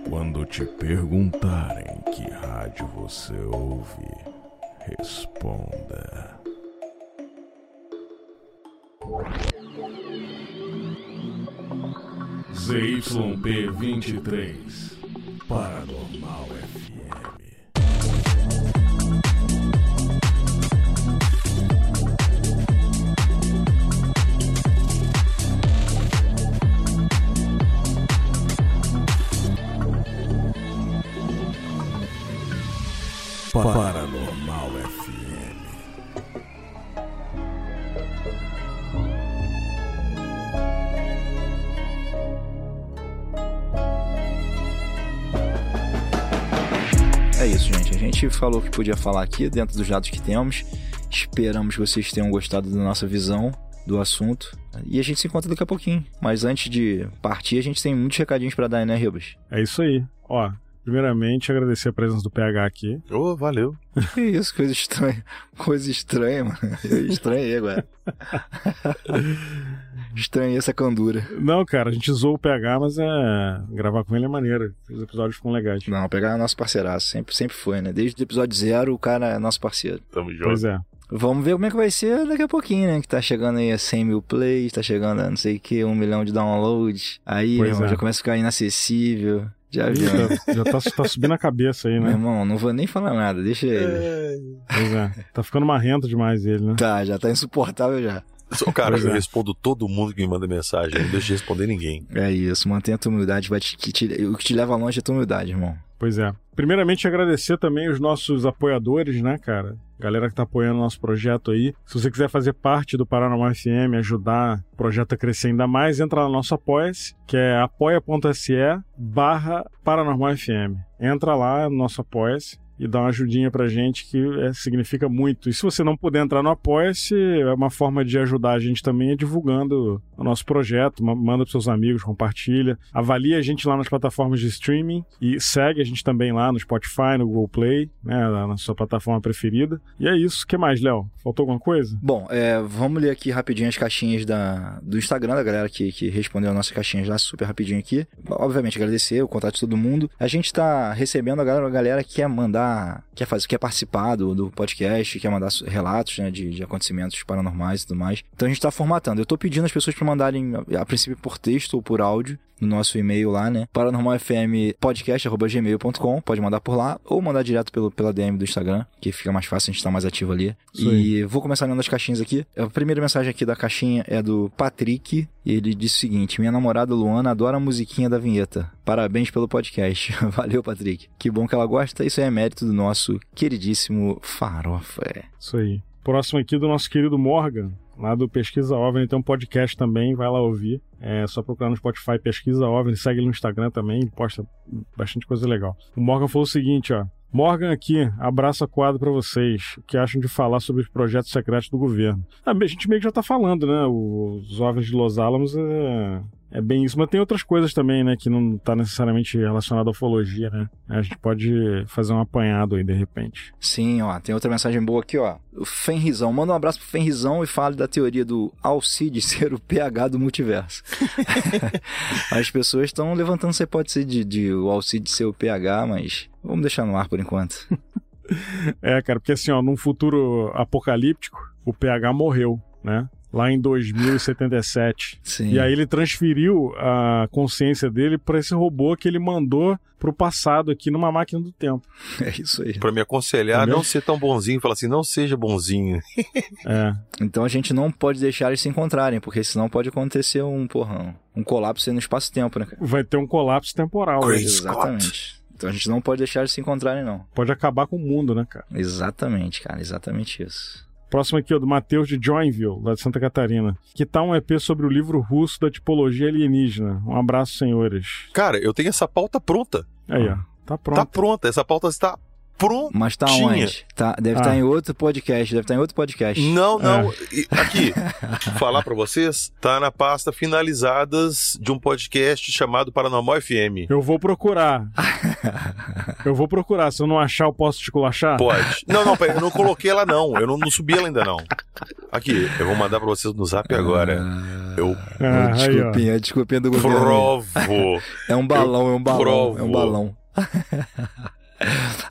Quando te perguntarem que rádio você ouve, responda. ZYP 23 Paranormal FM. Paranormal gente. A gente falou o que podia falar aqui dentro dos dados que temos. Esperamos que vocês tenham gostado da nossa visão do assunto. E a gente se encontra daqui a pouquinho. Mas antes de partir, a gente tem muitos recadinhos pra dar, né, Ribas? É isso aí. Ó, primeiramente agradecer a presença do PH aqui. Ô, valeu. Que isso, coisa estranha. Coisa estranha, mano. Eu estranhei agora. *laughs* Estranhei essa candura. Não, cara, a gente zoou o PH, mas é. Gravar com ele é maneiro. Os episódios ficam legais. Não, pegar é nosso parceiraço. Sempre, sempre foi, né? Desde o episódio zero, o cara é nosso parceiro. Tamo junto. Pois é. Vamos ver como é que vai ser daqui a pouquinho, né? Que tá chegando aí a 100 mil plays, tá chegando a não sei o que, um milhão de downloads. Aí, meu irmão, é. já começa a ficar inacessível. Já viu? Já, já tá, tá subindo a cabeça aí, Meu né? irmão, não vou nem falar nada, deixa ele. Pois é. Tá ficando marrento demais ele, né? Tá, já tá insuportável já. Só, cara, eu é. respondo todo mundo que me manda mensagem. Não deixo de responder ninguém. É isso, mantenha a tua humildade, vai te, que te- o que te leva longe é a tua humildade, irmão. Pois é. Primeiramente, agradecer também os nossos apoiadores, né, cara? Galera que tá apoiando o nosso projeto aí. Se você quiser fazer parte do Paranormal FM, ajudar o projeto a crescer ainda mais, entra lá no nosso Apoia-se, que é apoia.se barra Paranormal FM. Entra lá no nosso Apoia-se e dá uma ajudinha pra gente que é, significa muito. E se você não puder entrar no Apoia-se, é uma forma de ajudar a gente também é divulgando o nosso projeto, ma- manda pros seus amigos, compartilha, avalia a gente lá nas plataformas de streaming e segue a gente também lá no Spotify, no Google Play, né, na sua plataforma preferida. E é isso. O que mais, Léo? Faltou alguma coisa? Bom, é, vamos ler aqui rapidinho as caixinhas da, do Instagram da galera que, que respondeu as nossas caixinhas lá, super rapidinho aqui. Obviamente, agradecer o contato de todo mundo. A gente tá recebendo a galera, a galera que quer mandar, da quer fazer, quer participar do, do podcast, quer mandar relatos né, de, de acontecimentos paranormais e tudo mais. Então a gente tá formatando. Eu tô pedindo as pessoas para mandarem, a, a princípio, por texto ou por áudio, no nosso e-mail lá, né? paranormalfmpodcast.gmail.com, pode mandar por lá, ou mandar direto pelo, pela DM do Instagram, que fica mais fácil, a gente tá mais ativo ali. Isso e vou começar lendo as caixinhas aqui. A primeira mensagem aqui da caixinha é do Patrick, e ele diz o seguinte: Minha namorada Luana adora a musiquinha da vinheta. Parabéns pelo podcast. *laughs* Valeu, Patrick. Que bom que ela gosta. Isso aí é mérito do nosso queridíssimo Farofa. Isso aí. Próximo aqui do nosso querido Morgan, lá do Pesquisa OVNI, tem um podcast também, vai lá ouvir. É só procurar no Spotify Pesquisa OVNI, segue no Instagram também, posta bastante coisa legal. O Morgan falou o seguinte, ó. Morgan aqui, abraço aquado pra vocês. O que acham de falar sobre os projetos secretos do governo? Ah, a gente meio que já tá falando, né? Os OVNIs de Los Alamos é, é bem isso. Mas tem outras coisas também, né? Que não tá necessariamente relacionado à ufologia, né? A gente pode fazer um apanhado aí, de repente. Sim, ó, tem outra mensagem boa aqui, ó. O Fenrizão. Manda um abraço pro Fenrizão e fale da teoria do Alcide ser o PH do multiverso. *laughs* *laughs* As pessoas estão levantando essa hipótese de, de o Alcide ser o PH, mas vamos deixar no ar por enquanto. *laughs* É, cara, porque assim, ó, num futuro apocalíptico, o PH morreu, né? Lá em 2077. Sim. E aí ele transferiu a consciência dele para esse robô que ele mandou pro passado aqui numa máquina do tempo. É isso aí. Pra me aconselhar, Entendeu? não ser tão bonzinho, falar assim, não seja bonzinho. *laughs* É. Então a gente não pode deixar eles se encontrarem, porque senão pode acontecer um, porra, um colapso aí no espaço-tempo, né, cara? Vai ter um colapso temporal. aí. Exatamente. Então a gente não pode deixar eles se encontrarem, não. Pode acabar com o mundo, né, cara? Exatamente, cara, exatamente isso. Próximo aqui, ó, do Matheus de Joinville, lá de Santa Catarina. Que tá um EP sobre o livro russo da tipologia alienígena. Um abraço, senhores. Cara, eu tenho essa pauta pronta. Aí, ó. Tá pronto. Tá pronta, essa pauta está pronta. Mas tá onde? Tá, deve estar Ah. em outro podcast, deve estar em outro podcast. Não, não. É. E Aqui, *laughs* falar pra vocês, tá na pasta finalizadas de um podcast chamado Paranormal FM. Eu vou procurar. *laughs* eu vou procurar. Se eu não achar, eu posso te culachar? Pode. Não, não, peraí, eu não coloquei ela não. Eu não, não subi ela ainda não. Aqui, eu vou mandar pra vocês no zap agora. Eu Ah, aí, ó. desculpinha, desculpinha do governo. provo. É um balão, é um balão, provo. é um balão. *laughs*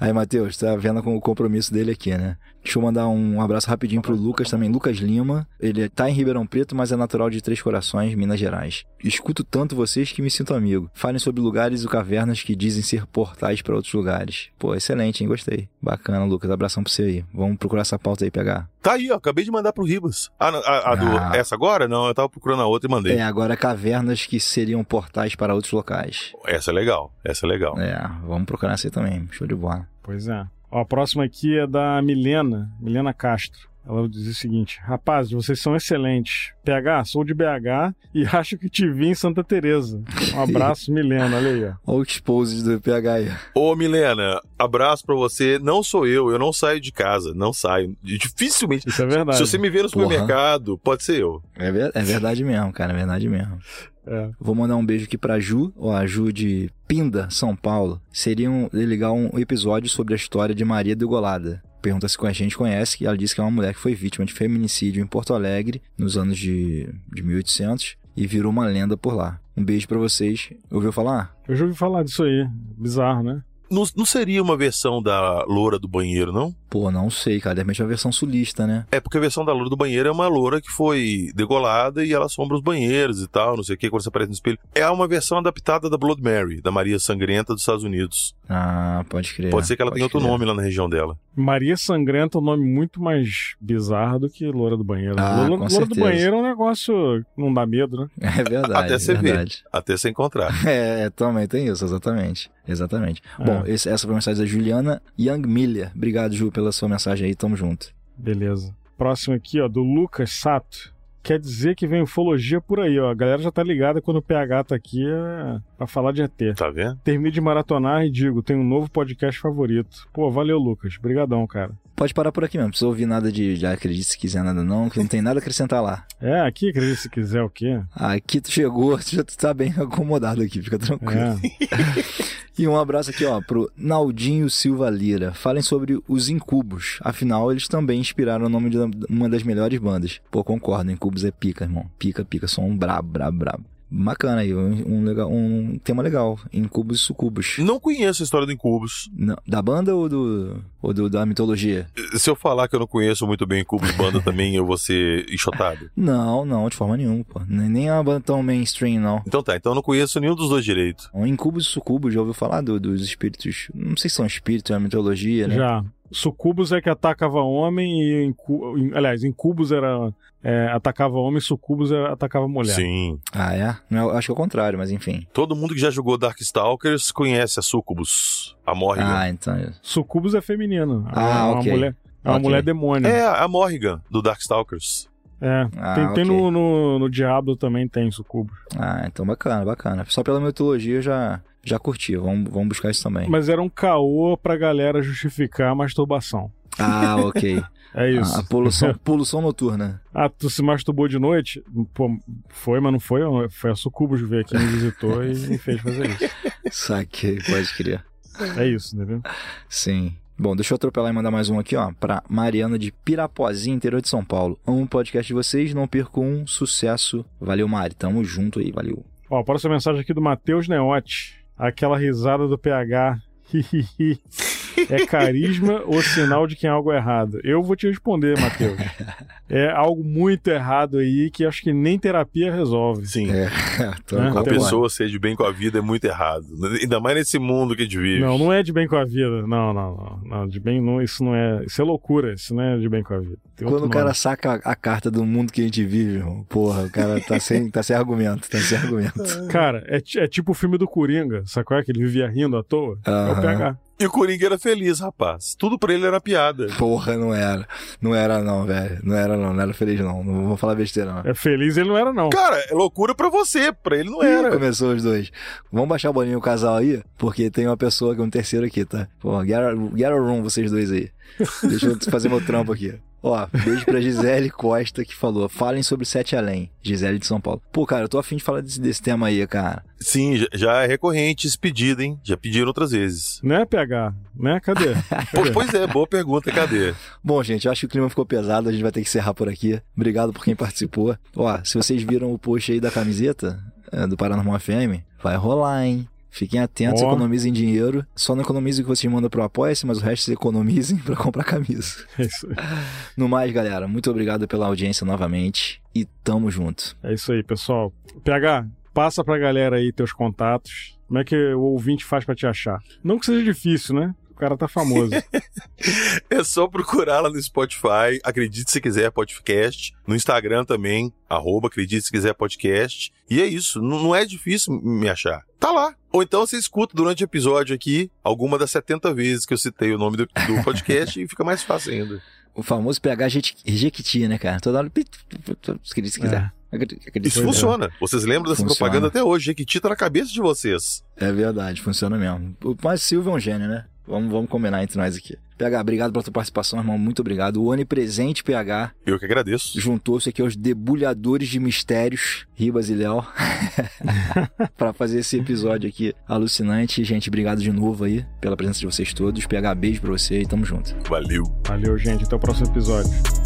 Aí, Matheus, tá vendo com o compromisso dele aqui, né? Deixa eu mandar um abraço rapidinho pro Lucas também, Lucas Lima. Ele tá em Ribeirão Preto, mas é natural de Três Corações, Minas Gerais. Escuto tanto vocês que me sinto amigo. Falem sobre lugares e cavernas que dizem ser portais pra outros lugares. Pô, excelente, hein? Gostei. Bacana, Lucas. Abração pra você aí. Vamos procurar essa pauta aí, pegar. Tá aí, ó. Acabei de mandar pro Ribas. Ah, não, a, a do, Ah. essa agora? Não, eu tava procurando a outra e mandei. É, agora cavernas que seriam portais para outros locais. Essa é legal. Essa é legal. É, vamos procurar essa aí também. Show de bola. Pois é. Ó, a próxima aqui é da Milena, Milena Castro. Ela diz o seguinte: Rapazes, vocês são excelentes. PH, sou de BH e *laughs* acho que te vi em Santa Teresa. Um abraço, *laughs* Milena. Olha aí, ó. Olha o expose do PH aí. Ô, Milena, abraço pra você. Não sou eu, eu não saio de casa. Não saio. Dificilmente. Isso é verdade. Se você me ver no Porra. supermercado, pode ser eu. É, ver- é verdade mesmo, cara. É verdade mesmo. É. Vou mandar um beijo aqui pra Ju, ó, a Ju de Pinda, São Paulo. Seria um, legal um episódio sobre a história de Maria Degolada. Pergunta se a gente conhece, que ela disse que é uma mulher que foi vítima de feminicídio em Porto Alegre nos anos de, de 1800 e virou uma lenda por lá. Um beijo pra vocês. Ouviu falar? Eu já ouvi falar disso aí. Bizarro, né? Não, não seria uma versão da loura do banheiro, não? Pô, não sei, cara. De repente é uma versão sulista, né? É porque a versão da loura do banheiro é uma loura que foi degolada e ela assombra os banheiros e tal, não sei o que, quando você aparece no espelho. É uma versão adaptada da Blood Mary, da Maria Sangrenta dos Estados Unidos. Ah, pode crer. Pode ser que ela tenha outro crer. nome lá na região dela. Maria Sangrenta é um nome muito mais bizarro do que Loura do Banheiro. Ah, Loura, com Loura do. Banheiro é um negócio que não dá medo, né? *laughs* É verdade. Até você é ver. verdade. Até você encontrar. *laughs* É, também tem isso, exatamente. Exatamente. É. Bom, esse- essa foi a mensagem da Juliana Young Miller. Obrigado, Ju, pela sua mensagem aí. Tamo junto. Beleza. Próximo aqui, ó, do Lucas Sato. Quer dizer que vem ufologia por aí, ó. A galera já tá ligada quando o PH tá aqui é pra falar de ET. Tá vendo? Termine de maratonar e digo, tem um novo podcast favorito. Pô, valeu, Lucas. Brigadão, cara. Pode parar por aqui mesmo. Não precisa ouvir nada de, de acredite se quiser nada não, que não tem nada a acrescentar lá. É, aqui, acredita se quiser o quê? Aqui tu chegou, *laughs* tu já tá bem acomodado aqui, fica tranquilo. É. *laughs* E um abraço aqui, ó, pro Naldinho Silva Lira. Falem sobre os Incubos. Afinal, eles também inspiraram o nome de uma das melhores bandas. Pô, concordo, Incubos é pica, irmão. Pica, pica, som brabo, brabo, brabo. Bacana aí, um, um legal, um tema legal. Incubos e Sucubos. Não conheço a história do Incubus. Não, da banda ou do ou do, da mitologia? Se eu falar que eu não conheço muito bem Incubus banda também, eu vou ser enxotado. *laughs* Não, não, de forma nenhuma, pô. Nem nem é uma banda tão mainstream, não. Então tá, então eu não conheço nenhum dos dois direito. Um Incubos e Sucubos, já ouviu falar do- dos espíritos? Não sei se são espíritos, é uma mitologia, né? Já. Sucubus é que atacava homem e. Incu... in- Aliás, Incubus era. é, atacava homem, Sucubus era, atacava mulher. Sim. Ah, é? Não, acho que é o contrário, mas enfim. Todo mundo que já jogou Darkstalkers conhece a Sucubus, a Morrigan. Ah, então. Sucubus é feminino. Ah, é uma ok. mulher. É uma Ok. mulher demônio. É a Morrigan do Darkstalkers. É, Ah, tem, tem ok. no, no, no Diablo também tem sucubus. Ah, então bacana, bacana. Só pela mitologia eu já, já curti. Vamos, vamos buscar isso também. Mas era um caô pra galera justificar a masturbação. Ah, *laughs* ok. É isso. A, a poluição, *laughs* poluição noturna. Ah, tu se masturbou de noite? Pô, foi, mas não foi. Foi a Sucubus que veio aqui, me visitou e me fez fazer isso. *laughs* Saquei, pode crer. É isso, entendeu? Sim. Bom, deixa eu atropelar e mandar mais um aqui, ó, pra Mariana de Pirapozinho, interior de São Paulo. Amo o podcast de vocês, não perco um sucesso. Valeu, Mari. Tamo junto aí, valeu. Ó, a próxima mensagem aqui do Matheus Neote. Aquela risada do PH. *laughs* É carisma ou sinal de que é algo errado? Eu vou te responder, Matheus. É algo muito errado aí que acho que nem terapia resolve. Sim. É, tô Né? A pessoa ser de bem com a vida é muito errado. Ainda mais nesse mundo que a gente vive. Não, não é de bem com a vida. Não, não, não. não de bem, não, isso não é. Isso é loucura. Isso não é de bem com a vida. Tem Quando o cara nome. saca a, a carta do mundo que a gente vive, irmão, porra, o cara tá sem, tá sem argumento, tá sem argumento. Cara, é, é tipo o filme do Coringa, sacou? Que ele vivia rindo à toa. É o. PH. E o Coringa era feliz, rapaz. Tudo pra ele era piada. Porra, não era. Não era não, velho. Não era não, não era feliz não. Não vou falar besteira não. É feliz ele não era, não. Cara, é loucura pra você, pra ele não Ih, era. Começou os dois. Vamos baixar o bolinho o casal aí, porque tem uma pessoa que é um terceiro aqui, tá? Pô, get a, get a room vocês dois aí. Deixa eu fazer meu trampo aqui. Ó, beijo pra Gisele Costa que falou: falem sobre Sete Além. Gisele de São Paulo. Pô, cara, eu tô afim de falar desse, desse tema aí, cara. Sim, já- é recorrente esse pedido, hein? Já pediram outras vezes. Né, PH? Né? Cadê? *laughs* Pô, pois é, boa pergunta, cadê? Bom, gente, eu acho que o clima ficou pesado, a gente vai ter que encerrar por aqui. Obrigado por quem participou. Ó, se vocês viram o post aí da camiseta é, do Paranormal FM, vai rolar, hein? Fiquem atentos, Ó. economizem dinheiro. Só não economizem o que vocês mandam pro Apoia-se, mas o resto vocês economizem *laughs* pra comprar camisa. É isso aí. No mais, galera, muito obrigado pela audiência novamente e tamo junto. É isso aí, pessoal. PH, passa pra galera aí teus contatos. Como é que o ouvinte faz pra te achar? Não que seja difícil, né? O cara tá famoso. *laughs* É só procurar lá no Spotify, acredite se quiser podcast, no Instagram também, arroba acredite se quiser podcast. E é isso, não, não é difícil me achar. Tá lá. Ou então você escuta durante o episódio aqui, alguma das 70 vezes que eu citei o nome do, do *laughs* podcast e fica mais fácil ainda. O famoso PH Jequi- Jequiti, né, cara? Toda hora. Se quiser. Se quiser. Acredito- Isso funciona. Vocês lembram dessa Funciona. propaganda até hoje, Jequiti tá na cabeça de vocês. É verdade, funciona mesmo. O- Mas o Silvio é um gênio, né? Vamos, vamos combinar entre nós aqui. PH, obrigado pela tua participação, irmão. Muito obrigado. O onipresente PH Eu que agradeço. juntou-se aqui aos debulhadores de mistérios, Ribas e Léo, *laughs* para fazer esse episódio aqui alucinante. Gente, obrigado de novo aí pela presença de vocês todos. PH, beijo pra você e tamo junto. Valeu. Valeu, gente. Até o próximo episódio.